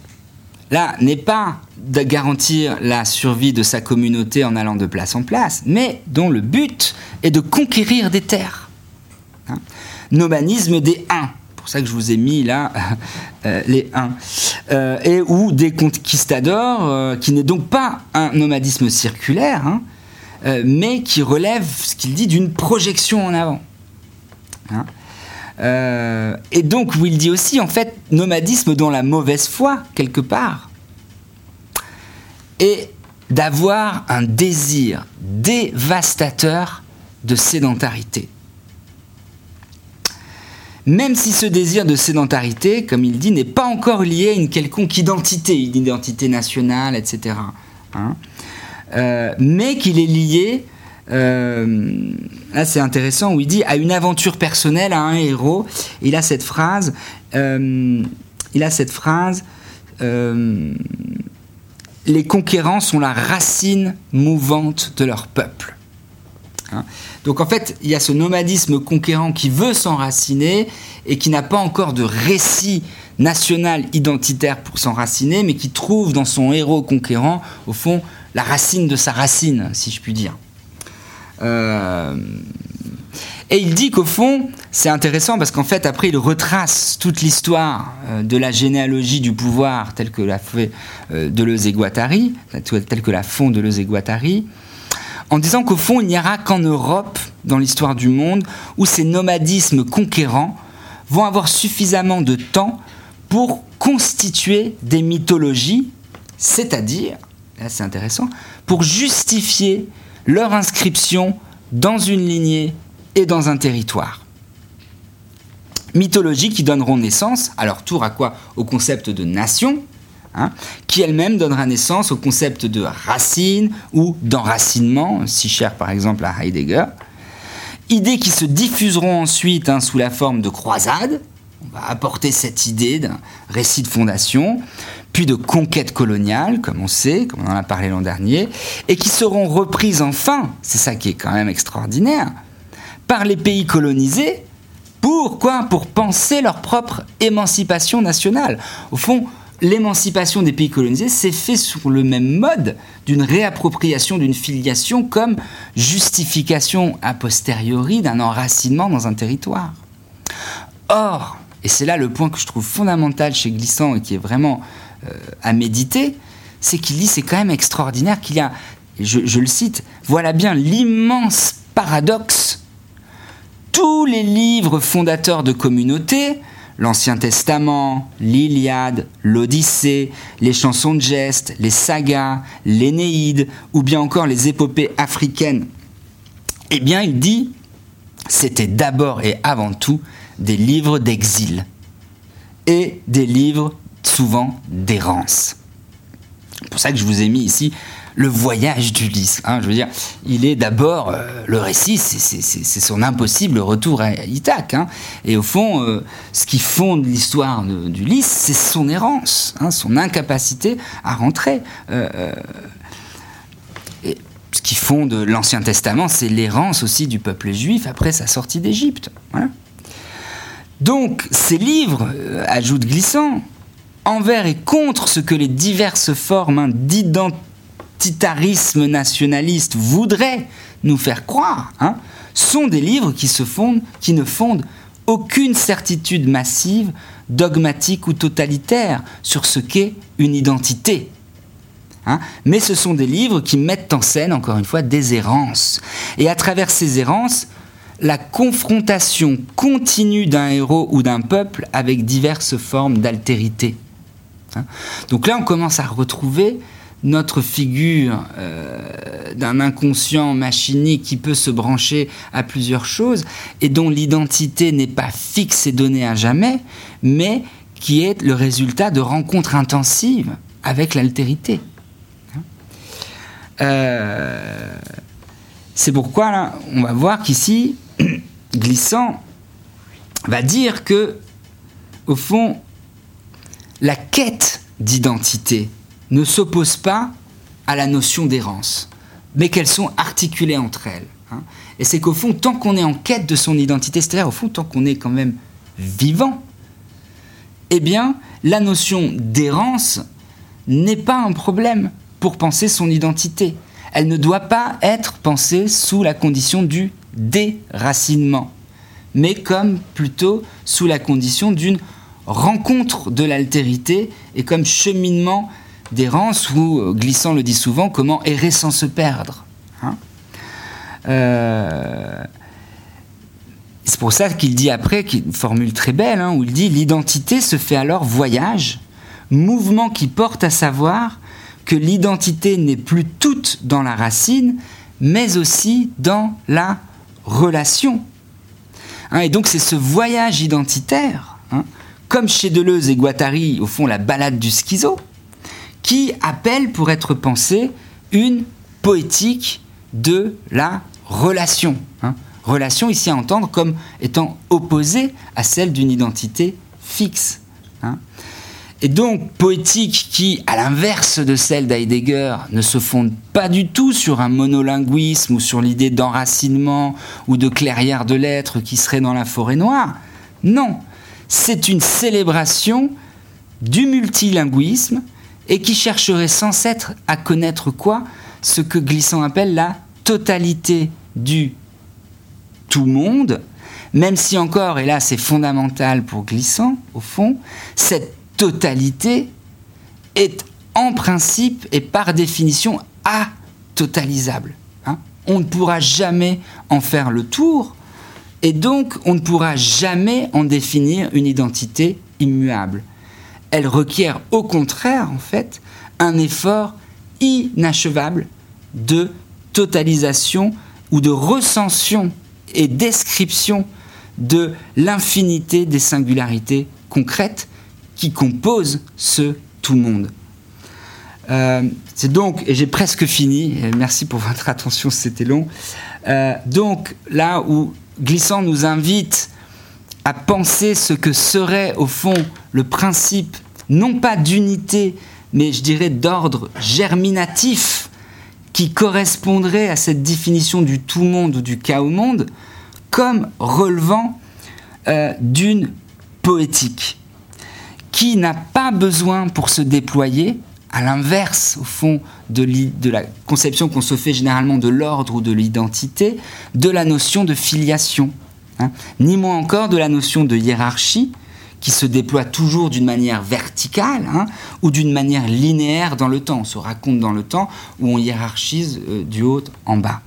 là, n'est pas de garantir la survie de sa communauté en allant de place en place, mais dont le but est de conquérir des terres. Hein? Nomanisme des uns, pour ça que je vous ai mis là euh, les uns, euh, et ou des conquistadors, euh, qui n'est donc pas un nomadisme circulaire, hein, mais qui relève ce qu'il dit d'une projection en avant. Hein. et donc, il dit aussi, en fait, nomadisme dans la mauvaise foi, quelque part, et d'avoir un désir dévastateur de sédentarité. Même si ce désir de sédentarité, comme il dit, n'est pas encore lié à une quelconque identité, une identité nationale, etc. Hein, euh, mais qu'il est lié, euh, là c'est intéressant, où il dit à une aventure personnelle, à un héros. Il a cette phrase, euh, il a cette phrase les conquérants sont la racine mouvante de leur peuple. Hein. Donc en fait, il y a ce nomadisme conquérant qui veut s'enraciner et qui n'a pas encore de récit national identitaire pour s'enraciner, mais qui trouve dans son héros conquérant, au fond, la racine de sa racine, si je puis dire. Euh, et il dit qu'au fond, c'est intéressant parce qu'en fait, après, il retrace toute l'histoire euh, de la généalogie du pouvoir telle que la fait euh, Deleuze et Guattari, telle que la fond Deleuze et Guattari, en disant qu'au fond, il n'y aura qu'en Europe, dans l'histoire du monde, où ces nomadismes conquérants vont avoir suffisamment de temps pour constituer des mythologies, c'est-à-dire, là c'est intéressant, pour justifier leur inscription dans une lignée et dans un territoire. Mythologies qui donneront naissance, leur tour à quoi Au concept de nation, hein, qui elle-même donnera naissance au concept de racine ou d'enracinement, si cher par exemple à Heidegger. Idées qui se diffuseront ensuite hein, sous la forme de croisades. On va apporter cette idée d'un récit de fondation, puis de conquête coloniale, comme on sait, comme on en a parlé l'an dernier, et qui seront reprises enfin, c'est ça qui est quand même extraordinaire, par les pays colonisés. Pourquoi? Pour penser leur propre émancipation nationale. Au fond, l'émancipation des pays colonisés s'est fait sur le même mode d'une réappropriation d'une filiation comme justification a posteriori d'un enracinement dans un territoire. Or, et c'est là le point que je trouve fondamental chez Glissant et qui est vraiment à méditer, c'est qu'il dit c'est quand même extraordinaire qu'il y a, je le cite, voilà bien l'immense paradoxe. Tous les livres fondateurs de communautés, l'Ancien Testament, l'Iliade, l'Odyssée, les chansons de gestes, les sagas, l'Énéide, ou bien encore les épopées africaines, eh bien il dit, c'était d'abord et avant tout des livres d'exil et des livres souvent d'errance. C'est pour ça que je vous ai mis ici le voyage d'Ulysse. Hein, je veux dire, il est d'abord euh, le récit, c'est son impossible retour à Ithaque. Hein. et au fond, euh, ce qui fonde l'histoire d'Ulysse, c'est son errance, hein, son incapacité à rentrer. Euh, et ce qui fonde l'Ancien Testament, c'est l'errance aussi du peuple juif après sa sortie d'Égypte. Donc, ces livres, ajoute Glissant, envers et contre ce que les diverses formes d'identité titarisme nationaliste voudrait nous faire croire, hein, sont des livres qui, se fondent, qui ne fondent aucune certitude massive, dogmatique ou totalitaire sur ce qu'est une identité. Hein. mais ce sont des livres qui mettent en scène, encore une fois, des errances. Et à travers ces errances, la confrontation continue d'un héros ou d'un peuple avec diverses formes d'altérité. Hein. Donc là, on commence à retrouver notre figure euh, d'un inconscient machinique qui peut se brancher à plusieurs choses et dont l'identité n'est pas fixe et donnée à jamais, mais qui est le résultat de rencontres intensives avec l'altérité. Euh, c'est pourquoi là, on va voir qu'ici, Glissant va dire que, au fond, la quête d'identité, ne s'opposent pas à la notion d'errance, mais qu'elles sont articulées entre elles. Hein. Et c'est qu'au fond, tant qu'on est en quête de son identité, c'est-à-dire au fond, tant qu'on est quand même vivant, eh bien, la notion d'errance n'est pas un problème pour penser son identité. Elle ne doit pas être pensée sous la condition du déracinement, mais comme plutôt sous la condition d'une rencontre de l'altérité et comme cheminement d'errance, ou euh, Glissant le dit souvent, comment errer sans se perdre. Hein. Euh, c'est pour ça qu'il dit après, une formule très belle, hein, où il dit l'identité se fait alors voyage, mouvement qui porte à savoir que l'identité n'est plus toute dans la racine, mais aussi dans la relation. Hein, et donc c'est ce voyage identitaire, comme chez Deleuze et Guattari, au fond la balade du schizo, qui appelle pour être pensé une poétique de la relation. Hein. Relation ici à entendre comme étant opposée à celle d'une identité fixe. Et donc, poétique qui, à l'inverse de celle d'Heidegger, ne se fonde pas du tout sur un monolinguisme ou sur l'idée d'enracinement ou de clairière de l'être qui serait dans la forêt noire. Non, c'est une célébration du multilinguisme et qui chercherait sans cesse à connaître quoi? Ce que Glissant appelle la totalité du tout monde, même si encore, et là c'est fondamental pour Glissant, au fond, cette totalité est en principe et par définition atotalisable. Hein. on ne pourra jamais en faire le tour et donc on ne pourra jamais en définir une identité immuable. Elle requiert au contraire en fait un effort inachevable de totalisation ou de recension et description de l'infinité des singularités concrètes qui compose ce tout monde. Euh, c'est donc, et j'ai presque fini, merci pour votre attention, c'était long. Euh, donc là où Glissant nous invite à penser ce que serait au fond le principe, non pas d'unité, mais je dirais d'ordre germinatif, qui correspondrait à cette définition du tout monde ou du chaos monde, comme relevant euh, d'une poétique qui n'a pas besoin pour se déployer, à l'inverse, au fond, de, la conception qu'on se fait généralement de l'ordre ou de l'identité, de la notion de filiation, hein. ni moins encore de la notion de hiérarchie, qui se déploie toujours d'une manière verticale hein, ou d'une manière linéaire dans le temps. On se raconte dans le temps où on hiérarchise euh, du haut en bas.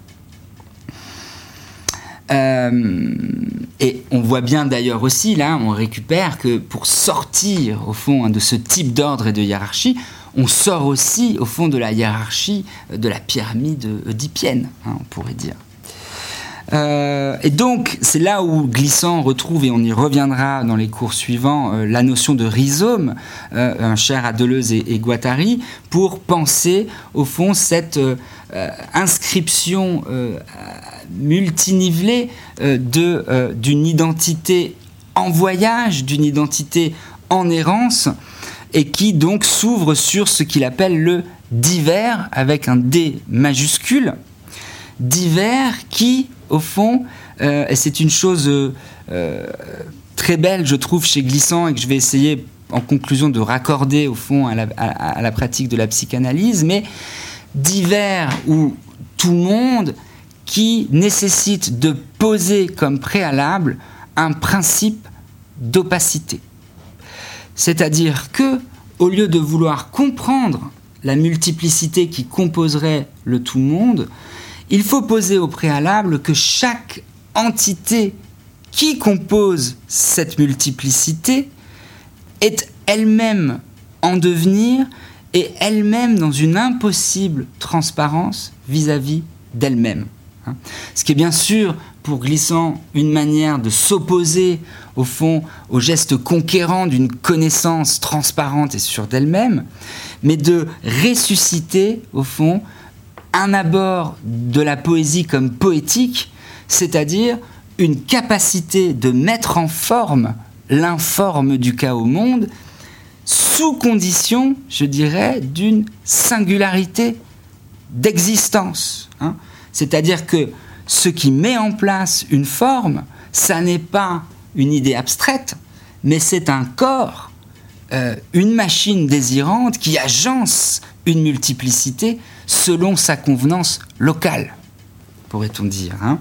Euh, et on voit bien d'ailleurs aussi, là, on récupère que pour sortir, au fond, hein, de ce type d'ordre et de hiérarchie, on sort aussi, au fond, de la hiérarchie de la pyramide oedipienne, hein, on pourrait dire. Euh, et donc, c'est là où Glissant retrouve, et on y reviendra dans les cours suivants, euh, la notion de rhizome, un cher à Deleuze et, et, Guattari, pour penser, au fond, cette inscription multinivelé euh, euh, d'une identité en voyage, d'une identité en errance, et qui donc s'ouvre sur ce qu'il appelle le divers, avec un D majuscule, divers qui, au fond, euh, et c'est une chose très belle, je trouve, chez Glissant, et que je vais essayer en conclusion de raccorder, au fond, à la, à la pratique de la psychanalyse, mais divers ou tout monde qui nécessite de poser comme préalable un principe d'opacité. C'est-à-dire que, au lieu de vouloir comprendre la multiplicité qui composerait le tout monde, il faut poser au préalable que chaque entité qui compose cette multiplicité est elle-même en devenir et elle-même dans une impossible transparence vis-à-vis d'elle-même. Hein. Ce qui est bien sûr pour Glissant une manière de s'opposer au fond au geste conquérant d'une connaissance transparente et sûre d'elle-même, mais de ressusciter au fond un abord de la poésie comme poétique, c'est-à-dire une capacité de mettre en forme l'informe du chaos monde sous condition, je dirais, d'une singularité d'existence. Hein. C'est-à-dire que ce qui met en place une forme, ça n'est pas une idée abstraite, mais c'est un corps euh, une machine désirante qui agence une multiplicité selon sa convenance locale, pourrait-on dire. Hein.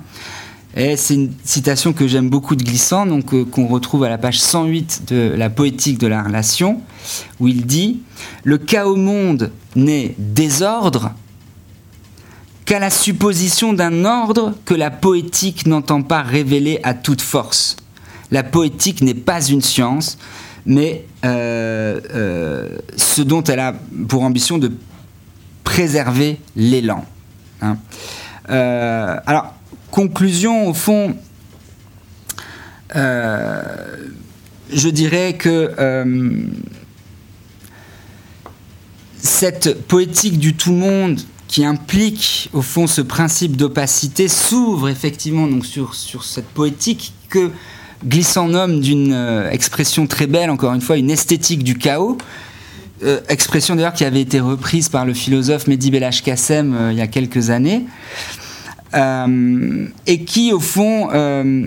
Et c'est une citation que j'aime beaucoup de Glissant, donc euh, qu'on retrouve à la page 108 de la poétique de la relation, où il dit Le chaos monde n'est désordre qu'à la supposition d'un ordre que la poétique n'entend pas révéler à toute force. La poétique n'est pas une science, mais euh, euh, ce dont elle a pour ambition de préserver l'élan. Hein. alors, conclusion, au fond, euh, je dirais que euh, cette poétique du tout monde qui implique au fond ce principe d'opacité s'ouvre effectivement donc sur, sur cette poétique que Glissant nomme d'une euh, expression très belle, encore une fois, une esthétique du chaos, expression d'ailleurs qui avait été reprise par le philosophe Mehdi Belach Kassem il y a quelques années. Euh, et qui, au fond, euh,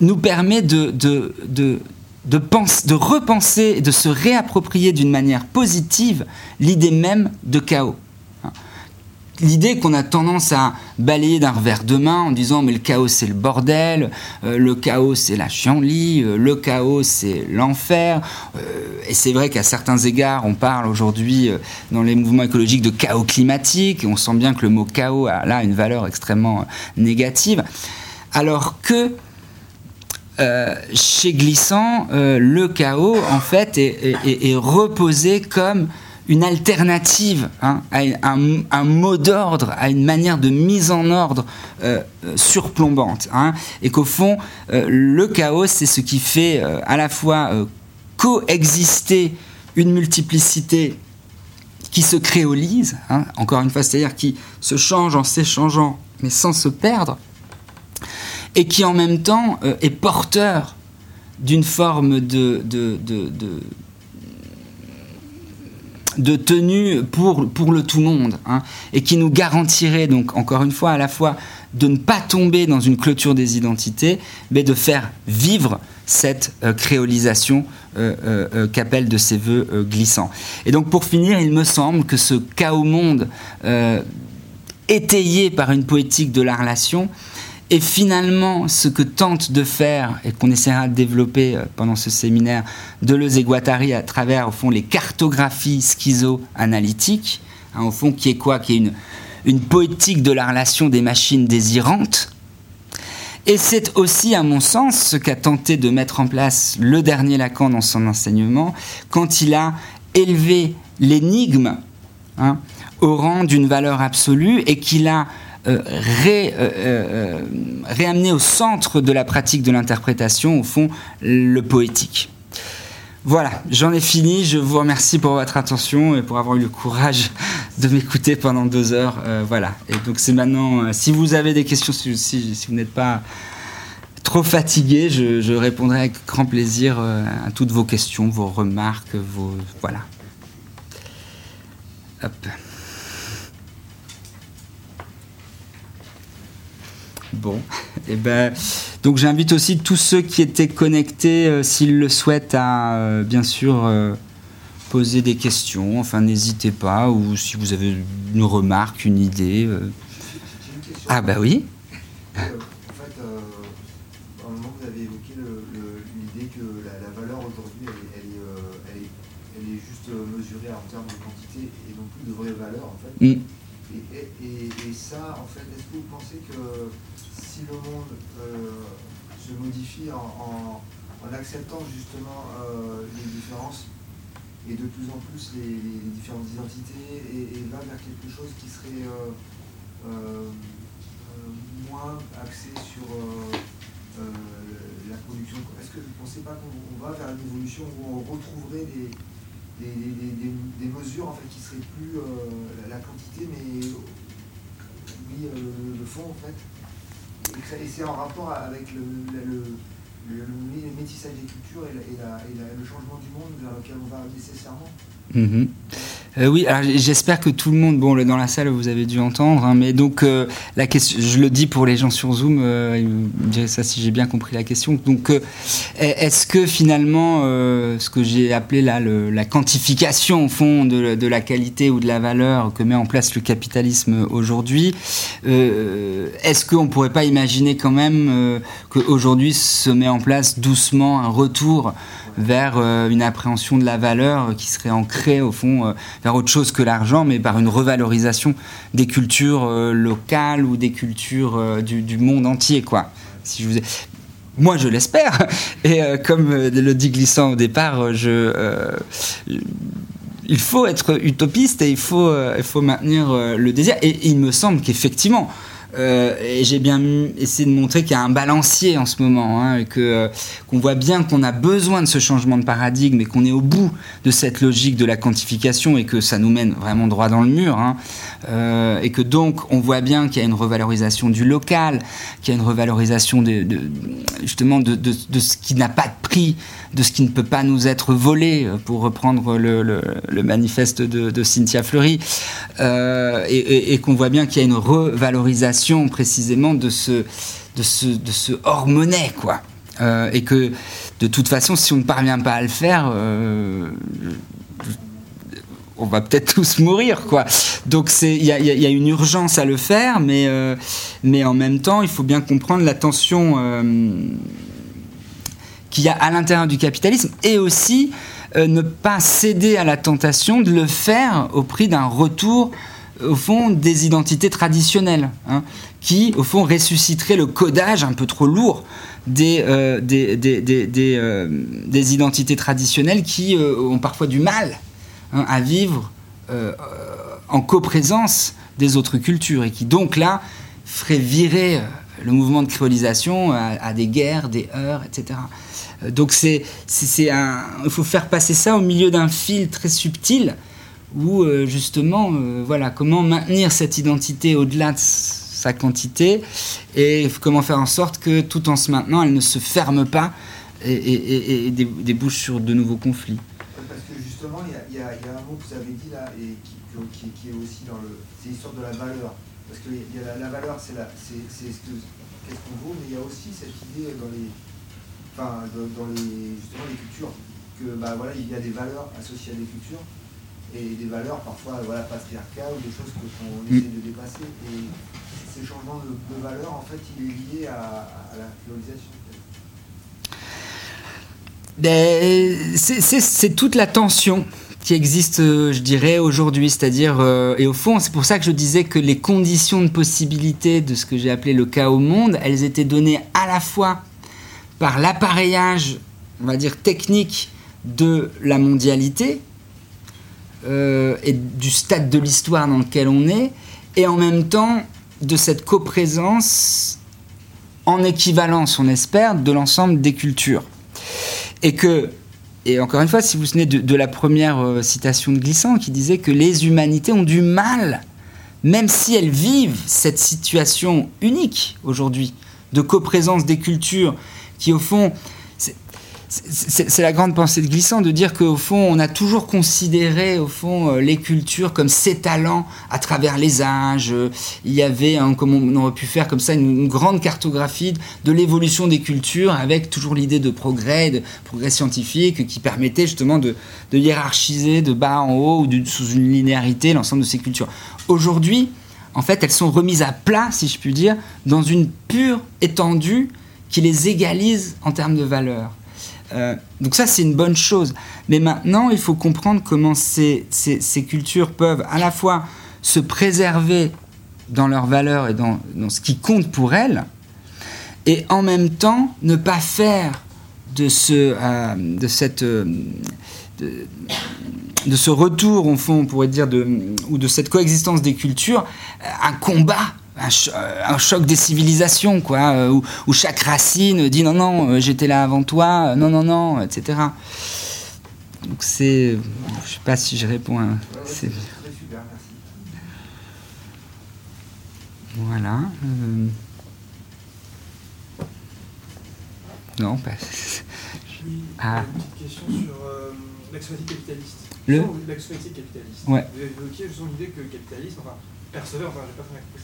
nous permet de, de, de, de repenser, de se réapproprier d'une manière positive l'idée même de chaos l'idée qu'on a tendance à balayer d'un revers de main en disant mais le chaos c'est le bordel, euh, le chaos c'est la chienlit, euh, le chaos c'est l'enfer. Euh, et c'est vrai qu'à certains égards on parle aujourd'hui dans les mouvements écologiques de chaos climatique et on sent bien que le mot chaos a là une valeur extrêmement négative. Alors que chez Glissant, le chaos en fait est reposé comme une alternative hein, à un, mot d'ordre, à une manière de mise en ordre euh, euh, surplombante. Hein, et qu'au fond, euh, le chaos, c'est ce qui fait à la fois coexister une multiplicité qui se créolise, hein, encore une fois, c'est-à-dire qui se change en s'échangeant, mais sans se perdre, et qui en même temps est porteur d'une forme de, de, de tenue pour, pour le tout monde, hein, et qui nous garantirait donc encore une fois à la fois de ne pas tomber dans une clôture des identités, mais de faire vivre cette euh, créolisation euh, euh, qu'appelle de ses voeux glissants. Et donc pour finir, il me semble que ce chaos monde étayé par une poétique de la relation et finalement, ce que tente de faire, et qu'on essaiera de développer euh, pendant ce séminaire, Deleuze et Guattari à travers, au fond, les cartographies schizo-analytiques, hein, au fond, qui est quoi? Qui est une, une poétique de la relation des machines désirantes. Et c'est aussi, à mon sens, ce qu'a tenté de mettre en place le dernier Lacan dans son enseignement, quand il a élevé l'énigme hein, au rang d'une valeur absolue et qu'il a ré, euh, euh, réamener au centre de la pratique de l'interprétation, au fond, le poétique. Voilà, j'en ai fini. Je vous remercie pour votre attention et pour avoir eu le courage de m'écouter pendant deux heures. voilà. Et donc c'est maintenant, si vous avez des questions, si, si, vous n'êtes pas trop fatigué, je, je, répondrai avec grand plaisir à toutes vos questions, vos remarques, vos voilà. Hop. Bon, et eh ben, donc j'invite aussi tous ceux qui étaient connectés, euh, s'ils le souhaitent, à euh, bien sûr euh, poser des questions. Enfin, n'hésitez pas, ou si vous avez une remarque, une idée. Ah bah oui. en fait, dans le moment vous avez évoqué l'idée que la, valeur aujourd'hui, elle, est juste mesurée en termes de quantité et non plus de vraie valeur en fait. Mm. et, ça, en fait, est-ce que vous pensez que si le monde euh, en, acceptant justement euh, les différences et de plus en plus les, différentes identités et, va vers quelque chose qui serait euh, moins axé sur la production. Est-ce que vous ne pensez pas qu'on va vers une évolution où on retrouverait des, des, mesures en fait, qui seraient plus la, quantité, mais oui, le fond en fait? Et c'est en rapport avec le, métissage des cultures et, le changement du monde vers lequel on va nécessairement. Mhm. Euh, oui, alors j'espère que tout le monde, bon, dans la salle, vous avez dû entendre, hein, mais donc euh, la question, je le dis pour les gens sur Zoom, euh, ils me ça si j'ai bien compris la question. Donc, est-ce que finalement, ce que j'ai appelé là la quantification au fond de, la qualité ou de la valeur que met en place le capitalisme aujourd'hui, est-ce qu'on ne pourrait pas imaginer quand même qu'aujourd'hui se met en place doucement un retour vers euh, une appréhension de la valeur qui serait ancrée au fond euh, vers autre chose que l'argent, mais par une revalorisation des cultures euh, locales ou des cultures du, monde entier, quoi. Si je vous Moi, je l'espère. Et comme le dit Glissant au départ, je, il faut être utopiste et il faut, il faut maintenir le désir. Et il me semble qu'effectivement, euh, et j'ai bien essayé de montrer qu'il y a un balancier en ce moment, hein, et que euh, qu'on voit bien qu'on a besoin de ce changement de paradigme et qu'on est au bout de cette logique de la quantification et que ça nous mène vraiment droit dans le mur, hein, euh, et que donc on voit bien qu'il y a une revalorisation du local, qu'il y a une revalorisation de, justement de, de, de, ce qui n'a pas de prix, de ce qui ne peut pas nous être volé, pour reprendre le, manifeste de, Cynthia Fleury, et, et, qu'on voit bien qu'il y a une revalorisation précisément de ce, de ce, de ce hors-monnaie, quoi. Euh, et que de toute façon, si on ne parvient pas à le faire, euh, on va peut-être tous mourir, quoi. Donc il y a, une urgence à le faire, mais, euh, mais en même temps, il faut bien comprendre la tension qu'il y a à l'intérieur du capitalisme et aussi ne pas céder à la tentation de le faire au prix d'un retour au fond, des identités traditionnelles, hein, qui, au fond, ressusciteraient le codage un peu trop lourd des, euh, euh, identités traditionnelles qui euh, ont parfois du mal hein, à vivre en coprésence des autres cultures et qui, donc là, feraient virer le mouvement de créolisation à, des guerres, des heurts, etc. Donc c'est, il faut faire passer ça au milieu d'un fil très subtil où euh, justement, euh, voilà, comment maintenir cette identité au-delà de sa quantité et comment faire en sorte que tout en se maintenant, elle ne se ferme pas et, débouche sur de nouveaux conflits. Parce que justement, il y, a un mot que vous avez dit là et qui, est aussi dans le. C'est l'histoire de la valeur. Parce que y a la, valeur, c'est ce qu'est-ce qu'on vaut, mais il y a aussi cette idée dans les. Enfin, dans, les, justement les cultures, que bah, voilà, il y a des valeurs associées à des cultures, et des valeurs parfois voilà, patriarcales ou des choses qu'on mm. essaie de dépasser. Et ces changements de, valeurs, en fait, il est lié à, la colonisation. Ben, c'est toute la tension qui existe, euh, je dirais, aujourd'hui. C'est-à-dire, euh, et au fond, c'est pour ça que je disais que les conditions de possibilité de ce que j'ai appelé le chaos monde, elles étaient données à la fois par l'appareillage, on va dire, technique de la mondialité, euh, et du stade de l'histoire dans lequel on est, et en même temps de cette coprésence en équivalence, on espère, de l'ensemble des cultures. Et que, et encore une fois, si vous vous de, la première euh, citation de Glissant qui disait que les humanités ont du mal, même si elles vivent cette situation unique aujourd'hui, de coprésence des cultures, qui au fond c'est la grande pensée de Glissant de dire qu'au fond, on a toujours considéré au fond euh, les cultures comme s'étalant à travers les âges. Il y avait, comme on aurait pu faire comme ça, une, grande cartographie de l'évolution des cultures avec toujours l'idée de progrès, de progrès scientifique qui permettait justement de, hiérarchiser de bas en haut ou sous une linéarité l'ensemble de ces cultures. Aujourd'hui, en fait, elles sont remises à plat, si je puis dire, dans une pure étendue qui les égalise en termes de valeur. Euh, donc ça, c'est une bonne chose. Mais maintenant, il faut comprendre comment ces, cultures peuvent à la fois se préserver dans leurs valeurs et dans, ce qui compte pour elles, et en même temps ne pas faire de ce, euh, de cette, euh, de, ce retour, au fond, on pourrait dire, ou de cette coexistence des cultures, un combat euh, un, choc des civilisations, quoi, euh, où, chaque racine dit non, non, euh, j'étais là avant toi, non, non, non, etc. Donc c'est. Je sais pas si je réponds à. Voilà. Non, pas. Ah. une petite question sur euh, l'axiomatique capitaliste. Le L'axiomatique capitaliste. Ouais. Vous avez évoqué justement l'idée que le capitalisme, enfin, percevait, enfin, j'ai pas